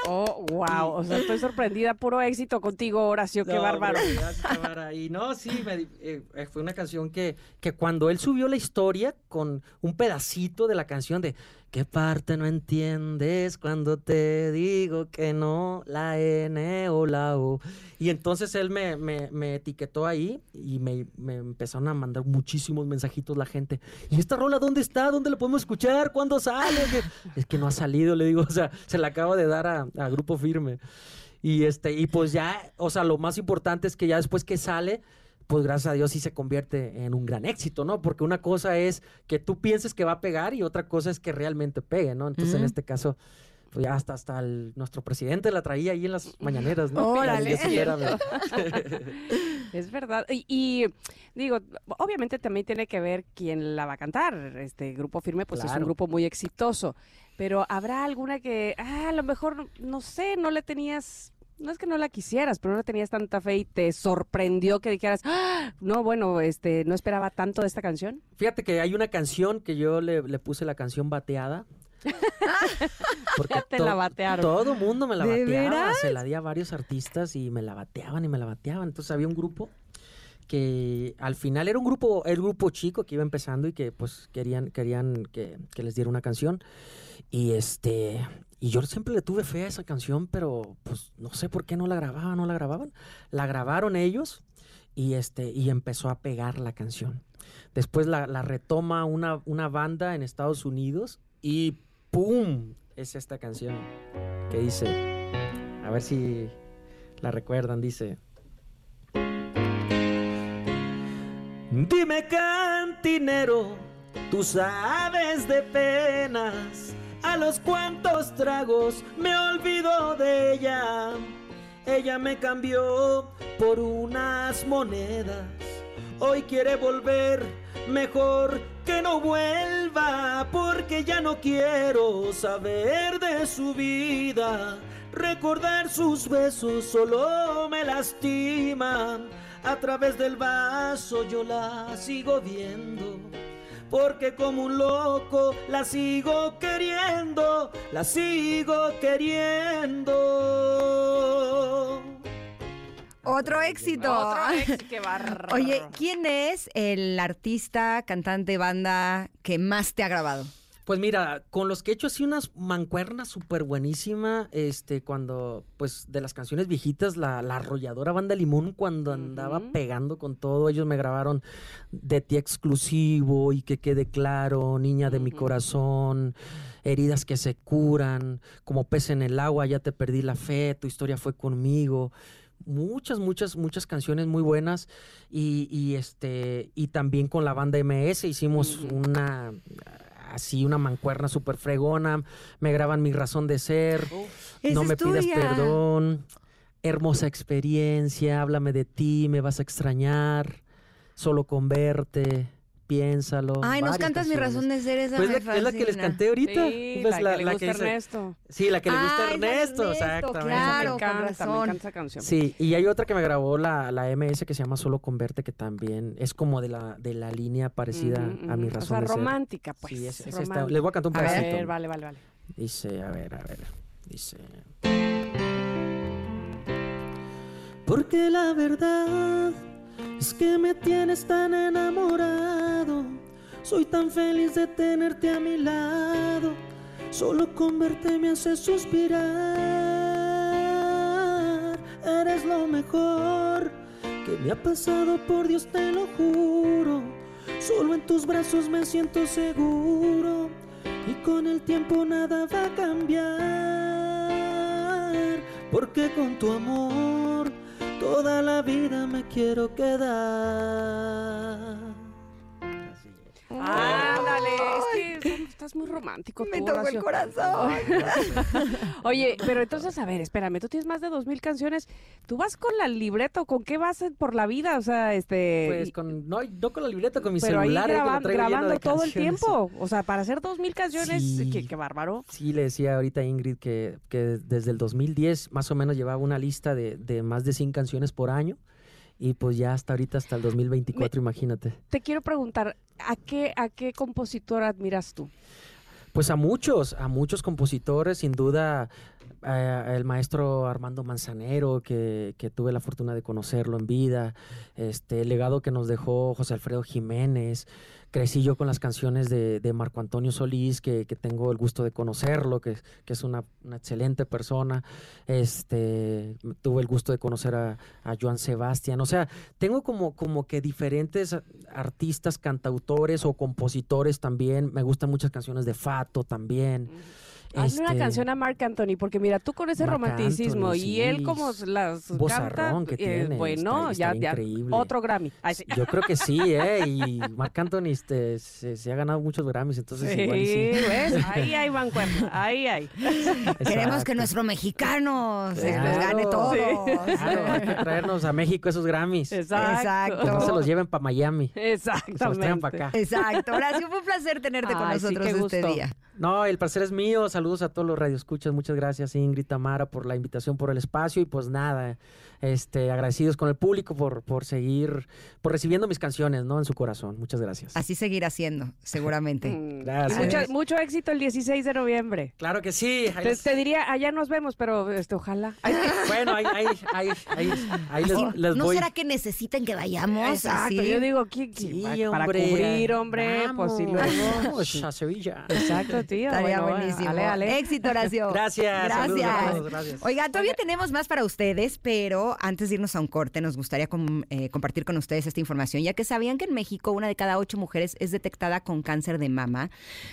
Oh, wow. O sea, estoy sorprendida. Puro éxito contigo, Horacio. Qué No, bárbaro. Y no, sí, me eh, eh, fue una canción que, que cuando él subió la historia con un pedacito de la canción de ¿Qué parte no entiendes cuando te digo que no, la N o la O? Y entonces él me, me- etiquetó ahí y me, me empezaron a mandar muchísimos mensajitos la gente. ¿Y esta rola dónde está? ¿Dónde la podemos escuchar? ¿Cuándo sale? Es que no ha salido, le digo, o sea, se la acabo de dar a, a Grupo Firme. Y este, y pues ya, o sea, lo más importante es que ya después que sale, pues gracias a Dios sí se convierte en un gran éxito, ¿no? Porque una cosa es que tú pienses que va a pegar y otra cosa es que realmente pegue, ¿no? Entonces en este caso, pues ya hasta, hasta el- nuestro presidente la traía ahí en las mañaneras, ¿no? Órale. Es verdad. Y, y, digo, obviamente también tiene que ver quién la va a cantar. Este grupo firme, pues es un grupo muy exitoso. Pero habrá alguna que, ah, a lo mejor, no sé, no le tenías. No es que no la quisieras, pero no tenías tanta fe y te sorprendió que dijeras, "Ah, no, bueno, este, no esperaba tanto de esta canción. Fíjate que hay una canción que yo le, le puse la canción bateada. Porque te la batearon. Todo mundo me la ¿De bateaba. veras? Se la di a varios artistas y me la bateaban y me la bateaban. Entonces había un grupo que al final era un grupo, el grupo chico que iba empezando y que pues querían, querían que, que les diera una canción. Y este, y yo siempre le tuve fe a esa canción, pero pues no sé por qué no la grababan, no la grababan. La grabaron ellos y este, y empezó a pegar la canción. Después la, retoma una, una banda en Estados Unidos y ¡pum! Es esta canción que dice, a ver si la recuerdan, dice. Dime cantinero, tú sabes de penas, a los cuantos tragos me olvido de ella. Ella me cambió por unas monedas, hoy quiere volver, mejor que no vuelva, porque ya no quiero saber de su vida. Recordar sus besos solo me lastima. a través del vaso yo la sigo viendo. Porque como un loco la sigo queriendo, la sigo queriendo. Otro éxito. Otro éxito, qué. Oye, ¿quién es el artista, cantante, banda que más te ha grabado? Pues mira, con los que he hecho así unas mancuernas súper buenísima, este, cuando, pues, de las canciones viejitas, la, la arrolladora banda Limón, cuando andaba pegando con todo, ellos me grabaron de ti exclusivo y que quede claro, niña de mi corazón, heridas que se curan, como pez en el agua, ya te perdí la fe, tu historia fue conmigo. Muchas, muchas, muchas canciones muy buenas y, y, este y también con la banda MS hicimos una así una mancuerna súper fregona, me graban mi razón de ser, no me pidas tuya. perdón, hermosa experiencia, háblame de ti, me vas a extrañar, solo con verte, piénsalo. Ay, nos cantas mi razón de ser, esa Pues me la- es la que les canté ahorita. Sí, Pues la, que le gusta dice- Ernesto. Sí, la que le gusta a de Ernesto, Ernesto, exactamente. claro. me con encanta, me razón. encanta esa canción. Sí, y hay otra que me grabó la, la MS que se llama Solo con verte, que también es como de la, de la línea parecida a mi razón O sea, de ser. romántica, pues. Sí, es- es esta. romántica. Les voy a cantar un A pedacito. ver, vale, vale, vale. Dice, a ver, a ver, dice... Porque la verdad es que me tienes tan enamorado. Soy tan feliz de tenerte a mi lado. Solo con verte me hace suspirar. Eres lo mejor que me ha pasado, por Dios te lo juro. Solo en tus brazos me siento seguro. Y con el tiempo nada va a cambiar. Porque con tu amor toda la vida me quiero quedar. Ándale, es que estás muy romántico. Me tocó el corazón. Oye, pero entonces, a ver, espérame, tú tienes más de dos mil canciones. ¿Tú vas con la libreta o con qué vas por la vida? O sea, este... Pues con, no, no con la libreta, con mi pero ahí celular. que traigo lleno grabando de todo el tiempo. O sea, para hacer dos mil canciones, Sí. qué, qué bárbaro. Sí, le decía ahorita a Ingrid que, que desde el 2010 más o menos llevaba una lista de, de más de 100 canciones por año. Y pues ya hasta ahorita, hasta el 2024, imagínate. Te quiero preguntar, ¿a qué, a qué compositor admiras tú? Pues a muchos, a muchos compositores, sin duda eh, el maestro Armando Manzanero, que, que tuve la fortuna de conocerlo en vida, este, el legado que nos dejó José Alfredo Jiménez, crecí yo con las canciones de, de Marco Antonio Solís, que, que tengo el gusto de conocerlo, que, que es una, excelente persona, este, tuve el gusto de conocer a, a Joan Sebastián, o sea, tengo como, como que diferentes artistas, cantautores o compositores también. Me gustan muchas canciones de Fato también. Hazle una Este, canción a Marc Anthony, porque mira, tú con ese Marc romanticismo Anthony, y él sí, como las canta, que eh, tiene, bueno, está- ya, está ya, increíble. otro Grammy. Ay, sí. Yo creo que sí, ¿eh? Y Marc Anthony este, se, se ha ganado muchos Grammys, entonces igual sí. Sí, ¿ves? Ahí hay mancuerna, ahí hay. Queremos que nuestro mexicano se los gane todo. Claro, hay que traernos a México esos Grammys. Exacto. Que no se los lleven para Miami. que se los traigan Exactamente. para acá. Exacto. Horacio, fue un placer tenerte con Ay, sí, nosotros este gusto. día. No, el placer es mío. Saludos a todos los radioescuchas. Muchas gracias, Ingrid Tamara, por la invitación, por el espacio. Y pues nada, este, agradecidos con el público por, por seguir, por recibiendo mis canciones, ¿no? En su corazón. Muchas gracias. Así seguirá siendo, seguramente. Mm, Gracias. y mucho, mucho éxito el 16 de noviembre. Claro que sí. Te, diría, allá nos vemos, pero este, ojalá. Ay, Bueno, ahí, ahí, ahí, ahí, ahí les, Así, les ¿No voy. será que necesiten que vayamos Exacto, así? yo digo, ¿qué- qué- Sí, para hombre. cubrir, hombre, pues Vamos, luego. vamos a Sevilla. Exacto, tío. Estaría bueno, buenísimo. ale, ale. Éxito, Horacio. Gracias. Gracias. gracias. Oiga, todavía tenemos más para ustedes, pero antes de irnos a un corte, nos gustaría com- eh, compartir con ustedes esta información, ya que sabían que en México una de cada ocho mujeres es detectada con cáncer de mama.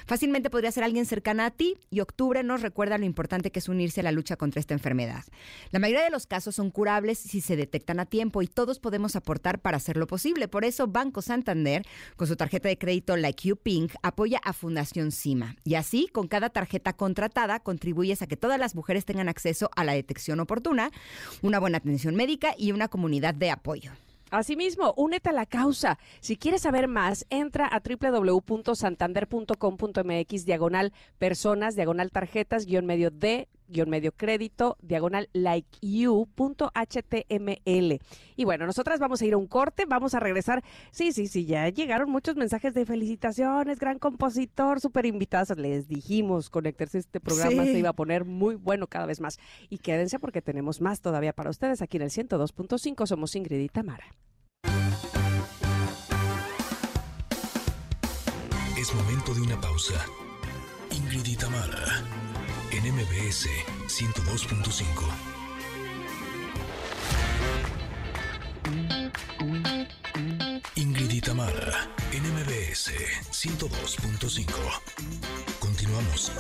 Fácilmente podría ser alguien cercana a ti y octubre nos recuerda lo importante que es unirse a la lucha contra esta enfermedad. La mayoría de los casos son curables si se detectan a tiempo y todos podemos aportar para hacerlo posible. Por eso Banco Santander, con su tarjeta de crédito Like You Pink, apoya a Fundación CIMA. Y así, con cada tarjeta contratada, contribuyes a que todas las mujeres tengan acceso a la detección oportuna, una buena atención médica y una comunidad de apoyo. Asimismo, únete a la causa. Si quieres saber más, entra a www.santander.com.mx, diagonal personas, diagonal tarjetas, guion medio de guion medio crédito, diagonal like you.html. Y bueno, nosotras vamos a ir a un corte, vamos a regresar. Sí, sí, sí, ya llegaron muchos mensajes de felicitaciones, gran compositor, súper invitados. Les dijimos, conectarse este programa Sí. se iba a poner muy bueno cada vez más. Y quédense porque tenemos más todavía para ustedes aquí en el 102.5. Somos Ingrid y Tamara. Es momento de una pausa. Ingrid y Tamara, en MBS 102.5. Ingrid y Tamara, en MBS 102.5. Continuamos.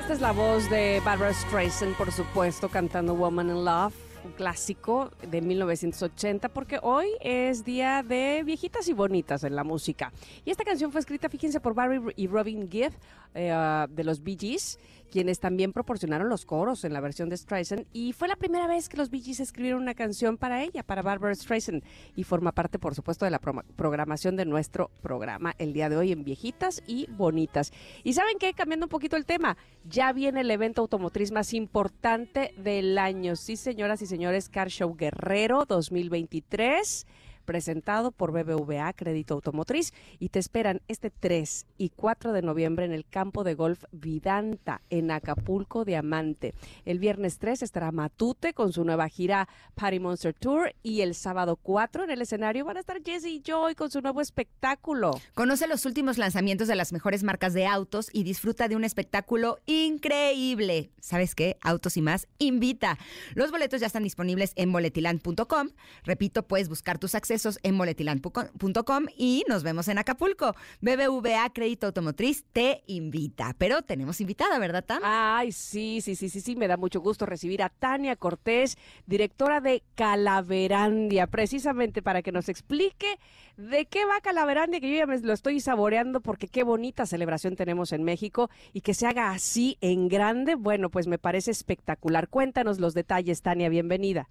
Esta es la voz de Barbara Streisand, por supuesto, cantando Woman in Love, un clásico de 1980, porque hoy es día de viejitas y bonitas en la música. Y esta canción fue escrita, fíjense, por Barry y Robin Gibb eh, de los Bee Gees, quienes también proporcionaron los coros en la versión de Streisand. Y fue la primera vez que los Bee Gees escribieron una canción para ella, para Barbara Streisand. Y forma parte, por supuesto, de la pro- programación de nuestro programa el día de hoy en Viejitas y Bonitas. Y ¿saben qué? Cambiando un poquito el tema, ya viene el evento automotriz más importante del año. Sí, señoras y señores, Car Show Guerrero 2023 presentado por BBVA Crédito Automotriz y te esperan este 3 y 4 de noviembre en el campo de golf Vidanta en Acapulco Diamante. El viernes 3 estará Matute con su nueva gira Party Monster Tour y el sábado 4 en el escenario van a estar Jesse y Joy con su nuevo espectáculo. Conoce los últimos lanzamientos de las mejores marcas de autos y disfruta de un espectáculo increíble. ¿Sabes qué? Autos y más invita. Los boletos ya están disponibles en boletiland.com. Repito, puedes buscar tus accesos en boletiland.com y nos vemos en Acapulco. BBVA Crédito Automotriz te invita. Pero tenemos invitada, ¿verdad, Tam? Ay, sí, sí, sí, sí, sí, me da mucho gusto recibir a Tania Cortés, directora de Calaverandia, precisamente para que nos explique de qué va Calaverandia, que yo ya me lo estoy saboreando porque qué bonita celebración tenemos en México y que se haga así en grande, bueno, pues me parece espectacular. Cuéntanos los detalles, Tania, bienvenida.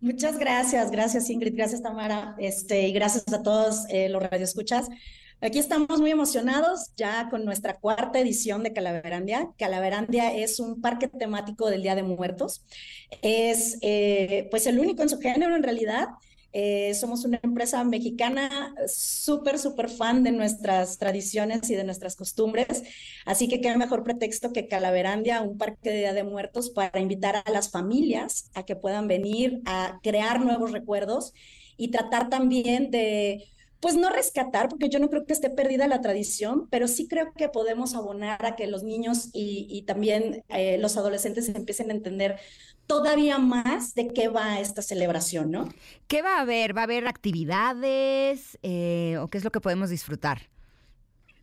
Muchas gracias, gracias Ingrid, gracias Tamara, este, y gracias a todos eh, los radioescuchas. Aquí estamos muy emocionados ya con nuestra cuarta edición de Calaverandia. Calaverandia es un parque temático del Día de Muertos. Es eh, pues el único en su género en realidad. Eh, somos una empresa mexicana súper, súper fan de nuestras tradiciones y de nuestras costumbres. Así que qué mejor pretexto que Calaverandia, un parque de Día de Muertos, para invitar a las familias a que puedan venir a crear nuevos recuerdos y tratar también de pues no rescatar, porque yo no creo que esté perdida la tradición, pero sí creo que podemos abonar a que los niños y, y también eh, los adolescentes empiecen a entender todavía más de qué va esta celebración, ¿no? ¿Qué va a haber? ¿Va a haber actividades eh, o qué es lo que podemos disfrutar?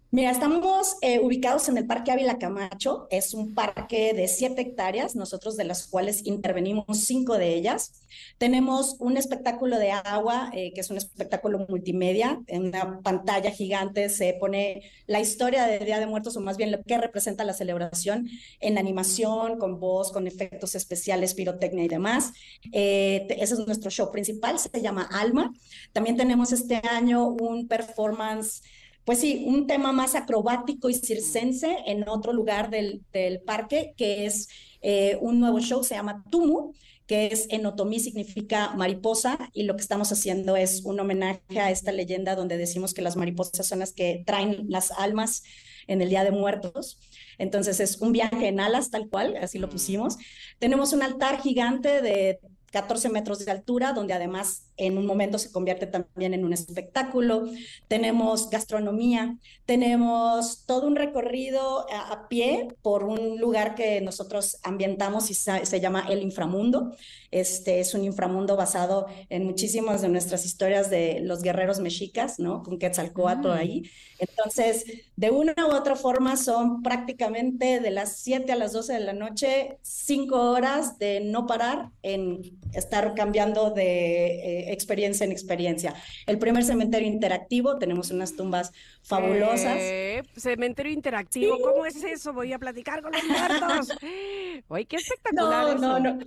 Mira, estamos eh, ubicados en el Parque Ávila Camacho. Es un parque de siete hectáreas, nosotros de las cuales intervenimos cinco de ellas. Tenemos un espectáculo de agua, eh, que es un espectáculo multimedia. En una pantalla gigante se pone la historia del Día de Muertos, o más bien lo que representa la celebración en animación, con voz, con efectos especiales, pirotecnia y demás. Eh, ese es nuestro show principal, se llama Alma. También tenemos este año un performance pues sí, un tema más acrobático y circense en otro lugar del, del parque, que es eh, un nuevo show, se llama Tumu, que es en otomí significa mariposa, y lo que estamos haciendo es un homenaje a esta leyenda donde decimos que las mariposas son las que traen las almas en el Día de Muertos. Entonces es un viaje en alas, tal cual, así lo pusimos. Tenemos un altar gigante de 14 metros de altura, donde además en un momento se convierte también en un espectáculo. Tenemos gastronomía, tenemos todo un recorrido a, a pie por un lugar que nosotros ambientamos y se, se, llama El Inframundo. Este es un inframundo basado en muchísimas de nuestras historias de los guerreros mexicas, ¿no? Con Quetzalcoatl mm. ahí. Entonces, de una u otra forma, son prácticamente de las 7 a las 12 de la noche, 5 horas de no parar en estar cambiando de eh, experiencia en experiencia. El primer cementerio interactivo, tenemos unas tumbas fabulosas. Eh, cementerio interactivo, sí. ¿cómo es eso? Voy a platicar con los muertos. ¡Ay, qué espectacular! No, eso. no, no.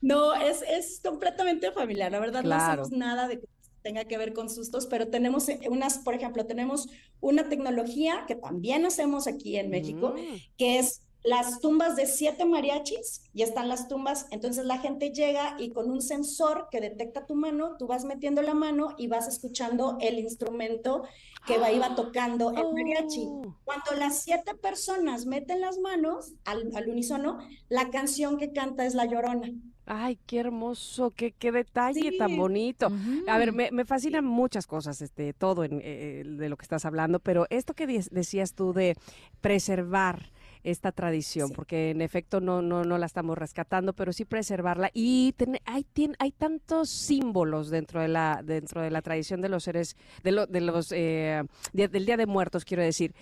No, es, es completamente familiar. La verdad, claro. no hacemos nada de que tenga que ver con sustos, pero tenemos unas, por ejemplo, tenemos una tecnología que también hacemos aquí en México, mm. que es las tumbas de siete mariachis y están las tumbas. Entonces la gente llega y con un sensor que detecta tu mano, tú vas metiendo la mano y vas escuchando el instrumento que va, iba tocando el mariachi. Oh. Cuando las siete personas meten las manos al, al unísono, la canción que canta es La Llorona. Ay, qué hermoso, qué, qué detalle tan bonito. A ver, me, me fascinan muchas cosas, este, todo en, eh, de lo que estás hablando, pero esto que decías tú de preservar esta tradición, porque en efecto no, no, no la estamos rescatando, pero sí preservarla. Y ten- hay, hay tantos símbolos dentro de la, dentro de la tradición de los seres, de, lo- de los eh, de- del Día de Muertos, quiero decir,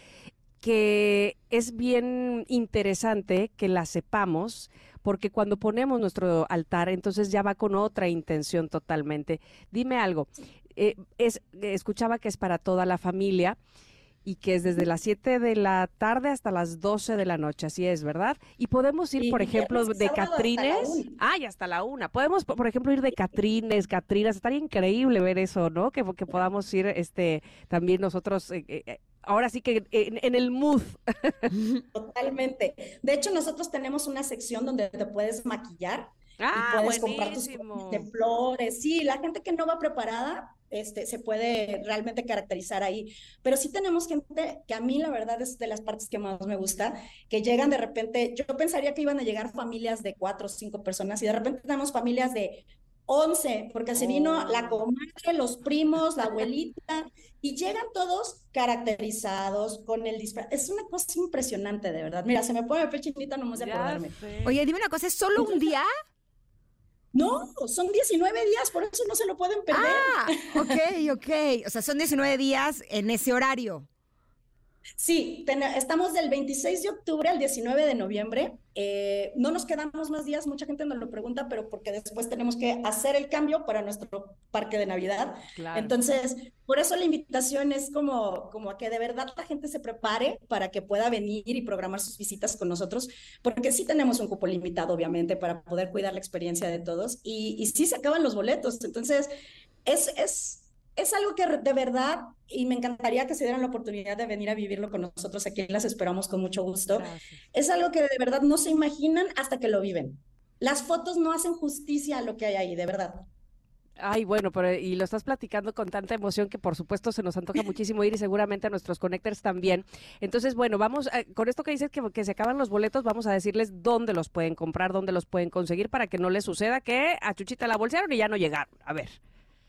que es bien interesante que la sepamos, porque cuando ponemos nuestro altar, entonces ya va con otra intención totalmente. Dime algo, eh, es, escuchaba que es para toda la familia y que es desde las 7 de la tarde hasta las 12 de la noche, así es, ¿verdad? Y podemos ir, por ejemplo, de Catrines. una. Ah, y hasta la una. Podemos, por ejemplo, ir de Catrines, Catrinas. Estaría increíble ver eso, ¿no? Que, que podamos ir este, también nosotros, eh, eh, ahora sí que en, en el mood. Totalmente. De hecho, nosotros tenemos una sección donde te puedes maquillar Ah, y puedes comprar tus buenísimo. de flores. Sí, la gente que no va preparada, este, se puede realmente caracterizar ahí. Pero sí tenemos gente que a mí la verdad es de las partes que más me gusta, que llegan de repente, yo pensaría que iban a llegar familias de cuatro o cinco personas y de repente tenemos familias de 11, porque se vino la comadre, los primos, la abuelita, y llegan todos caracterizados con el disfraz. Es una cosa impresionante, de verdad. Mira, se me pone la piel chinita nomás de acordarme. Oye, dime una cosa, ¿es solo un día? No, son 19 días, por eso no se lo pueden perder. Ah, ok, ok. O sea, son 19 días en ese horario. Sí, ten- estamos del 26 de octubre al 19 de noviembre. Eh, no nos quedamos más días, mucha gente nos lo pregunta, pero porque después tenemos que hacer el cambio para nuestro parque de Navidad. Claro. Entonces, por eso la invitación es como, como a que de verdad la gente se prepare para que pueda venir y programar sus visitas con nosotros, porque sí tenemos un cupo limitado, obviamente, para poder cuidar la experiencia de todos. Y, y sí se acaban los boletos. Entonces, es, es, es algo que de verdad, y me encantaría que se dieran la oportunidad de venir a vivirlo con nosotros. Aquí las esperamos con mucho gusto. Es algo que de verdad no se imaginan hasta que lo viven. Las fotos no hacen justicia a lo que hay ahí, de verdad. Ay, bueno, pero y lo estás platicando con tanta emoción que por supuesto se nos antoja muchísimo ir y seguramente a nuestros connectors también. Entonces, bueno, vamos, a- con esto que dices que, que se acaban los boletos, vamos a decirles dónde los pueden comprar, dónde los pueden conseguir para que no les suceda que a Chuchita la bolsearon y ya no llegaron. A ver,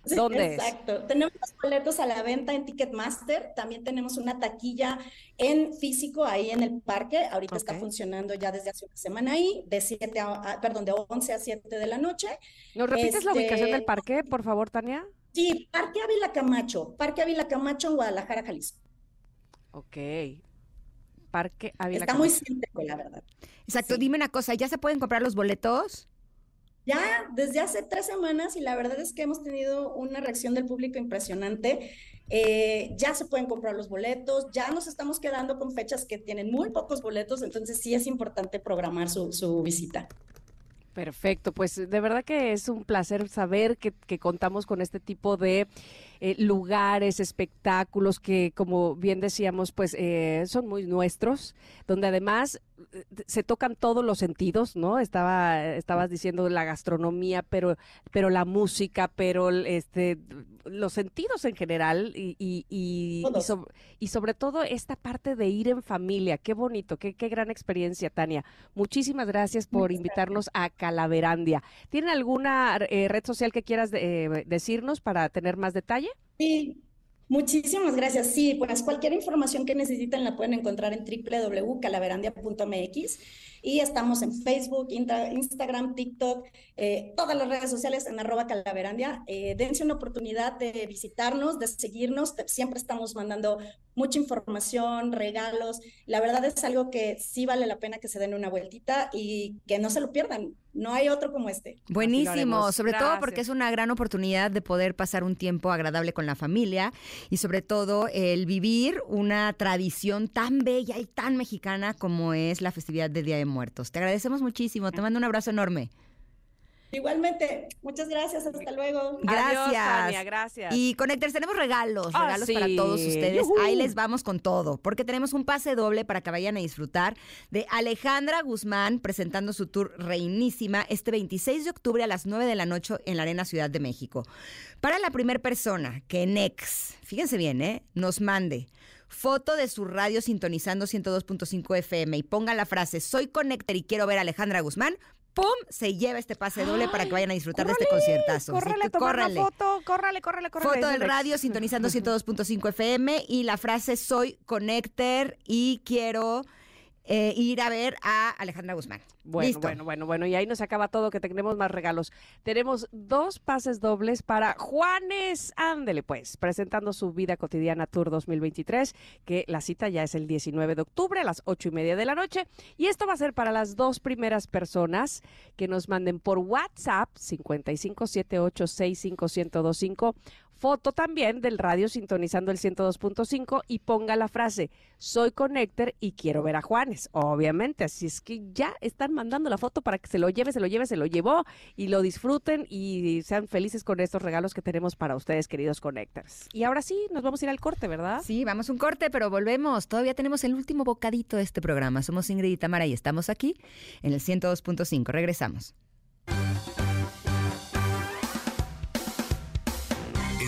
¿dónde es? Exacto. Tenemos los boletos a la venta en Ticketmaster. También tenemos una taquilla en físico ahí en el parque. Ahorita está funcionando ya desde hace una semana ahí, de 7 a, a- perdón, de 11 a 7 de la noche. ¿Nos repites la ubicación del Este, parque, por favor, Tania? Sí, Parque Ávila Camacho. Parque Ávila Camacho en Guadalajara, Jalisco. Ok. Parque Ávila Está muy Camacho. céntrico, la verdad. Exacto, dime una cosa, ¿ya se pueden comprar los boletos? Ya desde hace tres semanas y la verdad es que hemos tenido una reacción del público impresionante. Eh, ya se pueden comprar los boletos, ya nos estamos quedando con fechas que tienen muy pocos boletos, entonces sí es importante programar su, su visita. Perfecto, pues de verdad que es un placer saber que, contamos con este tipo de eh, lugares, espectáculos que, como bien decíamos, pues eh, son muy nuestros, donde además se tocan todos los sentidos, ¿no? Estaba, estabas diciendo la gastronomía, pero, pero la música, pero este, los sentidos en general y, y, y, y Todos. so- y sobre todo esta parte de ir en familia. Qué bonito, qué, qué gran experiencia, Tania. Muchísimas gracias por Muchas invitarnos a Calaverandia. ¿Tienen alguna eh, red social que quieras eh, decirnos para tener más detalle? Sí, muchísimas gracias. Sí, pues cualquier información que necesiten la pueden encontrar en www.calaverandia.mx y estamos en Facebook, Insta- Instagram, TikTok, eh, todas las redes sociales en arroba calaverandia. Eh, dense una oportunidad de visitarnos, de seguirnos. Siempre estamos mandando mucha información, regalos. La verdad es algo que sí vale la pena que se den una vueltita y que no se lo pierdan. No hay otro como este. Buenísimo, sobre todo porque es una gran oportunidad de poder pasar un tiempo agradable con la familia y sobre todo el vivir una tradición tan bella y tan mexicana como es la festividad de Día de Muertos. Te agradecemos muchísimo, te mando un abrazo enorme. Igualmente, muchas gracias, hasta luego. Gracias. Adiós, Tania, gracias. Y Connectors, tenemos regalos, Ah, regalos para todos ustedes. Ahí les vamos con todo, porque tenemos un pase doble para que vayan a disfrutar de Alejandra Guzmán presentando su tour Reinísima este 26 de octubre a las 9 de la noche en la Arena Ciudad de México. Para la primera persona que Nex, fíjense bien, ¿eh? nos mande foto de su radio sintonizando 102.5 FM y ponga la frase Soy Connector y quiero ver a Alejandra Guzmán. ¡Pum! Se lleva este pase doble para que vayan a disfrutar de este conciertazo. La córrele. foto, córrale, córrele, córrele. Foto del radio sintonizando 102.5 FM y la frase soy connector y quiero eh, ir a ver a Alejandra Guzmán. Bueno, Listo. bueno, bueno, bueno, y ahí nos acaba todo, que tenemos más regalos. Tenemos dos pases dobles para Juanes, ándele pues, presentando su vida cotidiana Tour 2023, que la cita ya es el 19 de octubre a las ocho y media de la noche. Y esto va a ser para las dos primeras personas que nos manden por WhatsApp 5578651025 foto también del radio sintonizando el 102.5 y ponga la frase soy Connector y quiero ver a Juanes, obviamente, así es que ya están mandando la foto para que se lo lleve, se lo lleve, se lo llevó y lo disfruten y sean felices con estos regalos que tenemos para ustedes, queridos Connectors. Y ahora sí, nos vamos a ir al corte, ¿verdad? Sí, vamos a un corte, pero volvemos. Todavía tenemos el último bocadito de este programa. Somos Ingrid y Tamara y estamos aquí en el 102.5. Regresamos.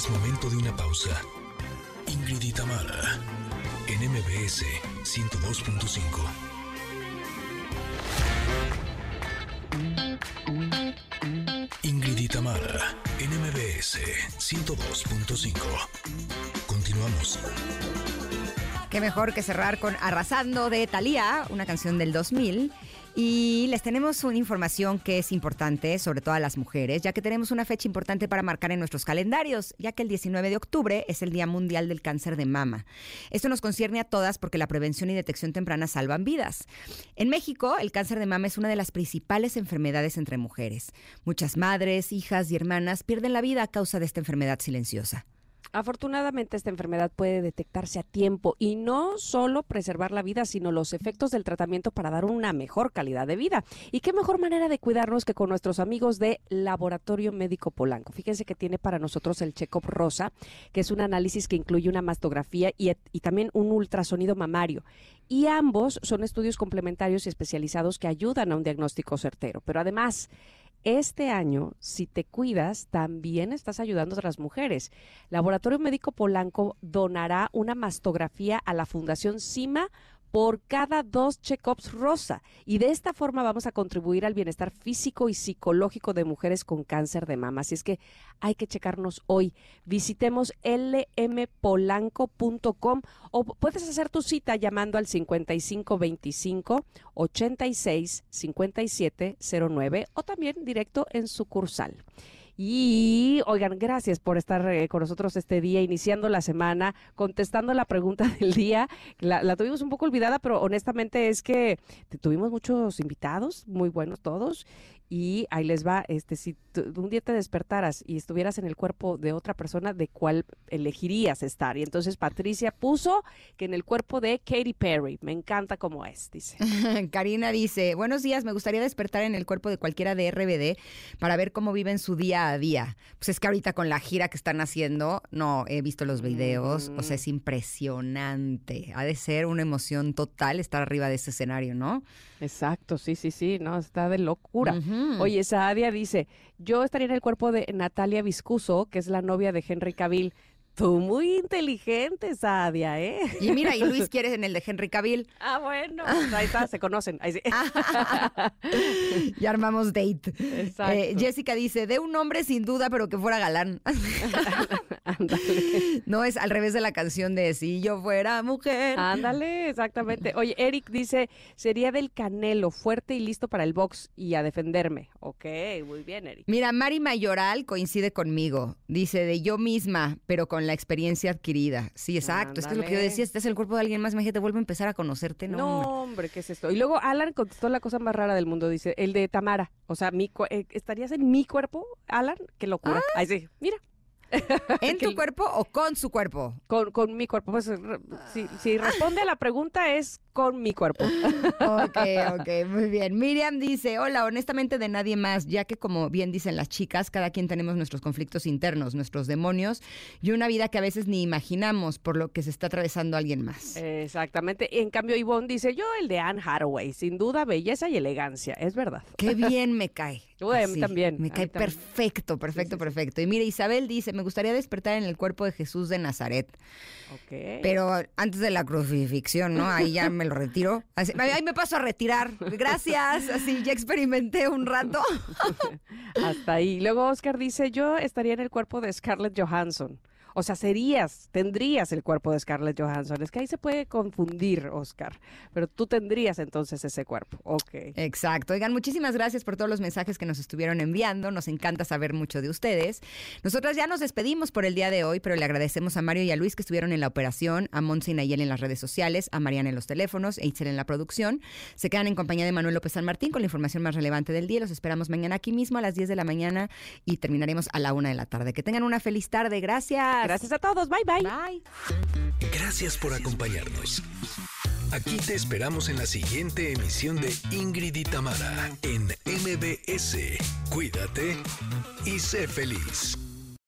Momento de una pausa. Ingrid y Tamara, en MBS 102.5. Ingrid y Tamara, en MBS 102.5. Continuamos. Qué mejor que cerrar con Arrasando de Thalía, una canción del 2000. Y les tenemos una información que es importante, sobre todo a las mujeres, ya que tenemos una fecha importante para marcar en nuestros calendarios, ya que el 19 de octubre es el Día Mundial del Cáncer de Mama. Esto nos concierne a todas porque la prevención y detección temprana salvan vidas. En México, el cáncer de mama es una de las principales enfermedades entre mujeres. Muchas madres, hijas y hermanas pierden la vida a causa de esta enfermedad silenciosa. Afortunadamente esta enfermedad puede detectarse a tiempo y no solo preservar la vida, sino los efectos del tratamiento para dar una mejor calidad de vida. Y qué mejor manera de cuidarnos que con nuestros amigos de Laboratorio Médico Polanco. Fíjense que tiene para nosotros el Check-up Rosa, que es un análisis que incluye una mastografía y, y también un ultrasonido mamario. Y ambos son estudios complementarios y especializados que ayudan a un diagnóstico certero. Pero además, este año, si te cuidas, también estás ayudando a otras mujeres. Laboratorio Médico Polanco donará una mastografía a la Fundación CIMA por cada dos check-ups rosa. Y de esta forma vamos a contribuir al bienestar físico y psicológico de mujeres con cáncer de mama. Así es que hay que checarnos hoy. Visitemos lmpolanco.com o puedes hacer tu cita llamando al 5525 86 57 09 o también directo en sucursal. Y oigan, gracias por estar eh, con nosotros este día, iniciando la semana, contestando la pregunta del día. La, la tuvimos un poco olvidada, pero honestamente es que tuvimos muchos invitados, muy buenos todos. Y ahí les va, este, si un día te despertaras y estuvieras en el cuerpo de otra persona, ¿de cuál elegirías estar? Y entonces Patricia puso que en el cuerpo de Katy Perry. Me encanta cómo es, dice. Karina dice, buenos días, me gustaría despertar en el cuerpo de cualquiera de RBD para ver cómo viven su día a día. Pues es que ahorita con la gira que están haciendo, no, he visto los videos, o sea, es impresionante. Ha de ser una emoción total estar arriba de ese escenario, ¿no? Exacto, sí, sí, sí, no, está de locura. Ujú. Oye, Saadia dice, yo estaría en el cuerpo de Natalia Viscuso, que es la novia de Henry Cavill. Tú muy inteligente, Saadia, ¿eh? Y mira, y Luis quiere en el de Henry Cavill. Ah, bueno, ahí está, se conocen. Ahí sí. Ya armamos date. Eh, Jessica dice, de un hombre sin duda, pero que fuera galán. no es al revés de la canción de Si yo fuera mujer. Ándale, exactamente. Oye, Eric dice, sería del Canelo, fuerte y listo para el box y a defenderme. Ok, muy bien, Eric. Mira, Mari Mayoral coincide conmigo. Dice de yo misma, pero con la experiencia adquirida. Sí, exacto. Es que es lo que yo Ándale. decía, estás en el cuerpo de alguien más, imagínate, vuelve a empezar a conocerte. No, No, hombre. hombre, ¿qué es esto? Y luego Alan contestó la cosa más rara del mundo, dice, el de Tamara. O sea, mi, eh, ¿estarías en mi cuerpo, Alan? Qué locura. Ahí sí, mira. ¿En tu cuerpo o con su cuerpo? Con, con mi cuerpo. Pues si, si responde a la pregunta es con mi cuerpo. Ok, ok, muy bien. Miriam dice, hola, honestamente de nadie más, ya que como bien dicen las chicas, cada quien tenemos nuestros conflictos internos, nuestros demonios y una vida que a veces ni imaginamos por lo que se está atravesando alguien más. Exactamente. En cambio, Ivonne dice, yo el de Anne Hathaway, sin duda, belleza y elegancia, es verdad. Qué bien me cae. A mí Así, también, Me cae también. perfecto, perfecto, perfecto. Y mire, Isabel dice, me gustaría despertar en el cuerpo de Jesús de Nazaret. Ok. Pero antes de la crucifixión, ¿no? Ahí ya lo retiro. Ahí me paso a retirar. Gracias. Así ya experimenté un rato. Hasta ahí. Luego Oscar dice, yo estaría en el cuerpo de Scarlett Johansson. O sea, serías, tendrías el cuerpo de Scarlett Johansson. Es que ahí se puede confundir, Oscar. Pero tú tendrías entonces ese cuerpo. Ok. Exacto. Oigan, muchísimas gracias por todos los mensajes que nos estuvieron enviando. Nos encanta saber mucho de ustedes. Nosotras ya nos despedimos por el día de hoy, pero le agradecemos a Mario y a Luis que estuvieron en la operación, a Monse y Nayel en las redes sociales, a Mariana en los teléfonos, e Itzel en la producción. Se quedan en compañía de Manuel López San Martín con la información más relevante del día. Los esperamos mañana aquí mismo a las 10 de la mañana y terminaremos a la 1 de la tarde. Que tengan una feliz tarde. Gracias. Gracias a todos. Bye, bye. Bye. Gracias por acompañarnos. Aquí te esperamos en la siguiente emisión de Ingrid y Tamara en MBS. Cuídate y sé feliz.